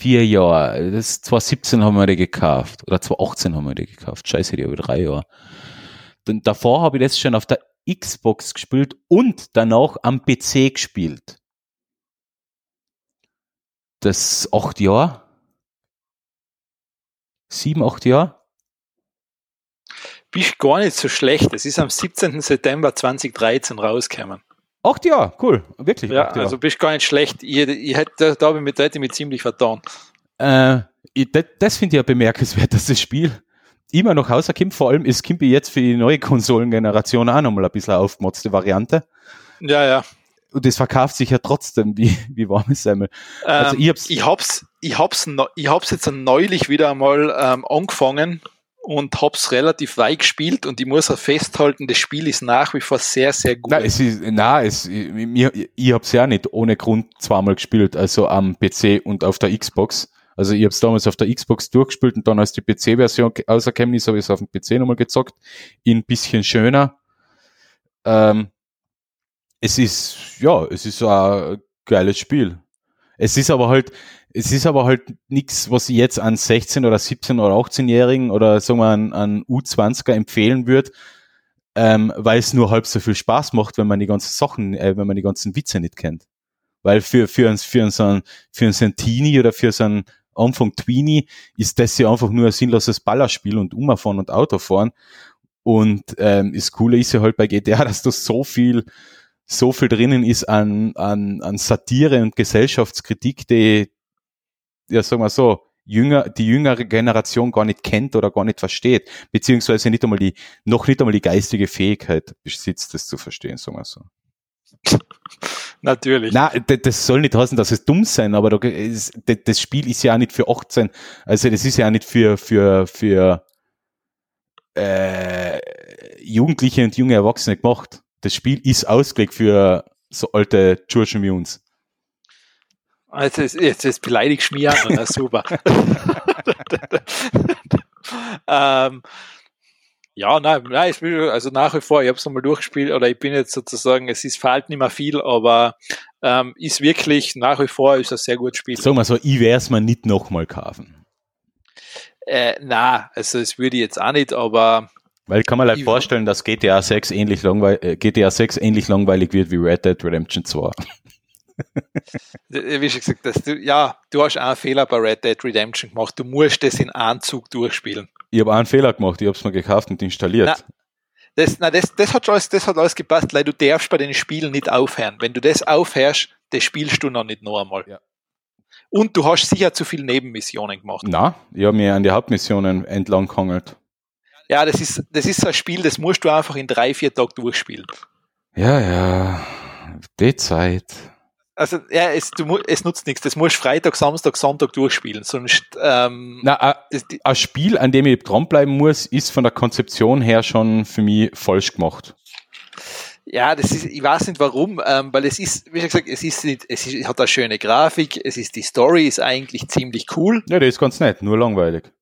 vier Jahre. Das 2017 haben wir die gekauft. Oder 2018 haben wir die gekauft. Scheiße, die habe ich drei Jahre. Dann davor habe ich das schon auf der Xbox gespielt und danach am PC gespielt. Das acht Jahre. Sieben, acht Jahre bist gar nicht so schlecht. Es ist am 17. September 2013 rausgekommen. Acht Jahre, cool, wirklich. Ja, also bist gar nicht schlecht. Ich, ich hätte, da habe ich mit hätte mich ziemlich vertan. Äh, ich, das, das finde ich ja bemerkenswert, dass das Spiel immer noch rauskommt. Vor allem ist Kimby jetzt für die neue Konsolengeneration auch nochmal ein bisschen aufgemotzte Variante. Ja, ja. Und das verkauft sich ja trotzdem wie, wie warme Semmel. Also ähm, ich hab's, ich hab's, ich hab's, ich hab's jetzt neulich wieder einmal ähm, angefangen und hab's relativ weit gespielt und ich muss auch festhalten, das Spiel ist nach wie vor sehr, sehr gut. Nein, es ist, nein, es, mir, ich hab's ja nicht ohne Grund zweimal gespielt, also am PC und auf der Xbox. Also ich hab's damals auf der Xbox durchgespielt und dann als die PC-Version auserkämmt ist, habe ich es auf dem PC nochmal gezockt. In ein bisschen schöner. Ähm, es ist, ja, es ist ein geiles Spiel. Es ist aber halt, es ist aber halt nichts, was ich jetzt an 16 oder 17 oder 18-Jährigen oder sagen wir an, an U20er empfehlen würde, ähm, weil es nur halb so viel Spaß macht, wenn man die ganzen Sachen, äh, wenn man die ganzen Witze nicht kennt. Weil für, für, uns, für, unseren, für unseren Teenie oder für so einen Anfang Tweenie ist das ja einfach nur ein sinnloses Ballerspiel und Umfahren und Autofahren. Und ähm, das Coole ist ja halt bei GTA, dass du so viel so viel drinnen ist an, an, an Satire und Gesellschaftskritik, die, ja, sagen wir so, jünger, die jüngere Generation gar nicht kennt oder gar nicht versteht, beziehungsweise nicht einmal die, noch nicht einmal die geistige Fähigkeit besitzt, das zu verstehen, sagen wir so. Natürlich. Na, das soll nicht heißen, dass es dumm sein, aber das Spiel ist ja auch nicht für 18, also das ist ja auch nicht für, für, für äh, Jugendliche und junge Erwachsene gemacht das Spiel ist ausgelegt für so alte Georgian Munes. Also jetzt, jetzt, jetzt beleidigst du mich an, super. ähm, ja, nein, nein, ich will, also nach wie vor, ich habe es nochmal durchgespielt oder ich bin jetzt sozusagen, es ist verhalten nicht mehr viel, aber ähm, ist wirklich nach wie vor ist ein sehr gutes Spiel. Sag mal so, ich werde es mir nicht nochmal kaufen. Äh, na, also das würde ich jetzt auch nicht, aber weil ich kann mir halt vorstellen, dass GTA 6 ähnlich langweilig, äh, GTA 6 ähnlich langweilig wird wie Red Dead Redemption 2. Wie schon gesagt, dass du, ja, du hast einen Fehler bei Red Dead Redemption gemacht. Du musst das in Anzug durchspielen. Ich habe einen Fehler gemacht, ich habe es mir gekauft und installiert. Na, das, na, das, das, hat alles, das hat alles gepasst, weil du darfst bei den Spielen nicht aufhören. Wenn du das aufhörst, das spielst du noch nicht noch einmal. Ja. Und du hast sicher zu viele Nebenmissionen gemacht. Na, ich habe mir an die Hauptmissionen entlang gehangelt. Ja, das ist, das ist so ein Spiel, das musst du einfach in drei, vier Tagen durchspielen. Ja, ja, die Zeit. Also, ja, es, du, es nutzt nichts. Das musst du Freitag, Samstag, Sonntag durchspielen. Sonst, ähm, Na, a, ein Spiel, an dem ich dranbleiben muss, ist von der Konzeption her schon für mich falsch gemacht. Ja, das ist, ich weiß nicht warum, ähm, weil es ist, wie gesagt, es ist nicht, es ist, hat eine schöne Grafik, es ist, die Story ist eigentlich ziemlich cool. Ja, das ist ganz nett, nur langweilig.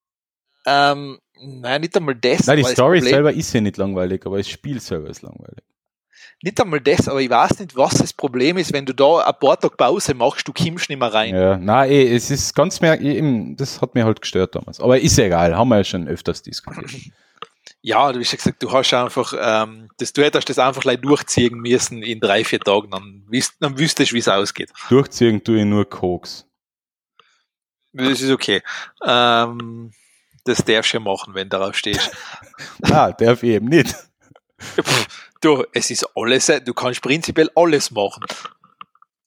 Ähm, Nein, nicht einmal das. Nein, die Story selber ist ja nicht langweilig, aber das Spiel selber ist langweilig. nicht einmal das, aber ich weiß nicht, was das Problem ist, wenn du da ein paar Tage Pause machst, du kommst nicht mehr rein. Ja, nein, eh, es ist ganz mehr, eben, das hat mir halt gestört damals. Aber ist egal, haben wir ja schon öfters diskutiert. Ja, du hast ja gesagt, du hast einfach, ähm, das, du hättest das einfach gleich durchziehen müssen in drei, vier Tagen, dann, wüs dann wüsstest du, wie es ausgeht. Durchziehen tue ich nur Koks. Das ist okay. Ähm, das darfst du ja machen, wenn darauf stehst. ah, darf ich eben nicht. Du, es ist alles, du kannst prinzipiell alles machen.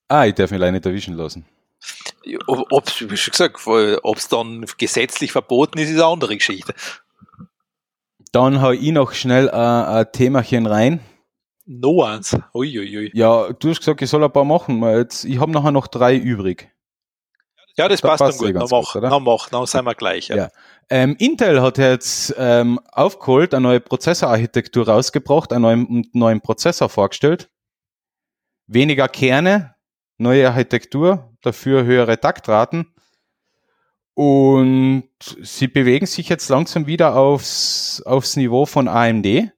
Ah, ich darf mich leider nicht erwischen lassen. Ob es, wie schon gesagt, ob es dann gesetzlich verboten ist, ist eine andere Geschichte. Dann hau ich noch schnell äh, ein Themachen rein. No eins. Uiuiui. Ja, du hast gesagt, ich soll ein paar machen. Jetzt, ich habe nachher noch drei übrig. Ja, das, das passt, passt dann gut. Dann mach, gut, dann mach, dann sind wir gleich. Ja. ja. Ähm, Intel hat jetzt ähm, aufgeholt, eine neue Prozessorarchitektur rausgebracht, einen neuen, neuen Prozessor vorgestellt. Weniger Kerne, neue Architektur, dafür höhere Taktraten. Und sie bewegen sich jetzt langsam wieder aufs, aufs Niveau von AMD.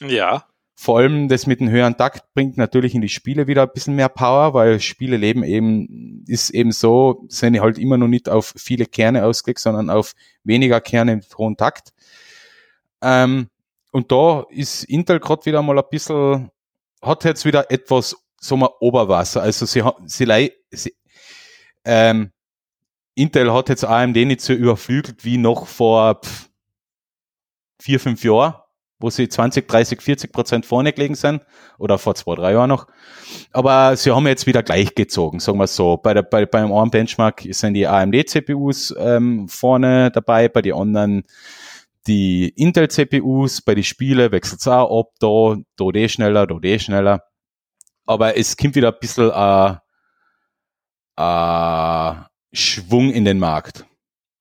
Ja. Vor allem das mit dem höheren Takt bringt natürlich in die Spiele wieder ein bisschen mehr Power, weil Spiele leben eben, ist eben so, sind halt immer noch nicht auf viele Kerne ausgelegt, sondern auf weniger Kerne mit hohem Takt. Ähm, und da ist Intel gerade wieder mal ein bisschen, hat jetzt wieder etwas, so mal Oberwasser. Also sie, sie, sie ähm, Intel hat jetzt AMD nicht so überflügelt wie noch vor pff, vier, fünf Jahren wo sie 20, 30, 40 Prozent vorne gelegen sind oder vor zwei, drei Jahren noch. Aber sie haben jetzt wieder gleichgezogen, sagen wir so. Bei der, bei, beim einen Benchmark sind die AMD-CPUs ähm, vorne dabei, bei den anderen die Intel-CPUs, bei den Spielen wechselt es auch ab, da, da die schneller, da die schneller. Aber es kommt wieder ein bisschen äh, äh, Schwung in den Markt.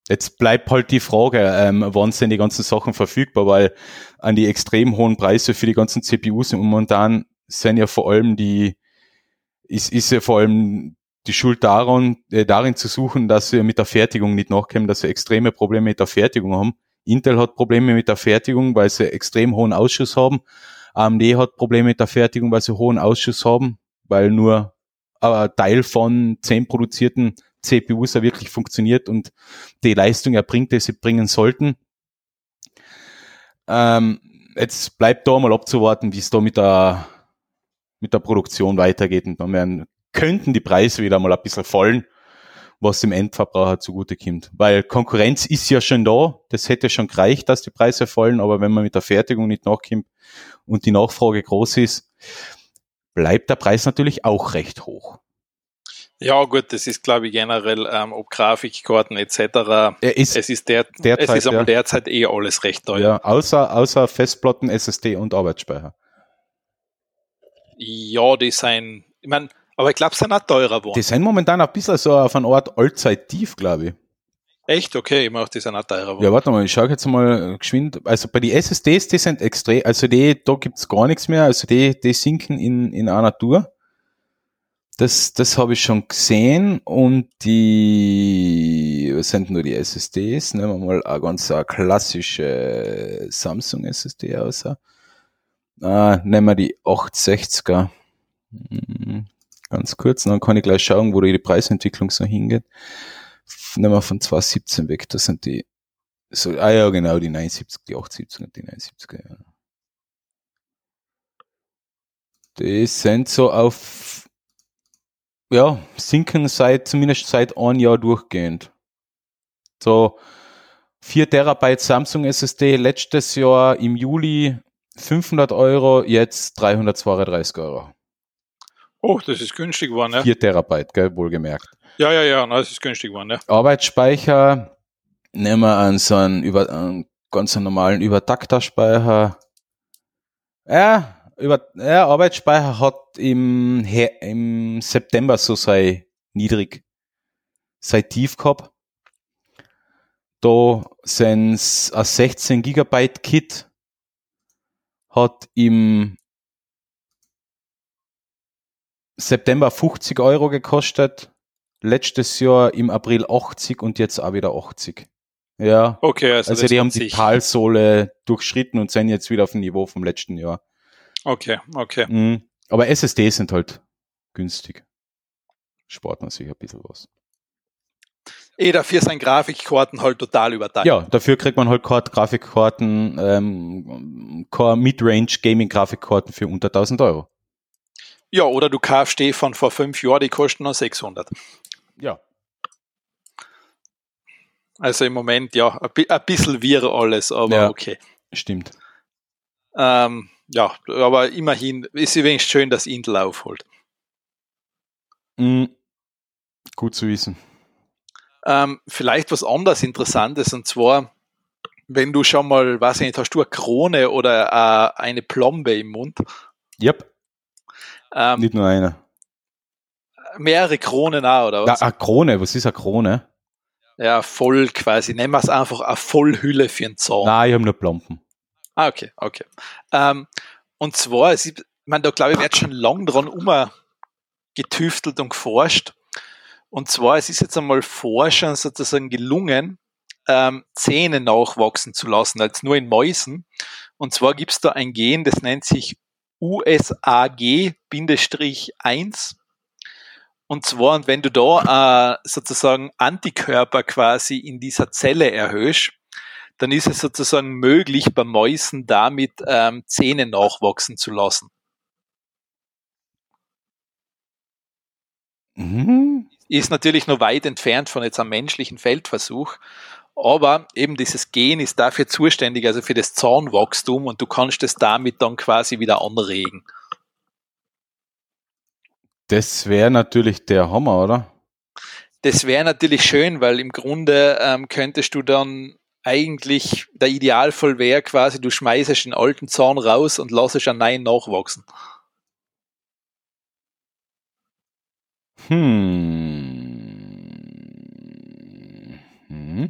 Jetzt bleibt halt die Frage, ähm, wann sind die ganzen Sachen verfügbar, weil an die extrem hohen Preise für die ganzen CPUs momentan sind ja vor allem die, ist, ist ja vor allem die Schuld daran, äh, darin zu suchen, dass sie mit der Fertigung nicht nachkommen, dass sie extreme Probleme mit der Fertigung haben. Intel hat Probleme mit der Fertigung, weil sie extrem hohen Ausschuss haben. AMD hat Probleme mit der Fertigung, weil sie hohen Ausschuss haben, weil nur ein Teil von zehn produzierten CPUs ja wirklich funktioniert und die Leistung erbringt, die sie bringen sollten. Ähm, jetzt bleibt da mal abzuwarten, wie es da mit der, mit der Produktion weitergeht und dann werden, könnten die Preise wieder mal ein bisschen fallen, was dem Endverbraucher zugute kommt. Weil Konkurrenz ist ja schon da, das hätte schon gereicht, dass die Preise fallen, aber wenn man mit der Fertigung nicht nachkommt und die Nachfrage groß ist, bleibt der Preis natürlich auch recht hoch. Ja, gut, das ist, glaube ich, generell, ähm, ob Grafikkarten etc. Ist es ist, der, derzeit, es ist aber ja. derzeit eh alles recht teuer. Ja, außer, außer Festplatten, SSD und Arbeitsspeicher. Ja, die sind, ich meine, aber ich glaube, sie sind auch teurer geworden. Die sind momentan ein bisschen so auf einer Art Allzeit-Tief, glaube ich. Echt? Okay, ich mache die sind auch teurer geworden. Ja, warte mal, ich schaue jetzt mal geschwind. Also bei den SSDs, die sind extrem, also die, da gibt's gar nichts mehr, also die, die sinken in, in einer Tour. Das, das habe ich schon gesehen und die, was sind nur die SSDs? Nehmen wir mal eine ganz eine klassische Samsung SSD aus. Ah, nehmen wir die 860er. Hm, ganz kurz, dann kann ich gleich schauen, wo die Preisentwicklung so hingeht. Nehmen wir von 217 weg, das sind die, so, ah ja, genau, die 79, die 870 und die 79er, ja. Die sind so auf ja, sinken seit, zumindest seit einem Jahr durchgehend. So, 4 Terabyte Samsung SSD letztes Jahr im Juli 500 Euro, jetzt 332 Euro. Oh, das ist günstig geworden, ja. 4 Terabyte, gell, wohlgemerkt. Ja, ja, ja, das ist günstig geworden, ja. Arbeitsspeicher, nehmen wir an so einen, über, einen ganz normalen Übertakterspeicher. Ja, über, ja, Arbeitsspeicher hat im, im September so sei niedrig, sei tief gehabt. Da sind ein 16 Gigabyte Kit hat im September 50 Euro gekostet, letztes Jahr im April 80 und jetzt auch wieder 80. Ja. Okay, also, also die haben die Talsohle durchschritten und sind jetzt wieder auf dem Niveau vom letzten Jahr. Okay, okay. Mhm. Aber SSDs sind halt günstig. Spart man sich ein bisschen was. Eh, dafür sind Grafikkarten halt total überteilt. Ja, dafür kriegt man halt Kart Grafikkarten, ähm, Core Midrange Gaming Grafikkarten für unter 1000 Euro. Ja, oder du kaufst die von vor fünf Jahren, die kosten noch 600. Ja. Also im Moment, ja, ein bisschen wirr alles, aber Ja. okay. Stimmt. Ähm, ja, aber immerhin ist es wenigstens schön, dass Intel aufholt. Mhm. Gut zu wissen. Ähm, vielleicht was anderes Interessantes und zwar, wenn du schon mal, weiß ich nicht, hast du eine Krone oder äh, eine Plombe im Mund? Yep, Ähm, nicht nur eine. mehrere Kronen auch, oder Ja, was? eine Krone, was ist eine Krone? Ja, voll quasi. Nennen wir es einfach eine Vollhülle für einen Zahn. Nein, ich habe nur Plomben. Ah, okay, okay. Ähm, und zwar, ich meine, da glaube ich, wird schon lang dran umgetüftelt und geforscht. Und zwar, es ist jetzt einmal Forschern sozusagen gelungen, ähm, Zähne nachwachsen zu lassen, als nur in Mäusen. Und zwar gibt es da ein Gen, das nennt sich USAG-1. Und zwar, und wenn du da äh, sozusagen Antikörper quasi in dieser Zelle erhöhst, dann ist es sozusagen möglich, bei Mäusen damit ähm, Zähne nachwachsen zu lassen. Mhm. Ist natürlich noch weit entfernt von jetzt einem menschlichen Feldversuch, aber eben dieses Gen ist dafür zuständig, also für das Zahnwachstum und du kannst es damit dann quasi wieder anregen. Das wäre natürlich der Hammer, oder? Das wäre natürlich schön, weil im Grunde ähm, könntest du dann eigentlich, der Idealfall wäre quasi, du schmeißest den alten Zahn raus und lassest einen neuen nachwachsen. Hm. Hm.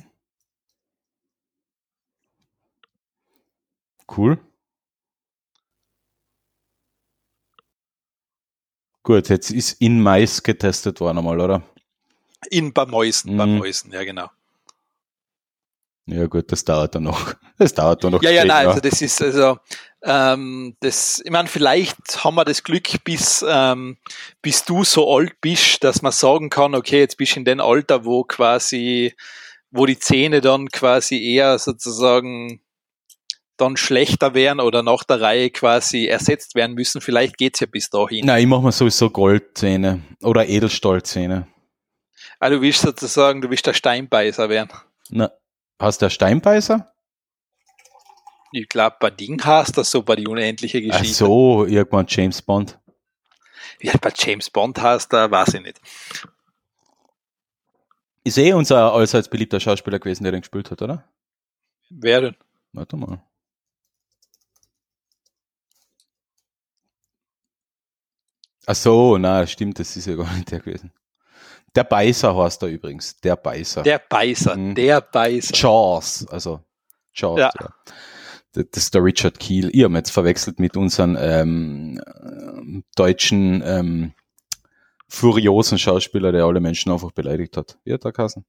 Cool. Gut, jetzt ist in Mais getestet worden einmal, oder? In bei Mäusen, bei Mhm. Mäusen, ja genau. Ja gut, das dauert dann noch. Das dauert dann noch. Ja, ja, nein, also das ist also ähm, das, ich meine, vielleicht haben wir das Glück, bis, ähm, bis du so alt bist, dass man sagen kann, okay, jetzt bist du in dem Alter, wo quasi, wo die Zähne dann quasi eher sozusagen dann schlechter werden oder nach der Reihe quasi ersetzt werden müssen. Vielleicht geht's ja bis dahin. Nein, ich mache mir sowieso Goldzähne oder Edelstahlzähne. Also du willst sozusagen, du willst der Steinbeißer werden. Na, hast du Steinbeißer? Ich glaube, bei Ding hast das so bei die unendliche Ach Geschichte. so, irgendwann James Bond. Halt bei James Bond hast, da weiß ich nicht. Ist eh unser allseits beliebter Schauspieler gewesen, der den gespielt hat, oder? Wer denn? Warte mal. Ach so, na, stimmt, das ist ja gar nicht der gewesen. Der Beißer heißt er übrigens. Der Beißer. Der Beißer, Mhm. der Beißer. Jaws, also Jaws, Ja. ja. Das ist der Richard Keel. Ich habe jetzt verwechselt mit unseren ähm, deutschen ähm, furiosen Schauspieler, der alle Menschen einfach beleidigt hat. Wie hat der Kassen?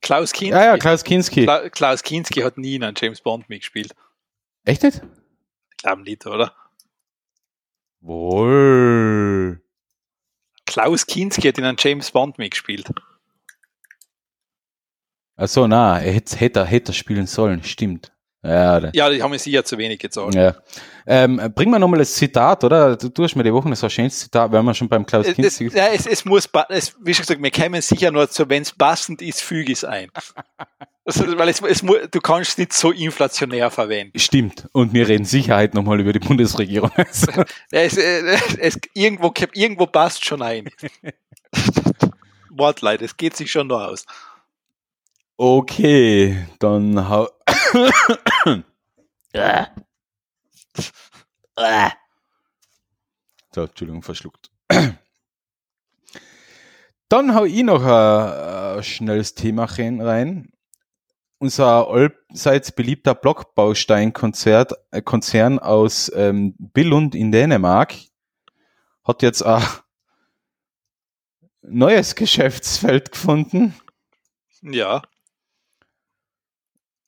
Klaus Kinski. Ja, ja, Klaus Kinski. Kla Klaus Kinski hat nie in einem James Bond mitgespielt. Echt nicht? Ich glaube nicht, oder? Wohl. Klaus Kinski hat in einem James Bond mitgespielt. Achso, na, er hätte, hätte, hätte spielen sollen, stimmt. Ja, Ja, die haben mir sicher zu wenig gezogen. ja. Ähm, bring mal nochmal das Zitat, oder? Du, du hast mir die Woche so ein schönes Zitat, wenn wir schon beim Klaus Es, Kinski ja, es, es muss, es, wie schon gesagt, wir kämen sicher nur zu, wenn es passend ist, füge es ein. Also, weil es, es, du kannst es nicht so inflationär verwenden. Stimmt. Und wir reden Sicherheit nochmal über die Bundesregierung. Es, äh, es, irgendwo, irgendwo passt schon ein. Wortleid, es geht sich schon noch aus. okay, dann hau. so, Entschuldigung, verschluckt. Dann hau ich noch ein, ein schnelles Thema rein. Unser allseits beliebter Blockbaustein-Konzert, äh, Konzern aus ähm, Billund in Dänemark hat jetzt ein neues Geschäftsfeld gefunden. Ja,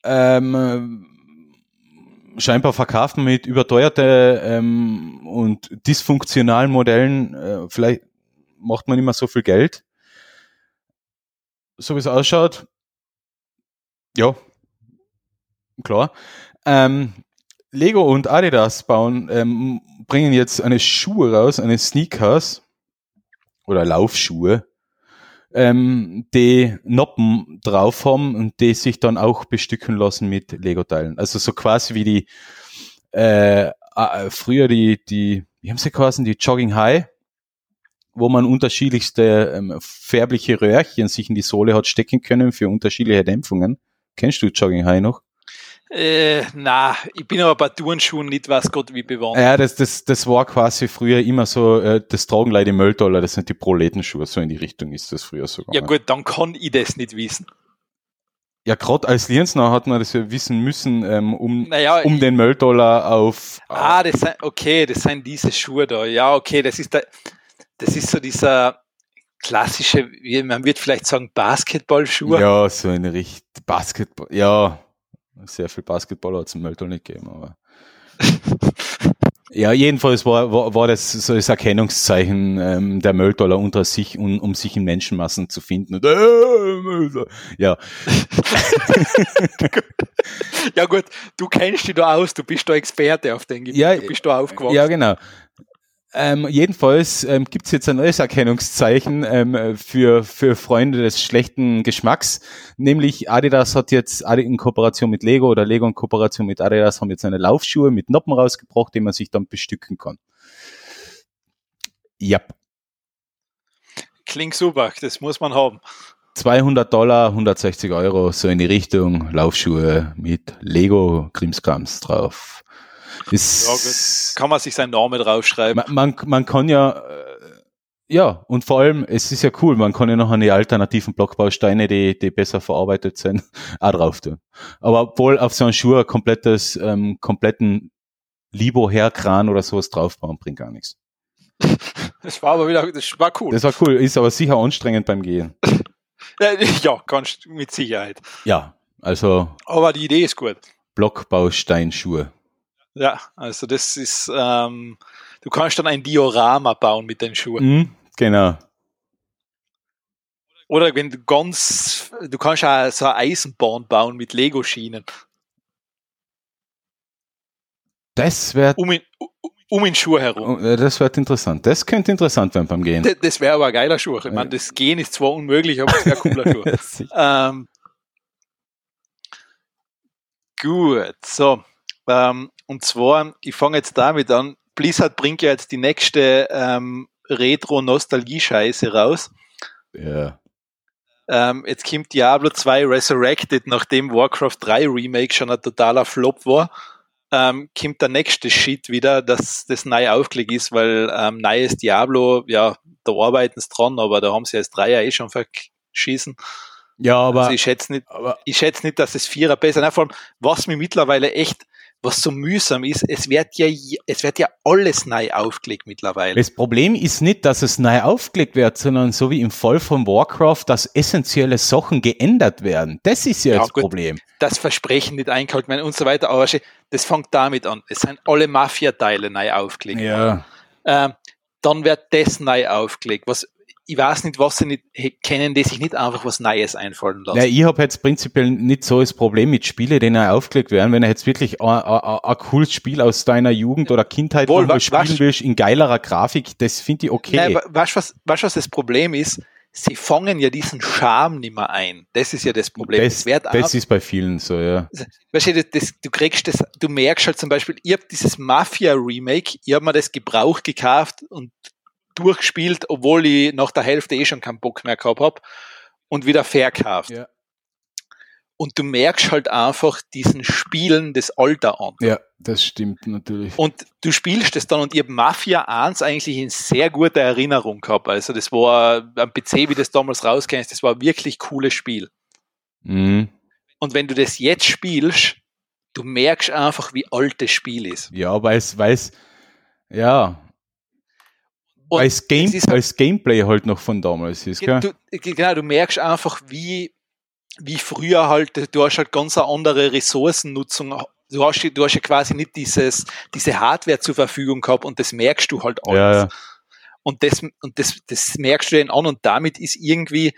Ähm, scheinbar verkaufen mit überteuerte ähm, und dysfunktionalen Modellen, äh, vielleicht macht man immer so viel Geld. So wie es ausschaut, ja, klar. Ähm, Lego und Adidas bauen, ähm, bringen jetzt eine Schuhe raus, eine Sneakers oder Laufschuhe, ähm, die Noppen drauf haben und die sich dann auch bestücken lassen mit Lego-Teilen. Also so quasi wie die äh, früher die, die, wie haben sie quasi die Jogging High, wo man unterschiedlichste ähm, färbliche Röhrchen sich in die Sohle hat stecken können für unterschiedliche Dämpfungen. Kennst du Jogging High noch? Äh, na, ich bin aber bei Turnschuhen nicht was Gott wie bewandert. Ja, das, das, das war quasi früher immer so, äh, das tragen Leute Mülltaler, das sind die Proletenschuhe, so in die Richtung ist das früher so. Ja gut, dann kann ich das nicht wissen. Ja, gerade als Lienzner hat man das ja wissen müssen, ähm, um, Naja, um den Mülltaler auf... Ah, das sind, okay, das sind diese Schuhe da. Ja, okay, das ist der, das ist so dieser klassische, man wird vielleicht sagen, Basketballschuhe. Ja, so eine Richtung Basketball. Ja, sehr viel Basketball hat es im Mülltal nicht gegeben, aber. Ja, jedenfalls war, war, war das so das Erkennungszeichen ähm, der Mülltaler unter sich, um, um sich in Menschenmassen zu finden. Und, äh, ja, Ja gut, du kennst dich da aus, du bist da Experte auf den Gebiet, Ja, du bist da aufgewachsen. ja genau. Ähm, jedenfalls ähm, gibt es jetzt ein neues Erkennungszeichen ähm, für, für Freunde des schlechten Geschmacks, nämlich Adidas hat jetzt in Kooperation mit Lego oder Lego in Kooperation mit Adidas haben jetzt eine Laufschuhe mit Noppen rausgebracht, die man sich dann bestücken kann. Ja, Klingt super, das muss man haben. 200 Dollar, 160 Euro, so in die Richtung, Laufschuhe mit Lego Krimskrams drauf. Ist, Ja. Kann man sich seinen Namen draufschreiben. man, man, man kann ja, äh, ja, und vor allem, es ist ja cool, man kann ja noch eine alternativen Blockbausteine, die, die besser verarbeitet sind, auch drauf tun. Aber obwohl auf so einen Schuh ein komplettes, ähm, kompletten Libo-Herkran oder sowas draufbauen, bringt gar nichts. Das war aber wieder, das war cool. Das war cool, ist aber sicher anstrengend beim Gehen. Ja, du mit Sicherheit. Ja, also Aber die Idee ist gut. Blockbausteinschuhe. Ja, also das ist, ähm, du kannst dann ein Diorama bauen mit den Schuhen. Mhm, genau. Oder wenn du ganz, du kannst auch so eine Eisenbahn bauen mit Lego-Schienen. Das wäre Um in, um in Schuhe herum. Oh, das wird interessant. Das könnte interessant werden beim Gehen. D- Das wäre aber ein geiler Schuh. Ich meine, das Gehen ist zwar unmöglich, aber es wäre ein cooler Schuh. Ähm, gut, so. Ähm, und zwar, ich fange jetzt damit an. Blizzard bringt ja jetzt die nächste ähm, Retro-Nostalgie-Scheiße raus. ja. Ähm, jetzt kommt Diablo 2 Resurrected, nachdem Warcraft 3 Remake schon ein totaler Flop war. Ähm, kommt der nächste Shit wieder, dass das neu aufgelegt ist, weil ähm, neues Diablo, ja, da arbeiten sie dran, aber da haben sie jetzt Dreier eh schon verschießen. ja, aber, also ich schätze nicht, aber ich schätze nicht, dass es Vierer besser. Nein, vor allem, was mir mittlerweile echt, was so mühsam ist, es wird ja, es wird ja alles neu aufgelegt mittlerweile. das Problem ist nicht, dass es neu aufgelegt wird, sondern so wie im Fall von Warcraft, dass essentielle Sachen geändert werden. Das ist ja, Ja, das gut. Problem. das Versprechen nicht eingehalten werden und so weiter. Aber das fängt damit an. Es sind alle Mafia-Teile neu aufgelegt. Ja. Ähm, dann wird das neu aufgelegt. Was, ich weiß nicht, was sie nicht kennen, die sich nicht einfach was Neues einfallen lassen. Ja, ich habe jetzt prinzipiell nicht so das Problem mit Spielen, die neu aufgelegt werden. Wenn du jetzt wirklich ein, cooles Spiel aus deiner Jugend oder Kindheit Wohl, nochmal wa- spielen was- willst, in geilerer Grafik, das finde ich okay. Nein, weißt du, was, weißt, was das Problem ist? Sie fangen ja diesen Charme nicht mehr ein. Das ist ja das Problem. das wird das ist bei vielen so, ja. weißt du, das, du kriegst das, du merkst halt zum Beispiel, ich habe dieses Mafia-Remake, ich habe mir das Gebrauch gekauft und durchgespielt, obwohl ich nach der Hälfte eh schon keinen Bock mehr gehabt habe und wieder verkauft. Ja. Und du merkst halt einfach diesen Spielen das Alter an. Ja, das stimmt natürlich. Und du spielst es dann und habe Mafia 1 eigentlich in sehr guter Erinnerung gehabt. Also das war am PC, wie das damals rauskennst, das war ein wirklich cooles Spiel. Mhm. Und wenn du das jetzt spielst, du merkst einfach, wie alt das Spiel ist. Ja, weil es, weil es, ja, Und es Game, halt- es Gameplay halt noch von damals ist, gell? Du, genau, du merkst einfach, wie, wie früher halt, du hast halt ganz eine andere Ressourcennutzung du hast, du hast ja quasi nicht dieses, diese Hardware zur Verfügung gehabt und das merkst du halt alles. Ja, ja. Und das, und das, das merkst du dann an und damit ist irgendwie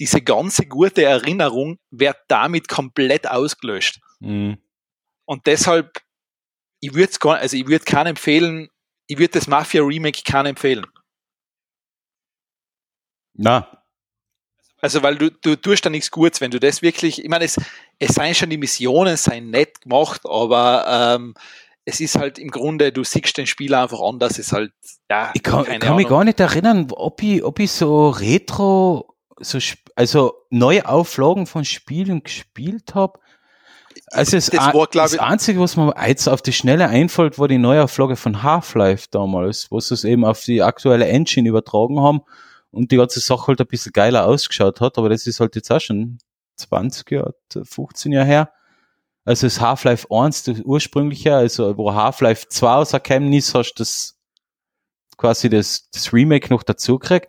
diese ganze gute Erinnerung wird damit komplett ausgelöscht. Mhm. Und deshalb, ich würde es gar, also ich würde keinen empfehlen, ich würde das Mafia Remake keinen empfehlen. Na, Also, weil du, du tust da nichts Gutes, wenn du das wirklich, ich meine, es, es seien schon die Missionen, seien nett gemacht, aber ähm, es ist halt im Grunde, du siehst den Spieler einfach anders, es ist halt, ja, ich kann, keine kann mich gar nicht erinnern, ob ich, ob ich so Retro, so, also neue Auflagen von Spielen gespielt habe. Also das, Das war, das ich- Einzige, was mir jetzt auf die Schnelle einfällt, war die Neuauflage von Half-Life damals, wo sie es eben auf die aktuelle Engine übertragen haben und die ganze Sache halt ein bisschen geiler ausgeschaut hat, aber das ist halt jetzt auch schon 20 Jahre, 15 Jahre her. Also das Half-Life 1, das ursprüngliche, also wo Half-Life 2 rausgekommen ist, hast du das quasi das, das Remake noch dazu gekriegt.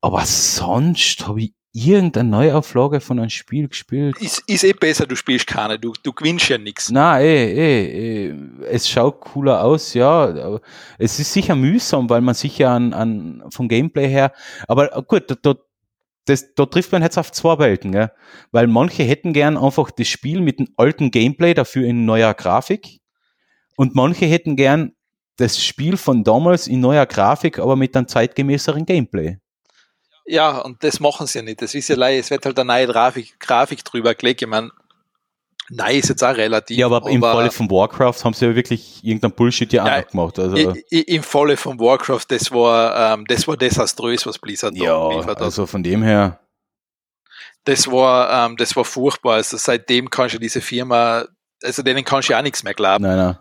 Aber sonst habe ich irgendeine Neuauflage von einem Spiel gespielt. Ist, ist eh besser, du spielst keine, du, du gewinnst ja nichts. Na, eh, eh, eh, es schaut cooler aus, ja. Aber es ist sicher mühsam, weil man sicher an, an vom Gameplay her, aber gut, da, da, das, da trifft man jetzt auf zwei Welten, gell? weil manche hätten gern einfach das Spiel mit dem alten Gameplay, dafür in neuer Grafik, und manche hätten gern das Spiel von damals in neuer Grafik, aber mit einem zeitgemäßeren Gameplay. Ja, und das machen sie ja nicht. Das ist ja leider, es wird halt eine neue Grafik, Grafik drüber gelegt. Ich meine, nein ist jetzt auch relativ. Ja, aber, im Falle von Warcraft haben sie ja wirklich irgendein Bullshit ja, Ja, auch noch gemacht. Also, im Falle von Warcraft, das war, ähm, das war desaströs, was Blizzard da ja, geliefert hat. also von dem her. Das war, ähm, das war furchtbar. Also seitdem kannst du diese Firma, also denen kannst du ja auch nichts mehr glauben. Nein, nein.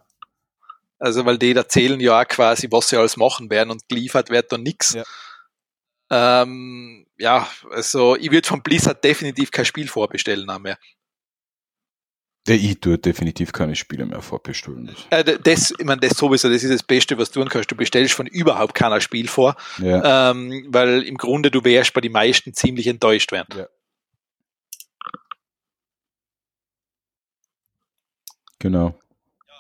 Also weil die erzählen ja auch quasi, was sie alles machen werden und geliefert wird dann nichts. Ja. Ähm, ja, also ich würde von Blizzard definitiv kein Spiel vorbestellen mehr. Der ich tue definitiv keine Spiele mehr vorbestellen. Äh, das, ich meine, das sowieso, das ist das Beste, was du tun kannst. Du bestellst von überhaupt keiner Spiel vor, Ja. ähm, weil im Grunde du wärst bei den meisten ziemlich enttäuscht werden. Ja. Genau.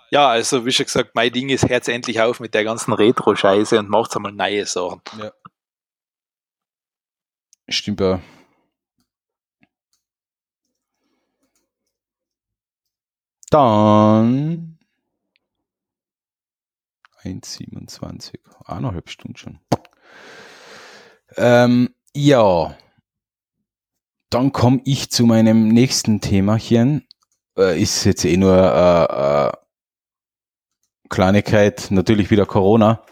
Ja, also wie schon gesagt, mein Ding ist, Herz endlich auf mit der ganzen Retro-Scheiße und macht's einmal neue Sachen. Ja. Stimmt ja. Dann 1,27. Eineinhalb Stunden schon. Ähm, ja. Dann komme ich zu meinem nächsten Themachen. Äh, ist jetzt eh nur äh, äh, Kleinigkeit, natürlich wieder Corona.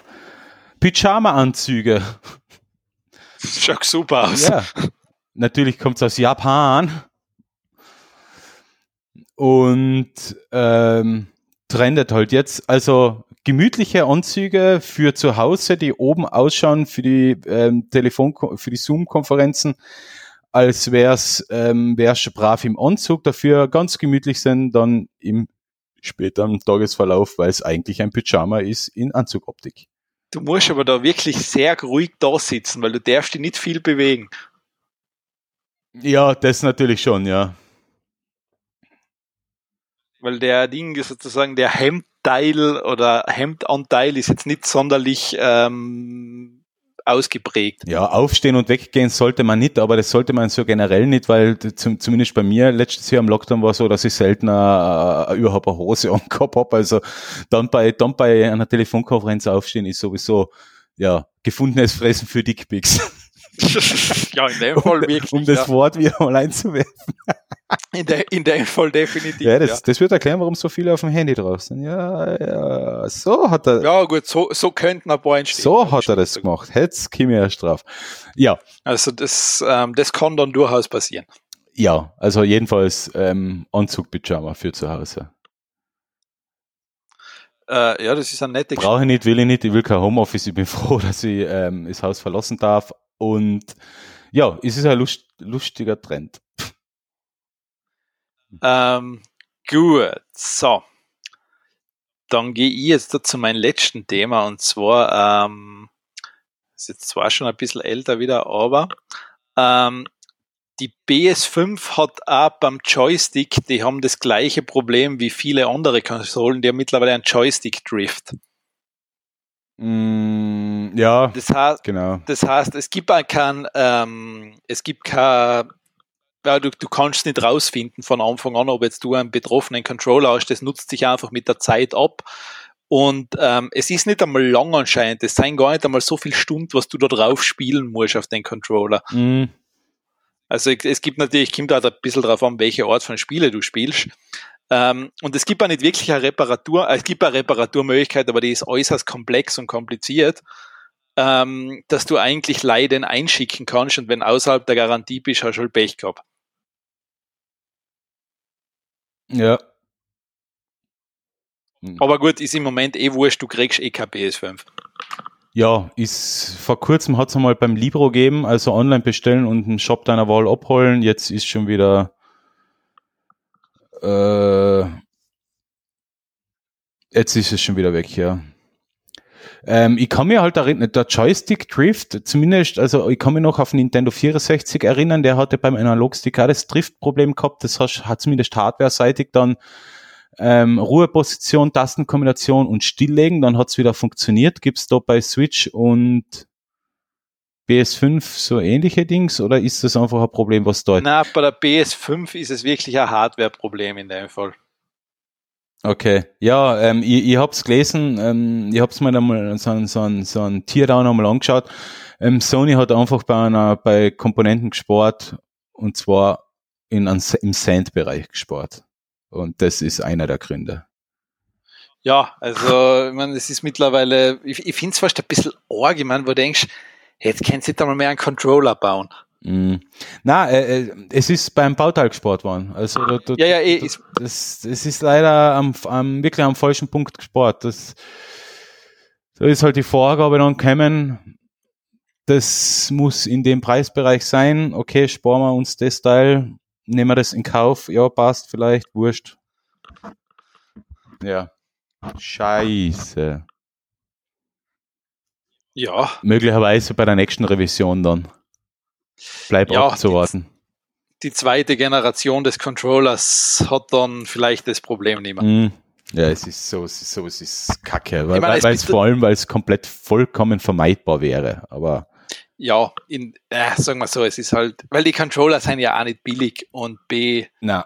Pyjama-Anzüge. Schaut super aus. Ja. Natürlich kommt es aus Japan. Und ähm, trendet halt jetzt. Also gemütliche Anzüge für zu Hause, die oben ausschauen für die ähm, Telefon für die Zoom-Konferenzen, als wär's ähm, wär's schon brav im Anzug, dafür ganz gemütlich sind, dann im späteren Tagesverlauf, weil es eigentlich ein Pyjama ist in Anzugoptik. Du musst aber da wirklich sehr ruhig da sitzen, weil du darfst dich nicht viel bewegen. Ja, das natürlich schon, ja. Weil der Ding ist sozusagen, der Hemdteil oder Hemdanteil ist jetzt nicht sonderlich ähm, ausgeprägt. Ja, aufstehen und weggehen sollte man nicht, aber das sollte man so generell nicht, weil zum, zumindest bei mir letztes Jahr im Lockdown war so, dass ich selten äh, überhaupt eine Hose angehabt habe. Also dann bei, dann bei einer Telefonkonferenz aufstehen ist sowieso ja gefundenes Fressen für Dickpics. ja, in dem Fall wirklich. um das ja. Wort wieder mal einzuwerfen. in, de, in dem Fall definitiv. Ja, das, ja. das wird erklären, warum so viele auf dem Handy drauf sind. Ja, ja, so hat er, ja, gut, so, so könnten ein paar entstehen. so hat er das gemacht. Jetzt käme er erst drauf. Ja, Also das, ähm, das kann dann durchaus passieren. ja, also jedenfalls ähm, Anzug-Pyjama für zu Hause. Äh, ja, das ist eine nette Brauche ich nicht, will ich nicht, ich will kein Homeoffice, ich bin froh, dass ich ähm, das Haus verlassen darf. Und ja, es ist ein lust, lustiger Trend. Ähm, gut, so. Dann gehe ich jetzt zu meinem letzten Thema und zwar, ähm, ist jetzt zwar schon ein bisschen älter wieder, aber ähm, die PS5 hat auch beim Joystick, die haben das gleiche Problem wie viele andere Konsolen, die haben mittlerweile einen Joystick-Drift. Mm, ja, Das heißt, genau. das heißt, es gibt auch kein, ähm, es gibt kein, ja, du, du kannst nicht rausfinden von Anfang an, ob jetzt du einen betroffenen Controller hast, das nutzt sich einfach mit der Zeit ab. Und ähm, es ist nicht einmal lang anscheinend, es seien gar nicht einmal so viele Stunden, was du da drauf spielen musst auf den Controller. Mm, Also es gibt natürlich, kommt auch ein bisschen drauf an, welche Art von Spiele du spielst. Ähm, und es gibt auch nicht wirklich eine Reparatur, äh, es gibt eine Reparaturmöglichkeit, aber die ist äußerst komplex und kompliziert, ähm, dass du eigentlich Leiden einschicken kannst und wenn außerhalb der Garantie bist, hast du halt Pech gehabt. ja. Aber gut, ist im Moment eh wurscht, du kriegst eh kein PS5. Ja, ist vor kurzem hat es einmal beim Libro gegeben, also online bestellen und einen Shop deiner Wahl abholen. Jetzt ist schon wieder äh, jetzt ist es schon wieder weg, ja. Ähm, ich kann mir halt erinnern, der Joystick Drift, zumindest, also ich kann mich noch auf Nintendo 64 erinnern, der hatte beim Analogstick auch das Drift-Problem gehabt. Das hat, zumindest hardware-seitig dann ähm, Ruheposition, Tastenkombination und Stilllegen, dann hat's wieder funktioniert. Gibt's da bei Switch und PS5 so ähnliche Dings oder ist das einfach ein Problem, was da Na, bei der PS5 ist es wirklich ein Hardware-Problem in dem Fall. Okay, ja, ähm, ich, ich hab's gelesen, ähm, ich hab's mir so, ein- so, ein- so ein Teardown einmal angeschaut. Ähm, Sony hat einfach bei einer, bei Komponenten gespart und zwar in, einem- im Sand-Bereich gespart. Und das ist einer der Gründe. Ja, also, ich meine, es ist mittlerweile, ich, ich finde es fast ein bisschen arg, ich meine, wo du denkst, jetzt kannst du nicht einmal mehr einen Controller bauen. Mm. Na, äh, äh, es ist beim Bauteil gespart worden. Also da, da, Ja, ja, eh, da, ist, das, das ist leider am, am wirklich am falschen Punkt gespart. Das, da ist halt die Vorgabe dann gekommen, das muss in dem Preisbereich sein. Okay, sparen wir uns das Teil, nehmen wir das in Kauf. Ja, passt vielleicht, wurscht. Ja. Scheiße. Ja, Möglicherweise bei der nächsten Revision dann. Bleib Ja, abzuwarten. die zweite Generation des Controllers hat dann vielleicht das Problem nicht mehr. Mm. Ja, es ist so, es ist so, es ist kacke, weil, Ich meine, es weil es vor allem, weil es komplett vollkommen vermeidbar wäre. Aber Ja, in, äh, sagen wir so, es ist halt, weil die Controller sind ja auch nicht billig und B, na,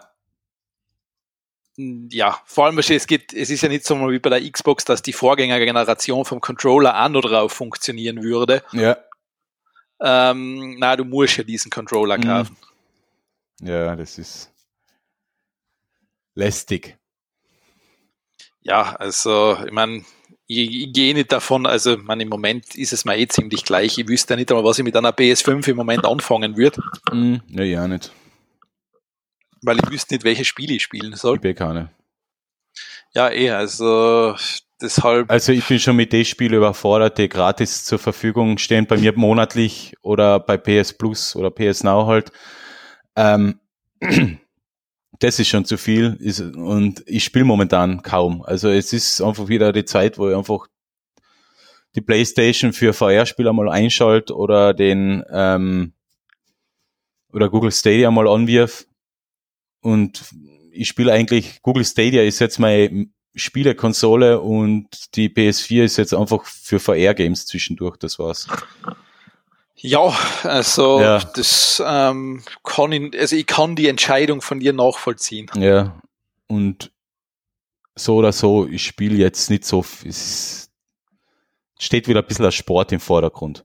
ja, vor allem, es geht, es ist ja nicht so wie bei der Xbox, dass die Vorgängergeneration vom Controller auch noch drauf funktionieren würde. ja, Ähm, na, du musst ja diesen Controller Mhm. kaufen. ja, das ist lästig. Ja, also, ich meine, ich, ich gehe nicht davon, also, mein, im Moment ist es mir eh ziemlich gleich. Ich wüsste ja nicht einmal, was ich mit einer PS5 im Moment anfangen würde, Mm. Ja, ja, nicht. Weil ich wüsste nicht, welche Spiele ich spielen soll. Ich bin keine. Ja, eh, also, deshalb, Also ich bin schon mit den Spielen überfordert, die gratis zur Verfügung stehen, bei mir monatlich oder bei PS Plus oder PS Now halt. Ähm, das ist schon zu viel ist, und ich spiele momentan kaum. Also es ist einfach wieder die Zeit, wo ich einfach die Playstation für VR-Spieler mal einschalte oder den ähm, oder Google Stadia mal anwirf und ich spiele eigentlich, Google Stadia ist jetzt meine Spielekonsole und die PS4 ist jetzt einfach für VR-Games zwischendurch, das war's. ja, also, Ja. das ähm, kann ich, also ich kann die Entscheidung von dir nachvollziehen. Ja, und so oder so, ich spiele jetzt nicht so, es steht wieder ein bisschen der Sport im Vordergrund.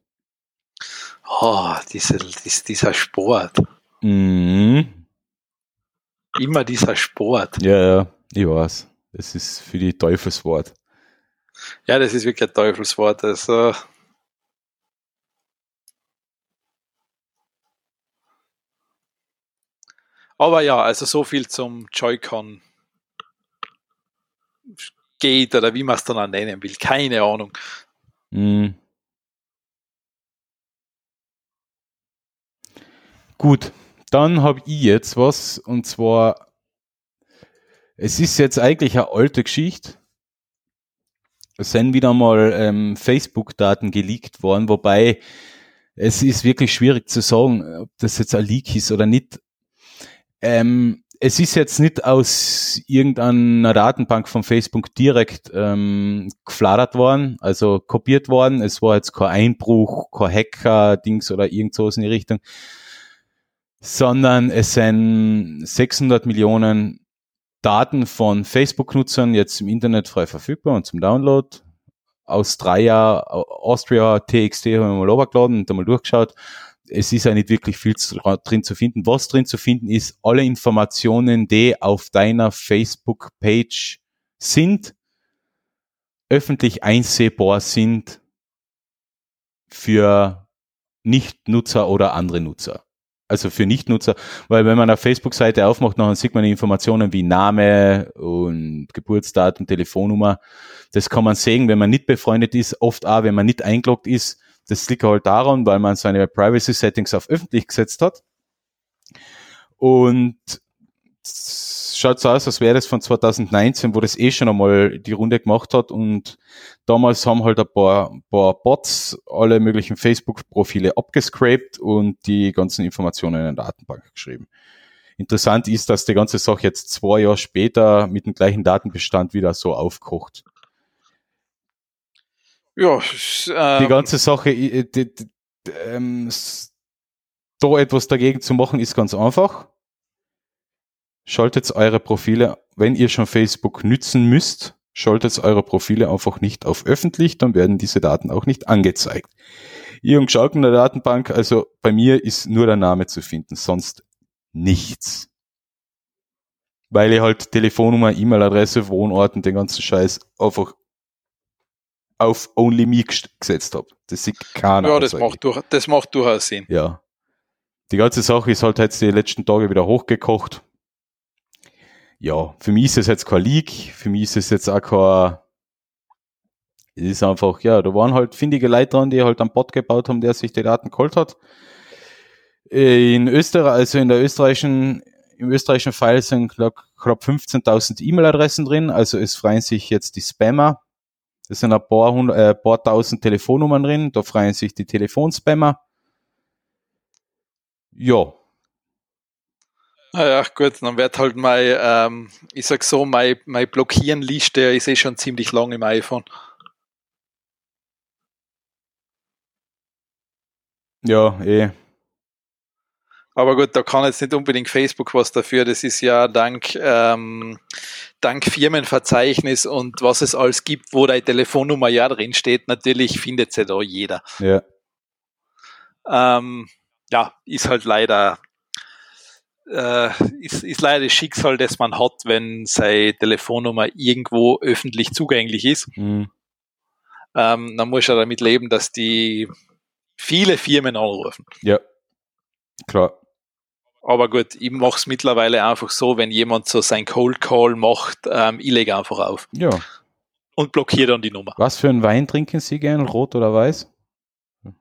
Oh, diese, dies, dieser Sport. Mhm. Immer dieser Sport. Ja, ja, ich weiß. Das ist für die Teufelswort. Ja, das ist wirklich ein Teufelswort. Also, aber ja, also so viel zum Joy-Con geht oder wie man es dann auch nennen will. Keine Ahnung. Mhm. Gut, dann habe ich jetzt was und zwar, es ist jetzt eigentlich eine alte Geschichte. Es sind wieder mal ähm, Facebook-Daten geleakt worden, wobei es ist wirklich schwierig zu sagen, ob das jetzt ein Leak ist oder nicht. Ähm, es ist jetzt nicht aus irgendeiner Datenbank von Facebook direkt ähm, gefladert worden, also kopiert worden. Es war jetzt kein Einbruch, kein Hacker-Dings oder irgend sowas in die Richtung, sondern es sind 600 Millionen Daten von Facebook-Nutzern jetzt im Internet frei verfügbar und zum Download. Aus drei Jahren Austria TXT haben wir mal runtergeladen und einmal durchgeschaut es ist ja nicht wirklich viel drin zu finden. Was drin zu finden ist, alle Informationen, die auf deiner Facebook-Page sind, öffentlich einsehbar sind für Nicht-Nutzer oder andere Nutzer. Also für Nicht-Nutzer, weil wenn man eine Facebook-Seite aufmacht, dann sieht man Informationen wie Name und Geburtsdatum, Telefonnummer. Das kann man sehen, wenn man nicht befreundet ist, oft auch, wenn man nicht eingeloggt ist das liegt halt daran, weil man seine Privacy Settings auf öffentlich gesetzt hat. Und schaut so aus, als wäre das von 2019, wo das eh schon einmal die Runde gemacht hat und damals haben halt ein paar, paar Bots alle möglichen Facebook-Profile abgescraped und die ganzen Informationen in eine Datenbank geschrieben. Interessant ist, dass die ganze Sache jetzt zwei Jahre später mit dem gleichen Datenbestand wieder so aufkocht. Ja, ähm, die ganze Sache, die, die, ähm, da etwas dagegen zu machen, ist ganz einfach. Schaltet eure Profile, wenn ihr schon Facebook nützen müsst, schaltet eure Profile einfach nicht auf öffentlich, dann werden diese Daten auch nicht angezeigt. Ihr und geschaut in der Datenbank, also bei mir ist nur der Name zu finden, sonst nichts. Weil ich halt Telefonnummer, E-Mail-Adresse, Wohnort den ganzen Scheiß einfach auf Only Me gesetzt habe. Das sieht keiner. Ja, das macht, durch, das macht durchaus Sinn. Ja. Die ganze Sache ist halt jetzt die letzten Tage wieder hochgekocht. Ja, für mich ist es jetzt kein Leak, für mich ist es jetzt auch kein, es ist einfach, ja, da waren halt findige Leute dran, die halt einen Bot gebaut haben, der sich die Daten geholt hat. In Österreich, also in der österreichischen, im österreichischen File sind knapp 15.000 E-Mail-Adressen drin, also es freuen sich jetzt die Spammer es sind ein paar, hundert, äh, paar tausend Telefonnummern drin, da freuen sich die Telefonspammer. Ja. Ja, gut, dann wird halt mein, ähm, ich sag so, mein, mein Blockieren-Liste ist eh schon ziemlich lang im iPhone. Ja, eh. Aber gut, da kann jetzt nicht unbedingt Facebook was dafür. Das ist ja dank, ähm, dank Firmenverzeichnis und was es alles gibt, wo deine Telefonnummer ja drin steht. Natürlich findet sie da jeder. Ja. Ähm, ja, ist halt leider, äh, ist, ist leider das Schicksal, das man hat, wenn seine Telefonnummer irgendwo öffentlich zugänglich ist. Mhm. Ähm, dann muss er damit leben, dass die viele Firmen anrufen. Ja, klar. Aber gut, ich mache es mittlerweile einfach so, wenn jemand so sein Cold Call macht, ähm, ich lege einfach auf. Ja. Und blockiere dann die Nummer. Was für einen Wein trinken Sie gern, rot oder weiß?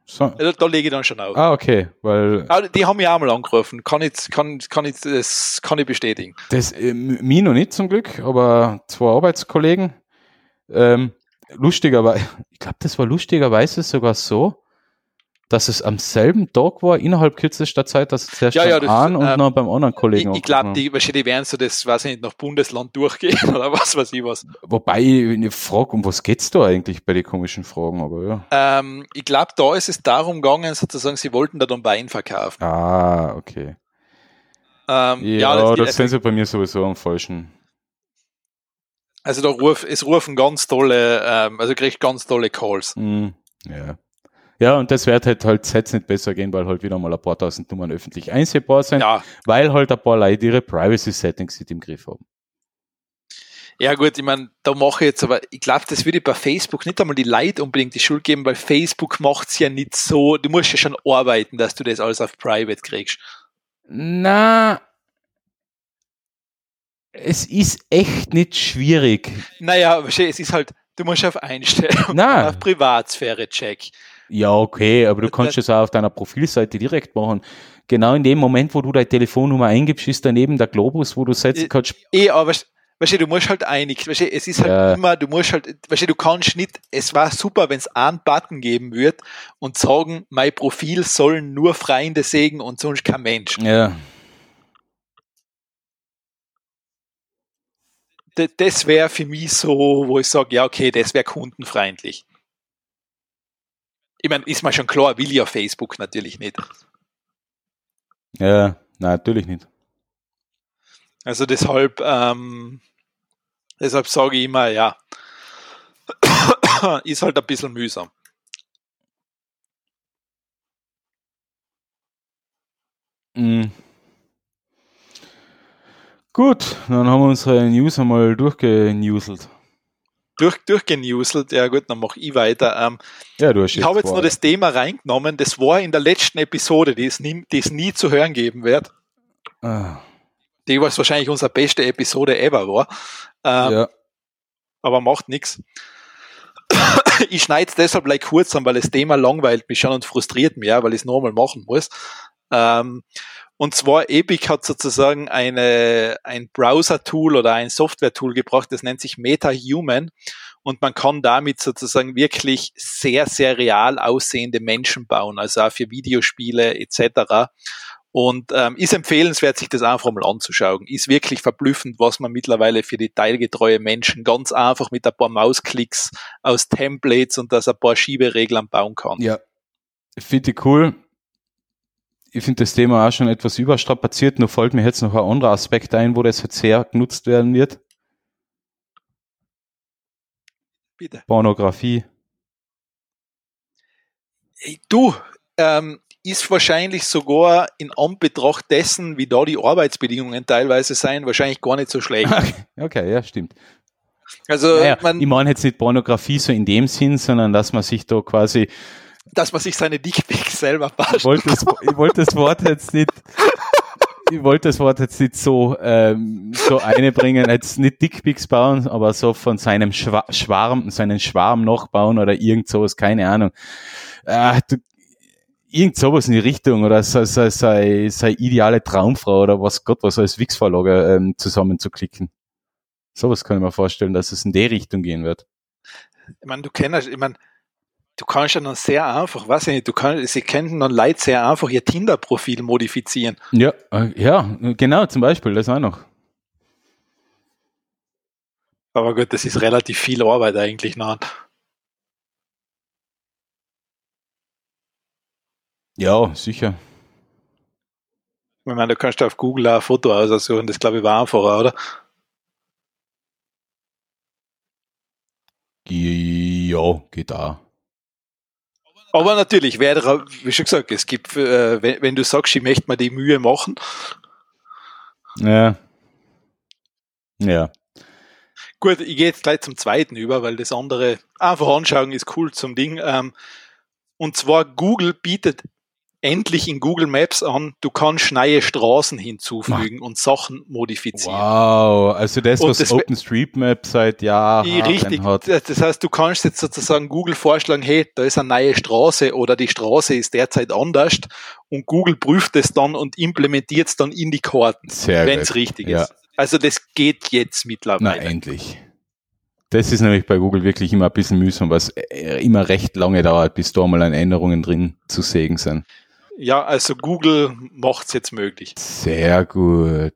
So. Da, da lege ich dann schon auf. Ah, okay, weil. Ah, die haben mich auch mal angerufen. Kann ich, kann, kann ich, das kann ich bestätigen. Das, äh, mir noch nicht zum Glück, aber zwei Arbeitskollegen. Ähm, lustigerweise, ich glaube, das war lustigerweise sogar so, dass es am selben Tag war, innerhalb kürzester Zeit, dass es zuerst ja, ja, das, an und ähm, noch beim anderen Kollegen. Ich, ich glaube, die, wahrscheinlich werden so das, weiß ich nicht, nach Bundesland durchgehen oder was weiß ich was. Wobei, ich frage, um was geht's da eigentlich bei den komischen Fragen, aber ja. Ähm, ich glaube, da ist es darum gegangen, sozusagen, sie wollten da dann Wein verkaufen. Ah, okay. Ähm, ja, ja, das, das sind sie bei mir sowieso am falschen. Also da ruf, es rufen ganz tolle, ähm, also kriegt ganz tolle Calls. Mm, ja. Ja, und das wird halt halt jetzt nicht besser gehen, weil halt wieder mal ein paar tausend Nummern öffentlich einsehbar sind, ja. weil halt ein paar Leute ihre Privacy-Settings nicht im Griff haben. Ja gut, ich meine, da mache ich jetzt aber, ich glaube, das würde bei Facebook nicht einmal die Leute unbedingt die Schuld geben, weil Facebook macht es ja nicht so, du musst ja schon arbeiten, dass du das alles auf Private kriegst. Na, es ist echt nicht schwierig. Naja, es ist halt, du musst auf Einstellung, auf Privatsphäre check. Ja, okay, aber du kannst es auch auf deiner Profilseite direkt machen. Genau in dem Moment, wo du deine Telefonnummer eingibst, ist daneben der Globus, wo du setzen kannst. Eh, aber weißt du, du musst halt einig, weißt du, es ist halt Ja. immer, du musst halt, weißt du, du kannst nicht, es war super, wenn es einen Button geben wird und sagen, mein Profil sollen nur Freunde sehen und sonst kein Mensch. Ja. Das wäre für mich so, wo ich sage, ja, okay, das wäre kundenfreundlich. Ich meine, ist mir schon klar, will ja Facebook natürlich nicht. Ja, nein, natürlich nicht. Also deshalb, ähm, deshalb sage ich immer, ja, ist halt ein bisschen mühsam. Mhm. Gut, dann haben wir unsere News einmal durchgenewselt. Durch, durchgenuselt, ja gut, dann mache ich weiter. Ähm, Ja, du hast ich habe jetzt nur das Thema reingenommen, das war in der letzten Episode, die es nie, die es nie zu hören geben wird, Ah, die was wahrscheinlich unsere beste Episode ever war, ähm, ja. aber macht nichts. Ich schneide es deshalb gleich kurz an, weil das Thema langweilt mich schon und frustriert mich, ja, weil ich es nochmal machen muss. Ähm, und zwar Epic hat sozusagen eine, ein Browser-Tool oder ein Software-Tool gebracht, das nennt sich MetaHuman. Und man kann damit sozusagen wirklich sehr, sehr real aussehende Menschen bauen, also auch für Videospiele etc. Und ähm, ist empfehlenswert, sich das einfach mal anzuschauen. Ist wirklich verblüffend, was man mittlerweile für detailgetreue Menschen ganz einfach mit ein paar Mausklicks aus Templates und aus ein paar Schiebereglern bauen kann. Ja, finde ich cool. Ich finde das Thema auch schon etwas überstrapaziert, nur fällt mir jetzt noch ein anderer Aspekt ein, wo das jetzt sehr genutzt werden wird. Bitte. Pornografie. Hey, du, ähm, ist wahrscheinlich sogar in Anbetracht dessen, wie da die Arbeitsbedingungen teilweise sein, wahrscheinlich gar nicht so schlecht. Okay, ja, stimmt. Also, Naja, man, ich meine jetzt nicht Pornografie so in dem Sinn, sondern dass man sich da quasi, dass man sich seine Dickpics selber ich passt. wollte das, ich wollte das Wort jetzt nicht, ich wollte das Wort jetzt nicht so, ähm, so einbringen, jetzt nicht Dickpics bauen, aber so von seinem Schwa Schwarm, seinen Schwarm nachbauen oder irgend sowas, keine Ahnung. Äh, du, irgend sowas in die Richtung oder sei, sei, sei, sei ideale Traumfrau oder was Gott was als Wix-Vorlage ähm, zusammenzuklicken. Sowas kann ich mir vorstellen, dass es in die Richtung gehen wird. Ich meine, du kennst, ich meine, du kannst ja dann sehr einfach, weiß ich nicht, du kannst, sie können dann Leute sehr einfach ihr Tinder-Profil modifizieren. Ja, äh, ja, genau, zum Beispiel, das auch noch. Aber gut, das ist relativ viel Arbeit eigentlich noch. Ja, sicher. Ich meine, du kannst auf Google auch ein Foto aussuchen, das glaube ich war einfacher, oder? Ja, geht auch. Aber natürlich wäre, wie schon gesagt, es gibt, äh, wenn, wenn du sagst, ich möchte mir die Mühe machen, Ja. Ja. Gut, ich gehe jetzt gleich zum zweiten über, weil das andere einfach anschauen ist cool zum Ding. Ähm, und zwar Google bietet endlich in Google Maps an, du kannst neue Straßen hinzufügen und Sachen modifizieren. Wow, also das, Und was das- OpenStreetMap seit Jahren richtig, hat. das heißt, du kannst jetzt sozusagen Google vorschlagen, hey, da ist eine neue Straße oder die Straße ist derzeit anders und Google prüft es dann und implementiert es dann in die Karten, wenn es richtig Ja. ist. Also das geht jetzt Na, mittlerweile. endlich. Das ist nämlich bei Google wirklich immer ein bisschen mühsam, was äh, immer recht lange dauert, bis da mal an Änderungen drin zu sehen sind. Ja, also Google macht es jetzt möglich. Sehr gut.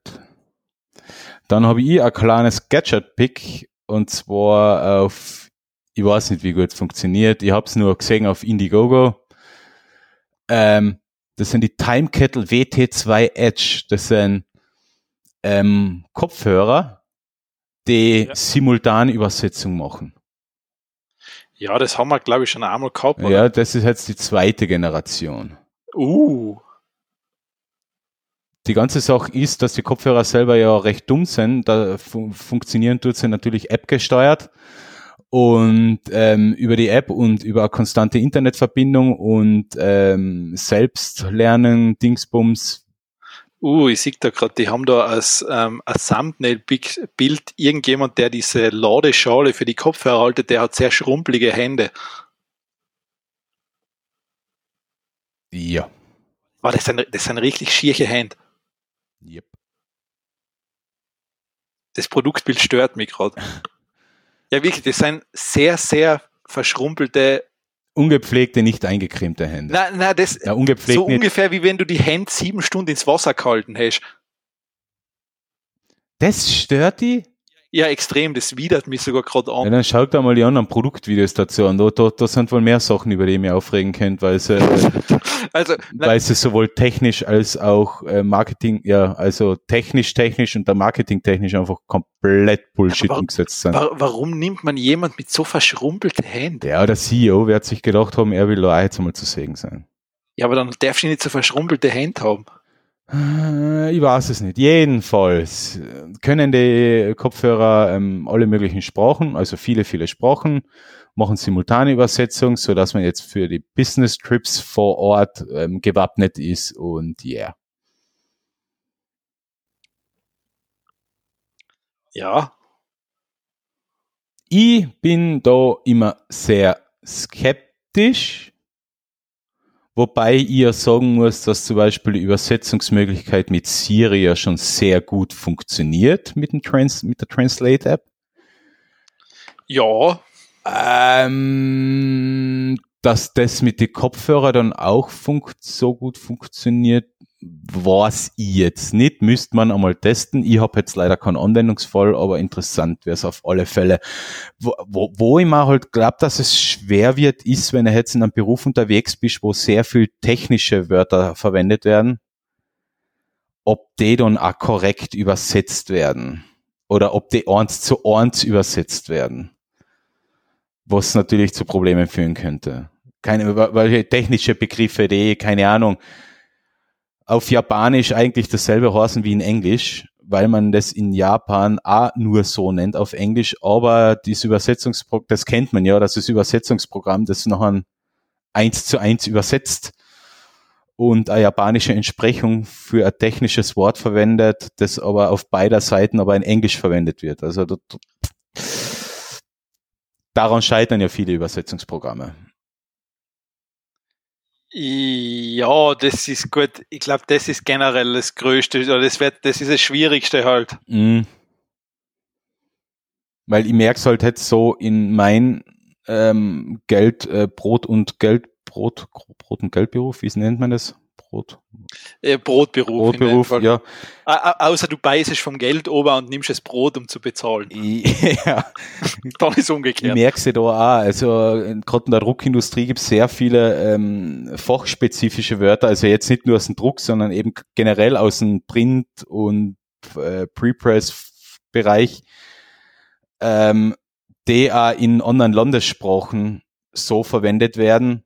Dann habe ich ein kleines Gadget-Pick und zwar auf, ich weiß nicht, wie gut es funktioniert. Ich habe es nur gesehen auf Indiegogo. Ähm, das sind die Time Kettle WT2 Edge. Das sind ähm, Kopfhörer, die Ja. Simultanübersetzung machen. Ja, das haben wir, glaube ich, schon einmal gehabt. Oder? Ja, das ist jetzt die zweite Generation. Uh, Die ganze Sache ist, dass die Kopfhörer selber ja recht dumm sind. Da fun funktionieren tut sie natürlich App gesteuert und ähm, über die App und über eine konstante Internetverbindung und ähm, Selbstlernen, Dingsbums. uh, ich sehe da gerade, die haben da als, ähm, als Thumbnail-Bild irgendjemand, der diese Ladeschale für die Kopfhörer haltet, der hat sehr schrumpelige Hände. Ja. War das sind, das sind richtig schierche Hände. Yep. das Produktbild stört mich gerade. Ja, wirklich, das sind sehr, sehr verschrumpelte. Ungepflegte, nicht eingecremte Hände. Nein, nein, das Ja, ungepflegt so nicht. ungefähr wie wenn du die Hände sieben Stunden ins Wasser gehalten hast. Das stört die? Ja, extrem, das widert mich sogar gerade Ja, an. dann schaut da mal die anderen Produktvideos dazu an. Da, da, da sind wohl mehr Sachen, über die ihr mich aufregen könnt, weil sie, Also, nein, weil sie sowohl technisch als auch äh, Marketing, ja, also technisch, technisch und der Marketing technisch einfach komplett Bullshit Aber- umgesetzt sind. wa warum nimmt man jemand mit so verschrumpelte Händen? Ja, der CEO wird sich gedacht haben, er will da auch jetzt einmal zu sehen sein. Ja, aber dann darfst du nicht so verschrumpelte Hände haben. Äh, Ich weiß es nicht. Jedenfalls äh, können die Kopfhörer ähm, alle möglichen Sprachen, also viele, viele Sprachen, machen simultane Übersetzung, so dass man jetzt für die Business Trips vor Ort ähm, gewappnet ist und yeah. Ja, Ich bin da immer sehr skeptisch, wobei ja sagen muss, dass zum Beispiel die Übersetzungsmöglichkeit mit Siri ja schon sehr gut funktioniert mit, dem Trans mit der Translate-App. ja, Ähm, dass das mit den Kopfhörern dann auch so gut funktioniert, weiß ich jetzt nicht. Müsste man einmal testen. Ich habe jetzt leider keinen Anwendungsfall, aber interessant wäre es auf alle Fälle. Wo, wo, wo ich mir halt glaube, dass es schwer wird, ist, wenn du jetzt in einem Beruf unterwegs bist, wo sehr viel technische Wörter verwendet werden, ob die dann auch korrekt übersetzt werden. Oder ob die eins zu eins übersetzt werden was natürlich zu Problemen führen könnte. Keine, weil technische Begriffe, die, keine Ahnung, auf Japanisch eigentlich dasselbe heißen wie in Englisch, weil man das in Japan auch nur so nennt auf Englisch, aber das Übersetzungsprogramm, das kennt man ja, das ist Übersetzungsprogramm, das nachher eins zu eins übersetzt und eine japanische Entsprechung für ein technisches Wort verwendet, das aber auf beider Seiten aber in Englisch verwendet wird. Also da- daran scheitern ja viele Übersetzungsprogramme. Ja, das ist gut. Ich glaube, das ist generell das Größte, oder das wird, das ist das Schwierigste halt. Mhm. Weil ich merke es halt jetzt so in mein ähm, Geld, äh, Brot und Geld, Brot, Brot und Geldberuf, wie nennt man das? Brot, Äh, Brotberuf. Brotberuf, ja. Au- au- Außer du beißt vom Geld ober und nimmst das Brot, um zu bezahlen. Ich, ja, Dann ist ich umgekehrt. merke es ja da auch. Also äh, gerade in der Druckindustrie gibt es sehr viele ähm, fachspezifische Wörter, also jetzt nicht nur aus dem Druck, sondern eben generell aus dem Print- und äh, Prepress-Bereich, ähm, die auch in anderen Landessprachen so verwendet werden.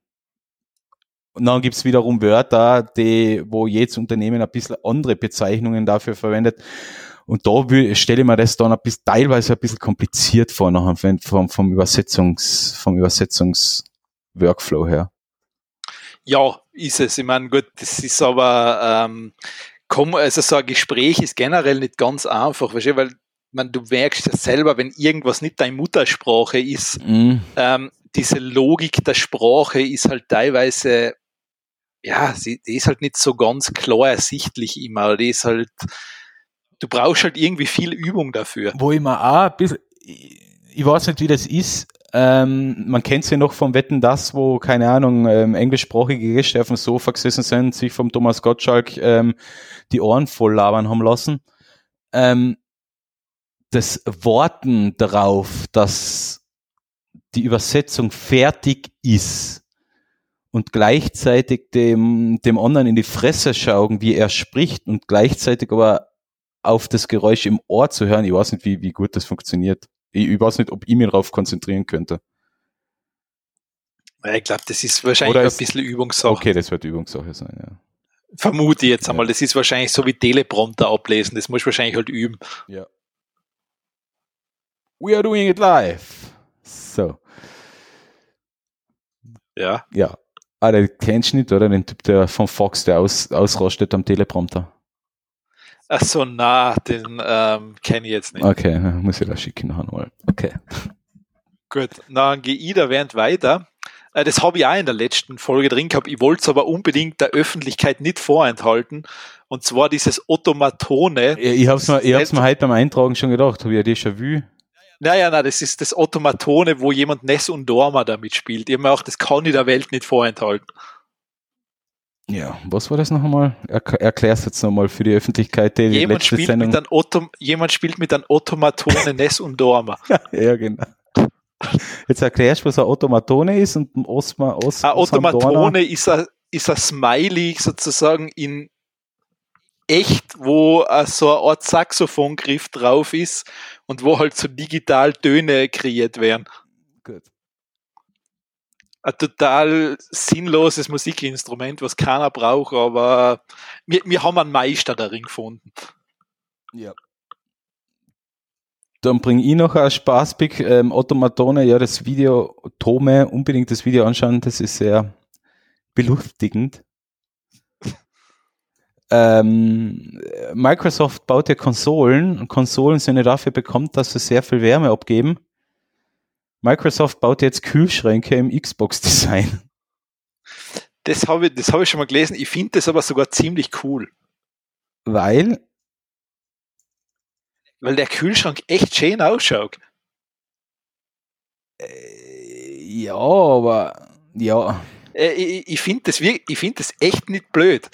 Und dann gibt's wiederum Wörter, die, wo jedes Unternehmen ein bisschen andere Bezeichnungen dafür verwendet. Und da stelle ich mir das dann ein bisschen, teilweise ein bisschen kompliziert vor, nachher vom, vom, Übersetzungs, vom Übersetzungsworkflow her. Ja, ist es. Ich meine, gut, das ist aber, ähm, komm, also so ein Gespräch ist generell nicht ganz einfach, weißt du, weil man, du merkst ja selber, wenn irgendwas nicht deine Muttersprache ist, Mhm. ähm, diese Logik der Sprache ist halt teilweise, ja, sie, die ist halt nicht so ganz klar ersichtlich immer. Die ist halt, du brauchst halt irgendwie viel Übung dafür. Wo ich mir auch ein bisschen, ich, weiß nicht, wie das ist. Ähm, man kennt sie ja noch vom Wetten das, wo, keine Ahnung, ähm, englischsprachige Gäste auf dem Sofa gesessen sind, sich vom Thomas Gottschalk ähm, die Ohren voll labern haben lassen. Ähm, das Worten darauf, dass die Übersetzung fertig ist und gleichzeitig dem, dem anderen in die Fresse schauen, wie er spricht und gleichzeitig aber auf das Geräusch im Ohr zu hören. Ich weiß nicht, wie, wie gut das funktioniert. Ich, ich weiß nicht, ob ich mich darauf konzentrieren könnte. Ja, Ich glaube, das ist wahrscheinlich Oder ein ist- bisschen Übungssache. Okay, das wird Übungssache sein, ja. Vermute ich jetzt Ja. einmal. Das ist wahrscheinlich so wie Teleprompter ablesen. Das muss ich wahrscheinlich halt üben. ja. We are doing it live. So, Ja. ja. Ah, den kennst du nicht, oder? Den Typ, der von Fox, der aus, ausrastet am Teleprompter. Ach so, na, den ähm, kenne ich jetzt nicht. Okay, muss ich da schicken nachher mal. Okay. Gut, dann gehe ich da während weiter. Äh, das habe ich auch in der letzten Folge drin gehabt. Ich wollte es aber unbedingt der Öffentlichkeit nicht vorenthalten. Und zwar dieses Automatone. Ich, ich habe es mir, ich hab's mir heute beim Eintragen schon gedacht. Habe ich ja Déjà-vu? Naja, na, das ist das Automatone, wo jemand Ness und Dorma damit spielt. Ich habe mir auch, das kann ich der Welt nicht vorenthalten. Ja, was war das noch einmal? Er, erklär's jetzt nochmal für die Öffentlichkeit. Die jemand, letzte spielt Sendung. Mit einem Otto, jemand spielt mit einem Automatone Ness und Dorma. ja, genau. Jetzt erklärst du, was ein Automatone ist und ein Osma, Os, Ein Automatone ist ein, ist ein Smiley sozusagen in echt, wo so eine Art Saxophongriff drauf ist und wo halt so digital Töne kreiert werden. Gut. Ein total sinnloses Musikinstrument, was keiner braucht, aber wir, wir haben einen Meister darin gefunden. Ja. Dann bringe ich noch ein Spaßpick. Ähm, Automatone, ja, das Video, Tome, unbedingt das Video anschauen, das ist sehr belustigend. Ähm, Microsoft baut ja Konsolen und Konsolen sind ja dafür bekannt, dass sie sehr viel Wärme abgeben. Microsoft baut jetzt Kühlschränke im Xbox-Design. Das habe ich, das hab ich schon mal gelesen. Ich finde das aber sogar ziemlich cool. Weil? Weil der Kühlschrank echt schön ausschaut. Äh, ja, aber ja. Äh, ich, ich finde das, find das echt nicht blöd.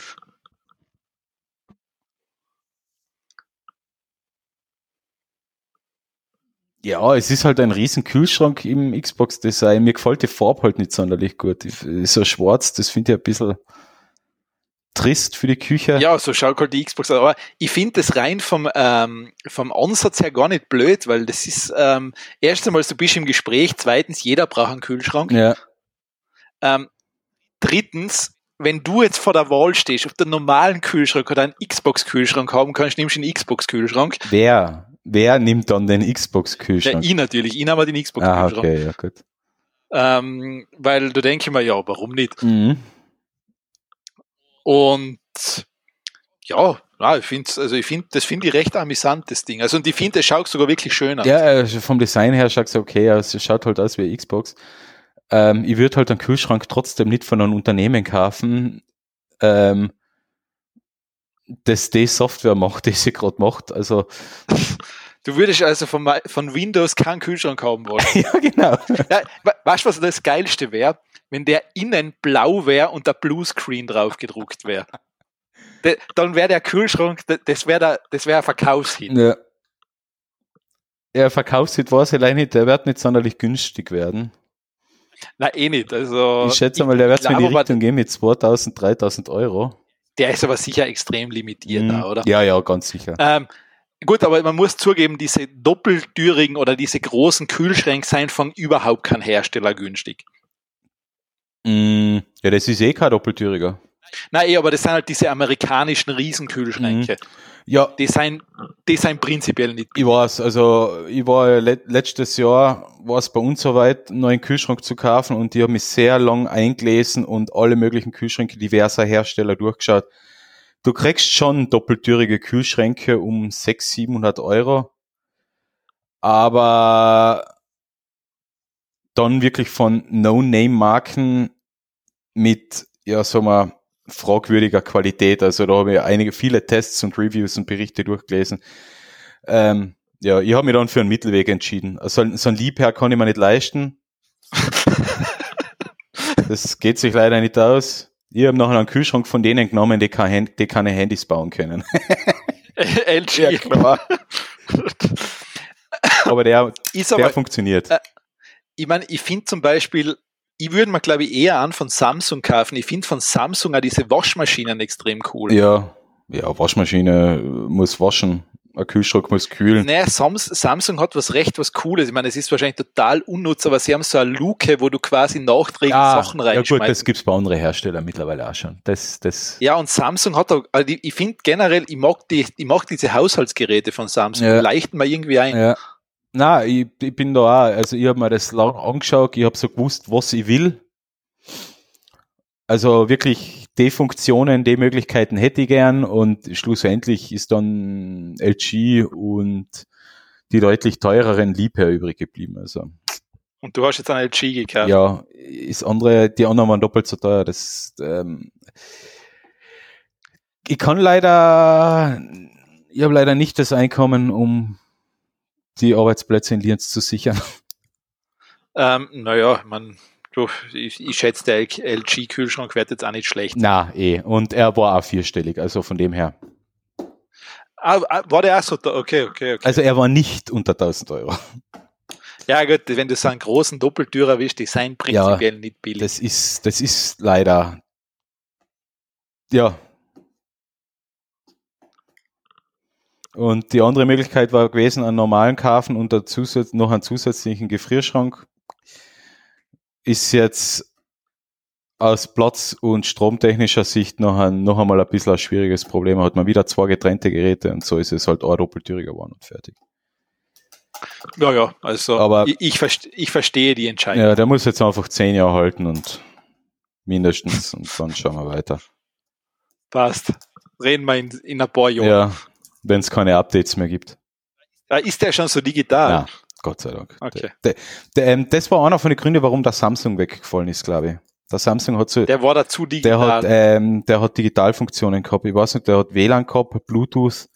Ja, es ist halt ein riesen Kühlschrank im Xbox-Design. Mir gefällt die Farbe halt nicht sonderlich gut. So schwarz, das finde ich ein bisschen trist für die Küche. Ja, so schaut halt die Xbox aus. Aber ich finde das rein vom, ähm, vom Ansatz her gar nicht blöd, weil das ist ähm, erst einmal, du bist im Gespräch, zweitens, jeder braucht einen Kühlschrank. Ja. Ähm, drittens, wenn du jetzt vor der Wahl stehst, ob du einen normalen Kühlschrank oder einen Xbox-Kühlschrank haben kannst, nimmst du einen Xbox-Kühlschrank. Wer? Wer nimmt dann den Xbox-Kühlschrank? Ja, ich natürlich. Ich habe den Xbox-Kühlschrank. Ah, okay, ja, gut. Ähm, weil du denke ich mir, ja, warum nicht? Mhm. Und ja, ja, ich finde, also ich finde, das finde ich recht amüsant, das Ding. Also und ich finde, es schaut sogar wirklich schön aus. Ja, also vom Design her schaut es okay aus. Es schaut halt aus wie Xbox. Ähm, ich würde halt einen Kühlschrank trotzdem nicht von einem Unternehmen kaufen, ähm, das die Software macht, die sie gerade macht. Also Du würdest also von, von Windows keinen Kühlschrank haben wollen. ja, genau. Ja, weißt du, was das Geilste wäre? Wenn der innen blau wäre und der Bluescreen drauf gedruckt wäre. dann wäre der Kühlschrank, das wäre das wär ein Verkaufshit. Ja. Ja, Verkaufshit war es allein nicht, der wird nicht sonderlich günstig werden. Nein, eh nicht. Also, ich schätze mal, der wird in die Richtung gehen mit 2000, 3000 Euro. Der ist aber sicher extrem limitiert, mhm. oder? Ja, ja, ganz sicher. Ähm, gut, aber man muss zugeben, diese doppeltürigen oder diese großen Kühlschränke seien von überhaupt kein Hersteller günstig. Mm, ja, das ist eh kein doppeltüriger. Nein, eh, aber das sind halt diese amerikanischen Riesenkühlschränke. Mhm. Ja. Die sind, die sind prinzipiell nicht. Ich weiß, also ich war letztes Jahr, war es bei uns soweit, einen neuen Kühlschrank zu kaufen und die haben mich sehr lang eingelesen und alle möglichen Kühlschränke diverser Hersteller durchgeschaut. Du kriegst schon doppeltürige Kühlschränke um 600, 700 Euro, aber dann wirklich von No-Name-Marken mit, ja, sagen wir, fragwürdiger Qualität. Also da habe ich einige, viele Tests und Reviews und Berichte durchgelesen. Ähm, ja, ich habe mich dann für einen Mittelweg entschieden. Also, so ein Liebherr kann ich mir nicht leisten. das geht sich leider nicht aus. Ich habe nachher einen Kühlschrank von denen genommen, die, kein, die keine Handys bauen können. LG. Ja, klar. Aber der, der aber, funktioniert. Äh, ich meine, ich finde zum Beispiel, ich würde mir, glaube ich, eher an von Samsung kaufen. Ich finde von Samsung auch diese Waschmaschinen extrem cool. Ja, ja, Waschmaschine muss waschen. Ein Kühlschrank muss kühlen. Naja, Samsung hat was recht, was Cooles. Ich meine, es ist wahrscheinlich total unnutz, aber sie haben so eine Luke, wo du quasi nachträglich ja, Sachen reinschmeißt. Ja gut, das gibt's bei anderen Herstellern mittlerweile auch schon. Das, das ja, und Samsung hat auch, also ich, finde generell, ich mag, die, ich mag diese Haushaltsgeräte von Samsung, ja. die leichten mir irgendwie ein. Ja. Na, ich, ich bin da auch, also ich habe mir das lang angeschaut, ich habe so gewusst, was ich will. Also wirklich die Funktionen, die Möglichkeiten hätte ich gern und schlussendlich ist dann LG und die deutlich teureren Liebherr übrig geblieben. Also Und du hast jetzt einen LG gekauft. Ja, ist andere, die anderen waren doppelt so teuer. Das, ähm, ich kann leider, ich habe leider nicht das Einkommen, um die Arbeitsplätze in Lienz zu sichern. Ähm, naja, man, du, ich, ich schätze, der LG-Kühlschrank wird jetzt auch nicht schlecht. Na, eh. Und er war auch vierstellig, also von dem her. Ah, ah, war der auch so? da- Okay, okay, okay. Also er war nicht unter 1000 Euro. ja, gut, wenn du so einen großen Doppeltürer erwischt, die sind prinzipiell nicht billig. Das ist, das ist leider, ja. Und die andere Möglichkeit war gewesen, einen normalen Kaufen und noch einen zusätzlichen Gefrierschrank. Ist jetzt aus Platz- und stromtechnischer Sicht noch, ein, noch einmal ein bisschen ein schwieriges Problem. Hat man wieder zwei getrennte Geräte und so ist es halt ein doppeltüriger geworden und fertig. ja, ja, also Aber- ich, ich, verste, ich verstehe die Entscheidung. Ja, der muss jetzt einfach zehn Jahre halten und mindestens und dann schauen wir weiter. Passt. Reden wir in, in ein paar Jahren. Ja, wenn es keine Updates mehr gibt. Ah, Ist der schon so digital? Ja, Gott sei Dank. Okay. Der, der, ähm, das war einer von den Gründen, warum der Samsung weggefallen ist, glaube ich. Der Samsung hat so, der, Der war da zu digital. hat, ähm, der hat Digitalfunktionen gehabt. Ich weiß nicht, der hat WLAN gehabt, Bluetooth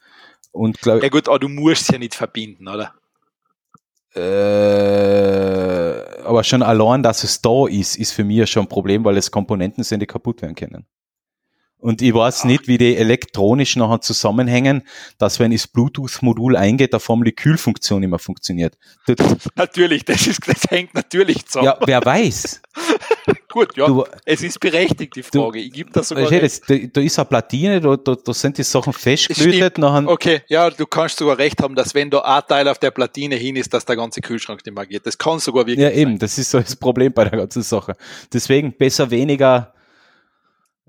und glaube ja gut, aber du musst es ja nicht verbinden, oder? äh, aber schon allein, dass es da ist, ist für mich schon ein Problem, weil es Komponenten sind, die kaputt werden können. Und ich weiß nicht, wie die elektronisch nachher zusammenhängen, dass wenn das Bluetooth-Modul eingeht, vor allem die Kühlfunktion immer funktioniert. Natürlich, das, ist, das hängt natürlich zusammen. ja, wer weiß. Gut, ja. Du, es ist berechtigt, die Frage. ich gebe das sogar du, das, da, da ist eine Platine, da, da, da sind die Sachen festgelötet, nachher, Okay, ja, du kannst sogar recht haben, dass wenn da ein Teil auf der Platine hin ist, dass der ganze Kühlschrank nicht mehr geht. Das kann sogar wirklich ja sein. eben, das ist so das Problem bei der ganzen Sache. Deswegen besser weniger,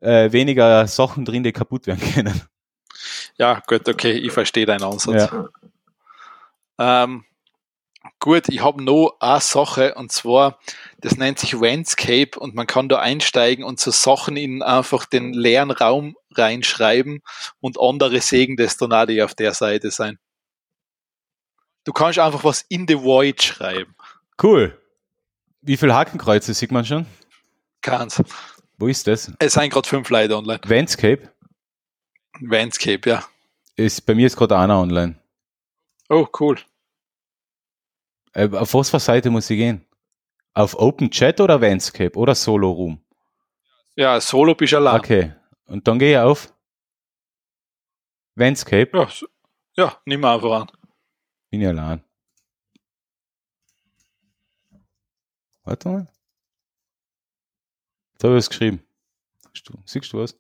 äh, weniger Sachen drin, die kaputt werden können. Ja, gut, okay, ich verstehe deinen Ansatz. Ähm, gut, ich habe noch eine Sache und zwar, das nennt sich Landscape und man kann da einsteigen und so Sachen in einfach den leeren Raum reinschreiben und andere sägen das dann auch, die auf der Seite sein. Du kannst einfach was in the void schreiben. Cool. Wie viele Hakenkreuze sieht man schon? Kannst. Wo ist das? Es sind gerade fünf Leute online. Landscape? Landscape, ja. Ist, bei mir ist gerade einer online. Oh, cool. Äh, auf was für Seite muss ich gehen? Auf Open Chat oder Landscape oder Solo Room? Ja, Solo bist du allein. Okay. Und dann gehe ich auf Landscape. Ja, ja, nimm mal einfach an. Bin ich allein. Warte mal. Da habe ich es geschrieben. Siehst du, siehst du was?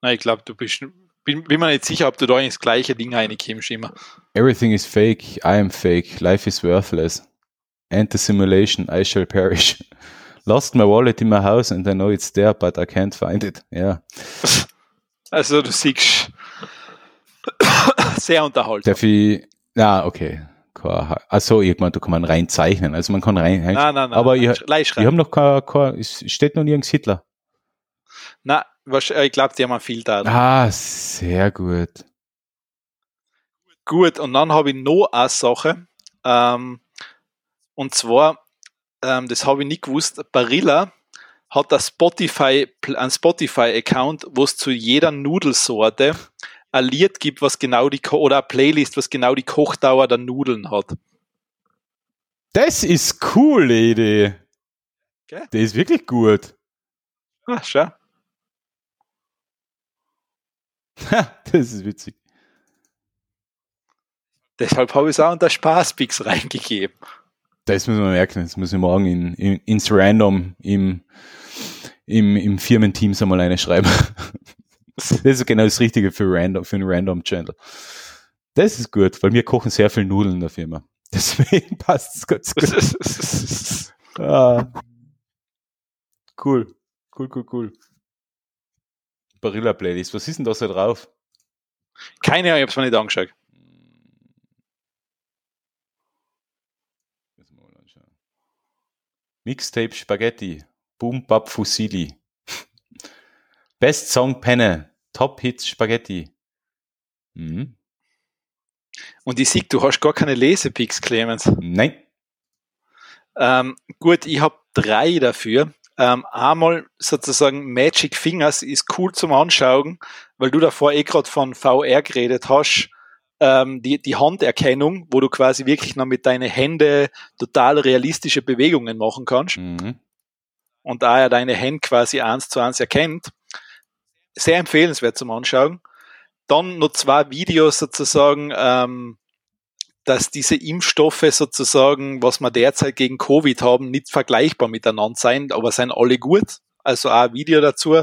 Nein, ich glaube, du bist. Bin, bin mir nicht sicher, ob du da ins gleiche Ding reinkommst immer. Everything is fake. I am fake. Life is worthless. Enter simulation. I shall perish. Lost my wallet in my house and I know it's there, but I can't find it. Ja. Also du siehst sehr unterhaltsam. Darf ich, ja, okay. Also, irgendwann, da kann man rein zeichnen. Also man kann rein, Nein, nein, nein. aber nein, ich, ich habe noch kein, kein, es steht noch nirgends Hitler. Wahrsch- äh, ich glaube, die haben viel da. Ah, sehr gut. Gut, und dann habe ich noch eine Sache. Ähm, und zwar, ähm, das habe ich nicht gewusst, Barilla hat ein Spotify, ein Spotify-Account, wo es zu jeder Nudelsorte ein Lied gibt, was genau die, oder eine Playlist, was genau die Kochdauer der Nudeln hat. Das ist coole Idee. Gell? Der ist wirklich gut. Ah, schau. Ha, das ist witzig. Deshalb habe ich es auch unter Spaßpix reingegeben. Das müssen wir merken. Das muss ich morgen in, in, ins Random im, im, im Firmenteams einmal eine schreiben. Das ist genau das Richtige für, Random, für einen Random-Channel. Das ist gut, weil wir kochen sehr viel Nudeln in der Firma. Deswegen passt es ganz gut. Ah. Cool. Cool, cool, cool. Barilla Playlist. Was ist denn da so drauf? Keine Ahnung, ich habe es mir nicht angeschaut. Mixtape Spaghetti. Boom Bap Fusilli. Best Song Penne. Top Hits Spaghetti. Mhm. Und ich sehe, du hast gar keine Lesepix, Clemens. Nein. Ähm, gut, ich habe drei dafür. Ähm, einmal sozusagen Magic Fingers ist cool zum Anschauen, weil du davor eh gerade von VR geredet hast. Ähm, die, die Handerkennung, wo du quasi wirklich noch mit deinen Händen total realistische Bewegungen machen kannst. Mhm. Und da er deine Hände quasi eins zu eins erkennt. Sehr empfehlenswert zum Anschauen. Dann noch zwei Videos sozusagen, ähm, dass diese Impfstoffe sozusagen, was wir derzeit gegen Covid haben, nicht vergleichbar miteinander sein, aber sind alle gut. Also auch ein Video dazu.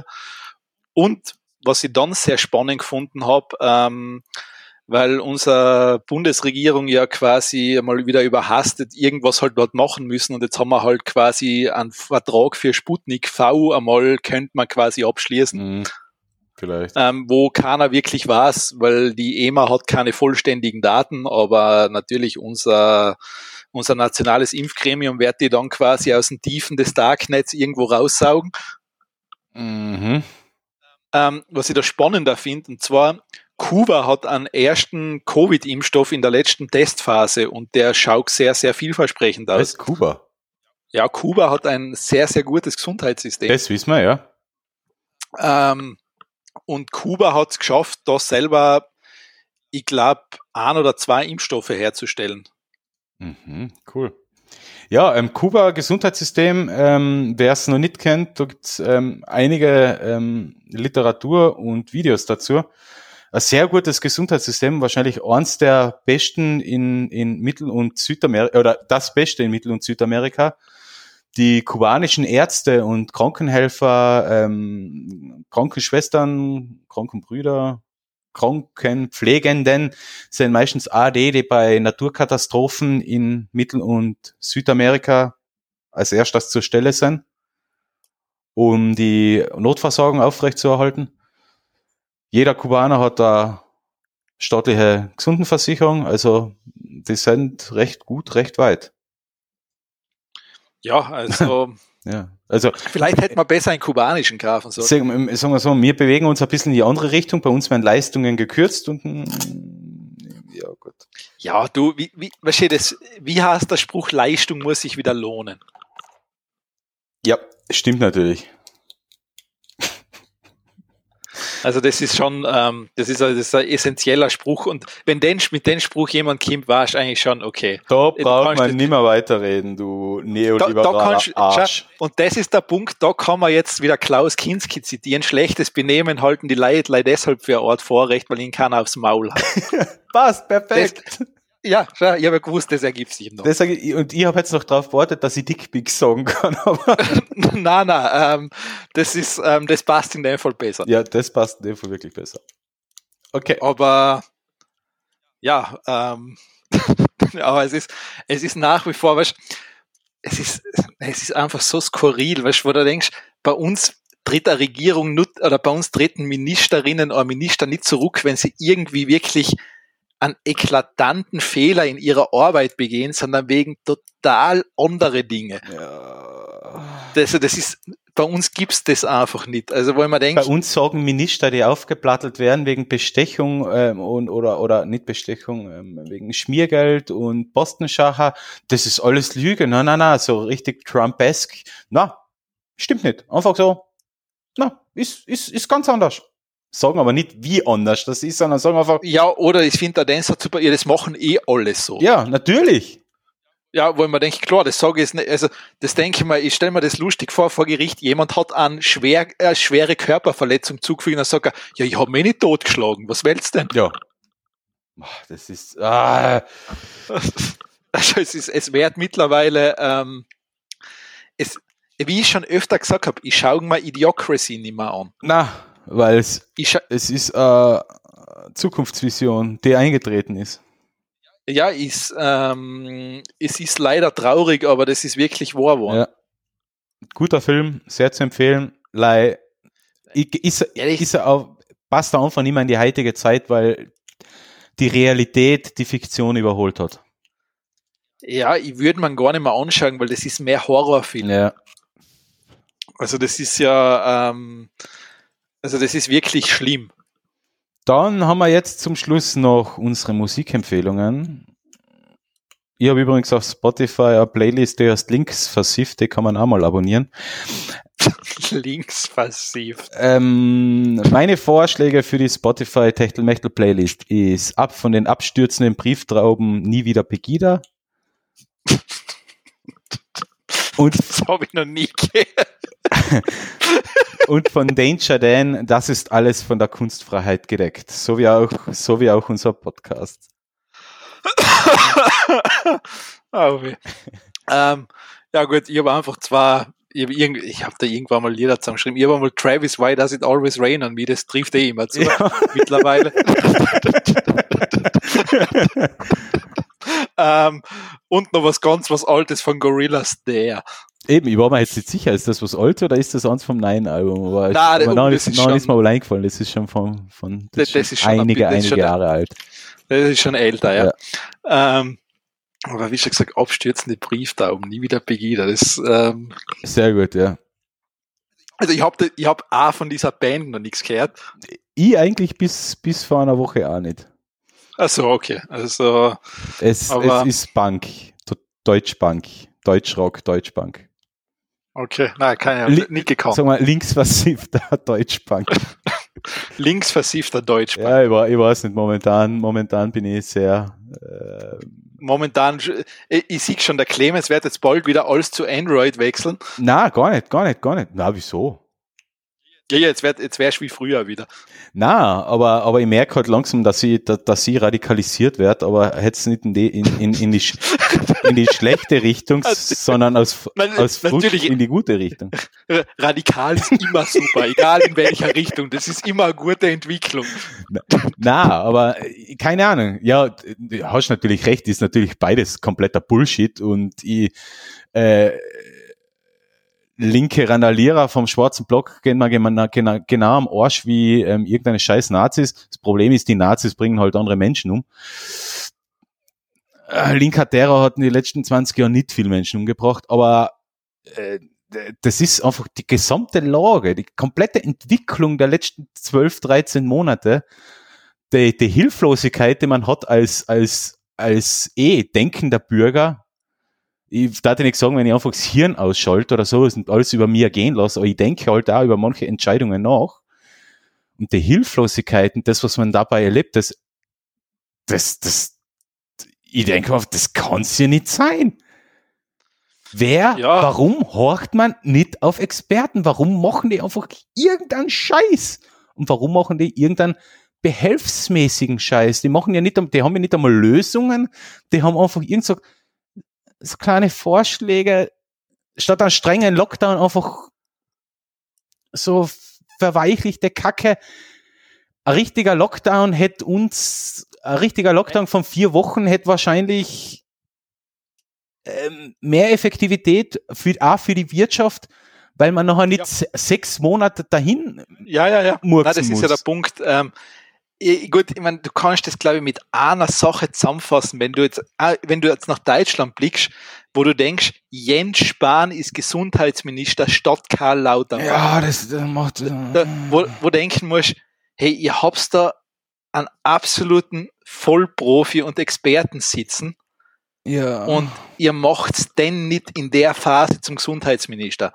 Und was ich dann sehr spannend gefunden habe, ähm, weil unsere Bundesregierung ja quasi mal wieder überhastet irgendwas halt dort machen müssen und jetzt haben wir halt quasi einen Vertrag für Sputnik V einmal könnte man quasi abschließen. Mhm. Vielleicht. Ähm, wo keiner wirklich weiß, weil die EMA hat keine vollständigen Daten, aber natürlich unser, unser nationales Impfgremium wird die dann quasi aus den Tiefen des Darknets irgendwo raussaugen. Mhm. Ähm, was ich da spannender finde, und zwar, Kuba hat einen ersten Covid-Impfstoff in der letzten Testphase und der schaut sehr, sehr vielversprechend aus. Was ist Kuba? Ja, Kuba hat ein sehr, sehr gutes Gesundheitssystem. Das wissen wir, ja. Ähm, und Kuba hat es geschafft, da selber, ich glaube, ein oder zwei Impfstoffe herzustellen. Mhm, cool. Ja, ähm, Kuba Gesundheitssystem, ähm, wer es noch nicht kennt, da gibt's ähm, einige ähm, Literatur und Videos dazu. Ein sehr gutes Gesundheitssystem, wahrscheinlich eins der besten in, in Mittel- und Südamerika, oder das Beste in Mittel- und Südamerika die kubanischen Ärzte und Krankenhelfer, ähm, Krankenschwestern, Krankenbrüder, Krankenpflegenden sind meistens AD, die bei Naturkatastrophen in Mittel- und Südamerika als erstes zur Stelle sind, um die Notversorgung aufrechtzuerhalten. Jeder Kubaner hat da staatliche Gesundenversicherung, also die sind recht gut, recht weit. Ja, also. ja. Also, Vielleicht hätten wir besser einen kubanischen kaufen sollen. Sagen wir so, wir bewegen uns ein bisschen in die andere Richtung. Bei uns werden Leistungen gekürzt und mm, ja, gut. Ja, du, wie, wie, das, wie heißt der Spruch, Leistung muss sich wieder lohnen? Ja, stimmt natürlich. Also das ist schon, ähm, das, ist ein, das ist ein essentieller Spruch und wenn den, mit dem Spruch jemand kommt, war es eigentlich schon okay. Da braucht man nicht mehr weiterreden, du neoliberaler Arsch. und das ist der Punkt, da kann man jetzt wieder Klaus Kinski zitieren, schlechtes Benehmen halten die Leute deshalb für ein Ort Vorrecht, weil ihn keiner aufs Maul hat. Passt, perfekt. Das, ja, ich habe ja gewusst, das ergibt sich noch. Das, und ich habe jetzt noch darauf gewartet, dass ich Dickpick sagen kann. Aber nein, nein, ähm, das ist, ähm, das passt in dem Fall besser. Ja, das passt in dem Fall wirklich besser. Okay. Aber ja, ähm, aber es ist, es ist nach wie vor, weißt, es ist, es ist einfach so skurril, weißt, wo du denkst, bei uns tritt eine Regierung oder bei uns treten Ministerinnen oder Minister nicht zurück, wenn sie irgendwie wirklich einen eklatanten Fehler in ihrer Arbeit begehen, sondern wegen total andere Dinge. Ja. Das, das ist, bei uns gibt's das einfach nicht. Also wo man denkt, bei uns sagen Minister, die aufgeplattelt werden wegen Bestechung ähm, und, oder oder nicht Bestechung, ähm, wegen Schmiergeld und Postenschacher, das ist alles Lüge. Nein, nein, nein, so richtig Trumpesk. Na, stimmt nicht. Einfach so. Na, ist ist ist ganz anders sagen aber nicht, wie anders das ist, sondern sagen einfach. Ja, oder ich finde der Dance super, ja, das machen eh alles so. Ja, natürlich. Ja, wo man denkt, klar, das sage ich nicht, also das denke ich mal, ich stelle mir das lustig vor, vor Gericht, jemand hat eine schwer, äh, schwere Körperverletzung zugefügt und dann sagt er, ja, ich habe mich nicht totgeschlagen, was willst du denn? Ja. Das ist, ah. Also es ist, es wird mittlerweile, ähm, es, wie ich schon öfter gesagt habe, ich schaue mir Idiocracy nicht mehr an. Na, weil es, es ist eine Zukunftsvision, die eingetreten ist. Ja, ist, ähm, es ist leider traurig, aber das ist wirklich wahr geworden. Ja. Guter Film, sehr zu empfehlen. Lei, ist, ist auch, passt einfach nicht mehr in die heutige Zeit, weil die Realität die Fiktion überholt hat. Ja, ich würde man gar nicht mehr anschauen, weil das ist mehr Horrorfilm. Ja. Also das ist ja, ähm, also das ist wirklich schlimm. Dann haben wir jetzt zum Schluss noch unsere Musikempfehlungen. ich habe übrigens auf Spotify eine Playlist, die heißt Links versifft, die kann man auch mal abonnieren. Links versifft. Ähm, meine Vorschläge für die Spotify Techtelmechtel Playlist ist ab von den abstürzenden Brieftrauben nie wieder Pegida. Und das habe ich noch nie gehört. und von Danger Dan, das ist alles von der Kunstfreiheit gedeckt. So wie auch, so wie auch unser Podcast. oh, ähm, ja gut, ich habe einfach zwei, ich habe hab da irgendwann mal Lieder zusammengeschrieben. Ich habe mal Travis, Why Does It Always Rain on Me? Das trifft eh immer zu ja. mittlerweile. ähm, und noch was ganz was Altes von Gorillas There. Eben, ich war mir jetzt nicht sicher, ist das was Altes oder ist das eins vom neuen Album? Aber Nein, ich, nein, ist, ist, ist mir wohl eingefallen, das ist schon von, von das, das ist schon einige, ein, einige Jahre alt. Das ist schon älter, ja. ja. Ähm, aber wie schon gesagt, abstürzende Brieftauben, nie wieder Pegida. Das, ähm, Sehr gut, ja. Also ich habe ich hab auch von dieser Band noch nichts gehört. Ich eigentlich bis, bis vor einer Woche auch nicht. Ach so, okay. Also, es, es ist Bank, Deutschbank, Deutschrock, Deutschbank. Okay, nein, keine Ahnung, nicht gekommen. Sag mal, linksversiffter Deutschbank. linksversiffter Deutschbank. Ja, ich, war, ich weiß nicht, momentan, momentan bin ich sehr... Äh, momentan, ich, ich sehe schon, der Clemens wird jetzt bald wieder alles zu Android wechseln. Na, gar nicht, gar nicht, gar nicht. Na, wieso? Ja, ja, jetzt wird jetzt wärst wie früher wieder. Na, aber, aber ich merke halt langsam, dass sie, dass, dass sie radikalisiert wird, aber hätte es nicht in die, in, in, in, die, in die schlechte Richtung, sondern aus, aus natürlich in die gute Richtung. Radikal ist immer super, egal in welcher Richtung. Das ist immer eine gute Entwicklung. Na, na aber äh, keine Ahnung. Ja, du hast natürlich recht, ist natürlich beides kompletter Bullshit und ich, äh, linke Randalierer vom schwarzen Block gehen mal genau, genau, genau am Arsch wie ähm, irgendeine scheiß Nazis. Das Problem ist, die Nazis bringen halt andere Menschen um. Äh, linker Terror hat in den letzten 20 Jahren nicht viele Menschen umgebracht, aber äh, das ist einfach die gesamte Lage, die komplette Entwicklung der letzten 12, 13 Monate, die, die Hilflosigkeit, die man hat als, als, als eh denkender Bürger, ich darf nicht sagen, wenn ich einfach das Hirn ausschalte oder so und alles über mir gehen lasse, aber ich denke halt auch über manche Entscheidungen nach. Und die Hilflosigkeit und das, was man dabei erlebt, das, das, das, ich denke auf, das kann's ja nicht sein. Wer, ja. warum horcht man nicht auf Experten? Warum machen die einfach irgendeinen Scheiß? Und warum machen die irgendeinen behelfsmäßigen Scheiß? Die machen ja nicht, die haben ja nicht einmal Lösungen, die haben einfach irgend so, so kleine Vorschläge, statt einen strengen Lockdown einfach so verweichlichte Kacke. Ein richtiger Lockdown hätte uns, ein richtiger Lockdown von vier Wochen hätte wahrscheinlich ähm, mehr Effektivität für, auch für die Wirtschaft, weil man nachher nicht ja. sechs Monate dahin ja, ja, ja. Nein, das muss. ist ja der Punkt. Ähm, gut, ich meine, du kannst das, glaube ich, mit einer Sache zusammenfassen, wenn du jetzt, äh, wenn du jetzt nach Deutschland blickst, wo du denkst, Jens Spahn ist Gesundheitsminister statt Karl Lauterbach. Ja, das, das macht. Äh, da, wo, wo denken musst, hey, ihr habt da einen absoluten Vollprofi und Experten sitzen. Ja. Und ihr macht's denn nicht in der Phase zum Gesundheitsminister.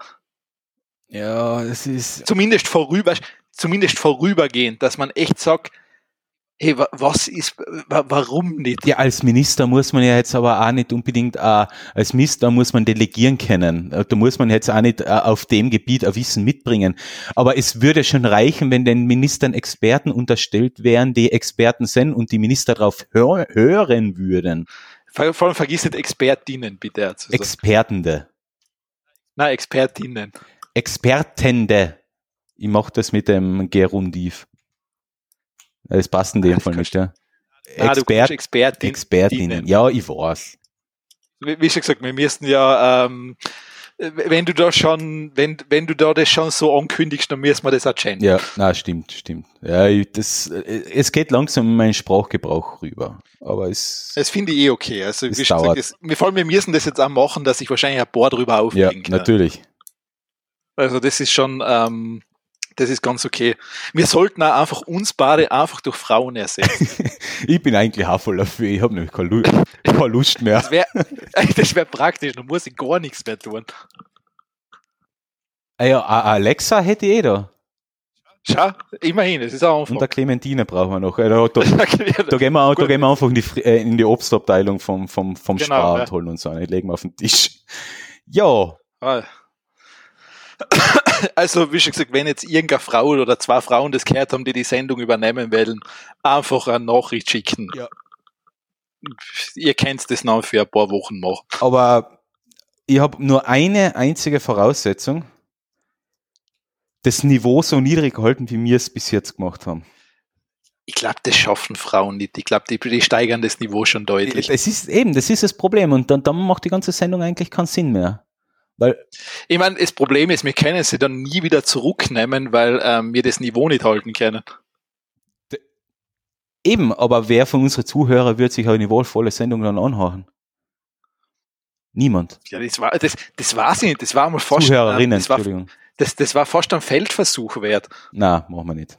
Ja, es ist. Zumindest vorüber, zumindest vorübergehend, dass man echt sagt, hey, was ist, warum nicht? Ja, als Minister muss man ja jetzt aber auch nicht unbedingt, äh, als Minister muss man delegieren können. Äh, da muss man jetzt auch nicht äh, auf dem Gebiet ein Wissen mitbringen. Aber es würde schon reichen, wenn den Ministern Experten unterstellt wären, die Experten sind und die Minister darauf hör hören würden. Vor allem vergiss nicht Expertinnen, bitte. Expertende. Nein, Expertinnen. Expertende. Ich mache das mit dem Gerundiv. Es passt in dem Fall nicht, ja. Nein, Expert, Expertin, Expertinnen. Ja, ich weiß. Wie, wie schon gesagt, wir müssen ja, ähm, wenn du da schon, wenn, wenn du da das schon so ankündigst, dann müssen wir das auch changen. Ja, na, stimmt, stimmt. Ja, das, es geht langsam in meinen Sprachgebrauch rüber. Aber es. Das finde ich eh okay. Also, wie schon gesagt, das, wir, vor allem, wir müssen das jetzt auch machen, dass ich wahrscheinlich ein paar drüber aufbringe. Ja, natürlich. Also, das ist schon, ähm, das ist ganz okay. Wir sollten auch einfach uns beide einfach durch Frauen ersetzen. ich bin eigentlich auch voll dafür. Ich habe nämlich keine, keine Lust mehr. Das wäre wär praktisch, da muss ich gar nichts mehr tun. Ah ja, Alexa hätte ich eh da. Schau, immerhin, es ist auch einfach. Und der Clementine brauchen wir noch. Da, da, da, gehen, wir, da gehen wir einfach in die, äh, in die Obstabteilung vom, vom, vom genau, Spar ja. und holen uns eine, legen wir auf den Tisch. Ja. Also, wie schon gesagt, wenn jetzt irgendeine Frau oder zwei Frauen das gehört haben, die die Sendung übernehmen wollen, einfach eine Nachricht schicken. Ja. Ihr kennt das noch für ein paar Wochen noch. Aber ich habe nur eine einzige Voraussetzung. Das Niveau so niedrig halten, wie wir es bis jetzt gemacht haben. Ich glaube, das schaffen Frauen nicht. Ich glaube, die, die, steigern das Niveau schon deutlich. Das ist eben, das ist das Problem. Und dann, dann macht die ganze Sendung eigentlich keinen Sinn mehr. Weil ich meine, das Problem ist, wir können sie dann nie wieder zurücknehmen, weil ähm, wir das Niveau nicht halten können. Eben, aber wer von unseren Zuhörern wird sich eine niveauvolle Sendung dann anhören? Niemand. Ja, das war, das, das war sie nicht. Das war mal fast, Zuhörerinnen, das war, Entschuldigung. Das, das war fast ein Feldversuch wert. Na, machen wir nicht.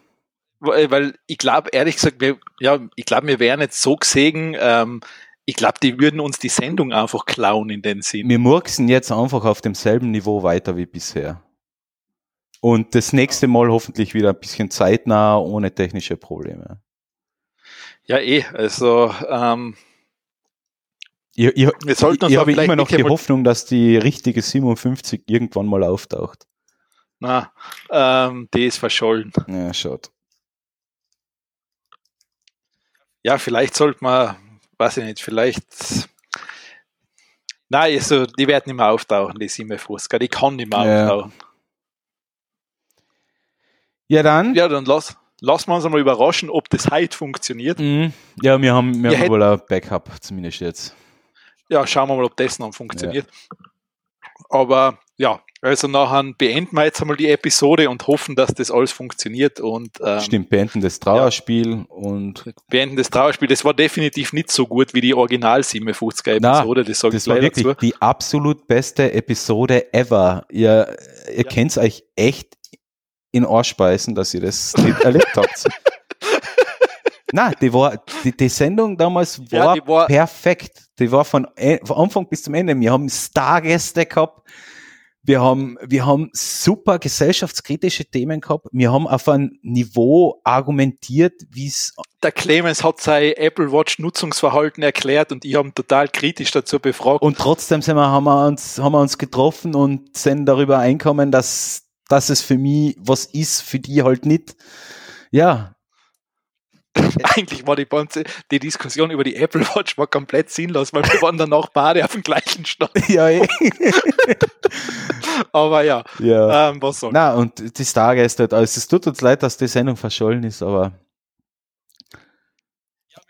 Weil, weil ich glaube, ehrlich gesagt, wir, ja, ich glaube, wir wären jetzt so gesehen, ähm, ich glaube, die würden uns die Sendung einfach klauen in den Sinn. Wir murksen jetzt einfach auf demselben Niveau weiter wie bisher. Und das nächste Mal hoffentlich wieder ein bisschen zeitnah, ohne technische Probleme. Ja, eh, also ähm, ich, ich, wir sollten uns ich habe immer noch die Hoffnung, dass die richtige 57 irgendwann mal auftaucht. Na, ähm, die ist verschollen. Ja, schaut. Ja, vielleicht sollte man weiß ich nicht, vielleicht. Nein, also, die werden nicht mehr auftauchen, die Simme Fuska. Die kann nicht mehr ja. auftauchen. Ja, dann. Ja, dann lass, lassen wir uns einmal überraschen, ob das heute funktioniert. Mhm. Ja, wir haben, wir, wir haben wohl ein Backup, zumindest jetzt. Ja, schauen wir mal, ob das noch funktioniert. Ja. Aber ja, also nachher beenden wir jetzt einmal die Episode und hoffen, dass das alles funktioniert. Und, ähm, Stimmt, beenden das Trauerspiel ja, und. Beenden das Trauerspiel. Das war definitiv nicht so gut wie die Original 57er Episode. das das war wirklich dazu. die absolut beste Episode ever. Ihr, ihr ja. könnt euch echt in Ohr speisen, dass ihr das nicht erlebt habt. Nein, die war, die, die Sendung damals war, ja, war, perfekt. Die war von, von Anfang bis zum Ende. Wir haben Stargäste gehabt wir haben, wir haben super gesellschaftskritische Themen gehabt. Wir haben auf ein Niveau argumentiert, wie es. Der Clemens hat sein Apple Watch Nutzungsverhalten erklärt und ich habe total kritisch dazu befragt. Und trotzdem sind wir, haben wir uns, haben wir uns getroffen und sind darüber einkommen, dass, dass es für mich was ist, für die halt nicht. Ja, Eigentlich war die, ganze, die Diskussion über die Apple Watch war komplett sinnlos, weil wir waren danach beide auf dem gleichen Stand. Ja, eh. aber ja, ja. Ähm, was soll. Na, und die Stargäste, also es tut uns leid, dass die Sendung verschollen ist, aber.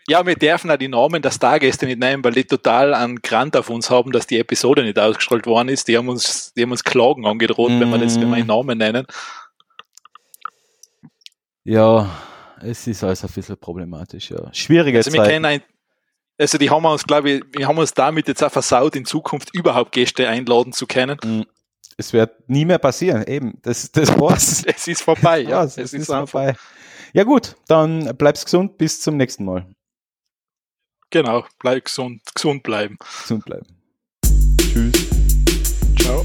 Ja, wir dürfen auch die Namen der Stargäste nicht nennen, weil die total einen Grant auf uns haben, dass die Episode nicht ausgestrahlt worden ist. Die haben uns, die haben uns Klagen angedroht, mm. wenn wir das, wenn wir den Namen nennen. Ja, es ist alles ein bisschen problematisch, ja. Schwierige also Zeit. Ein, also die haben uns, glaube ich, wir haben uns damit jetzt auch versaut, in Zukunft überhaupt Gäste einladen zu können. Mhm. Es wird nie mehr passieren, eben. Das, das war's. es ist vorbei, ja. es, es ist, ist vorbei. Ja gut, dann bleib's gesund, bis zum nächsten Mal. Genau, bleib gesund, gesund bleiben. Gesund bleiben. Tschüss. Ciao.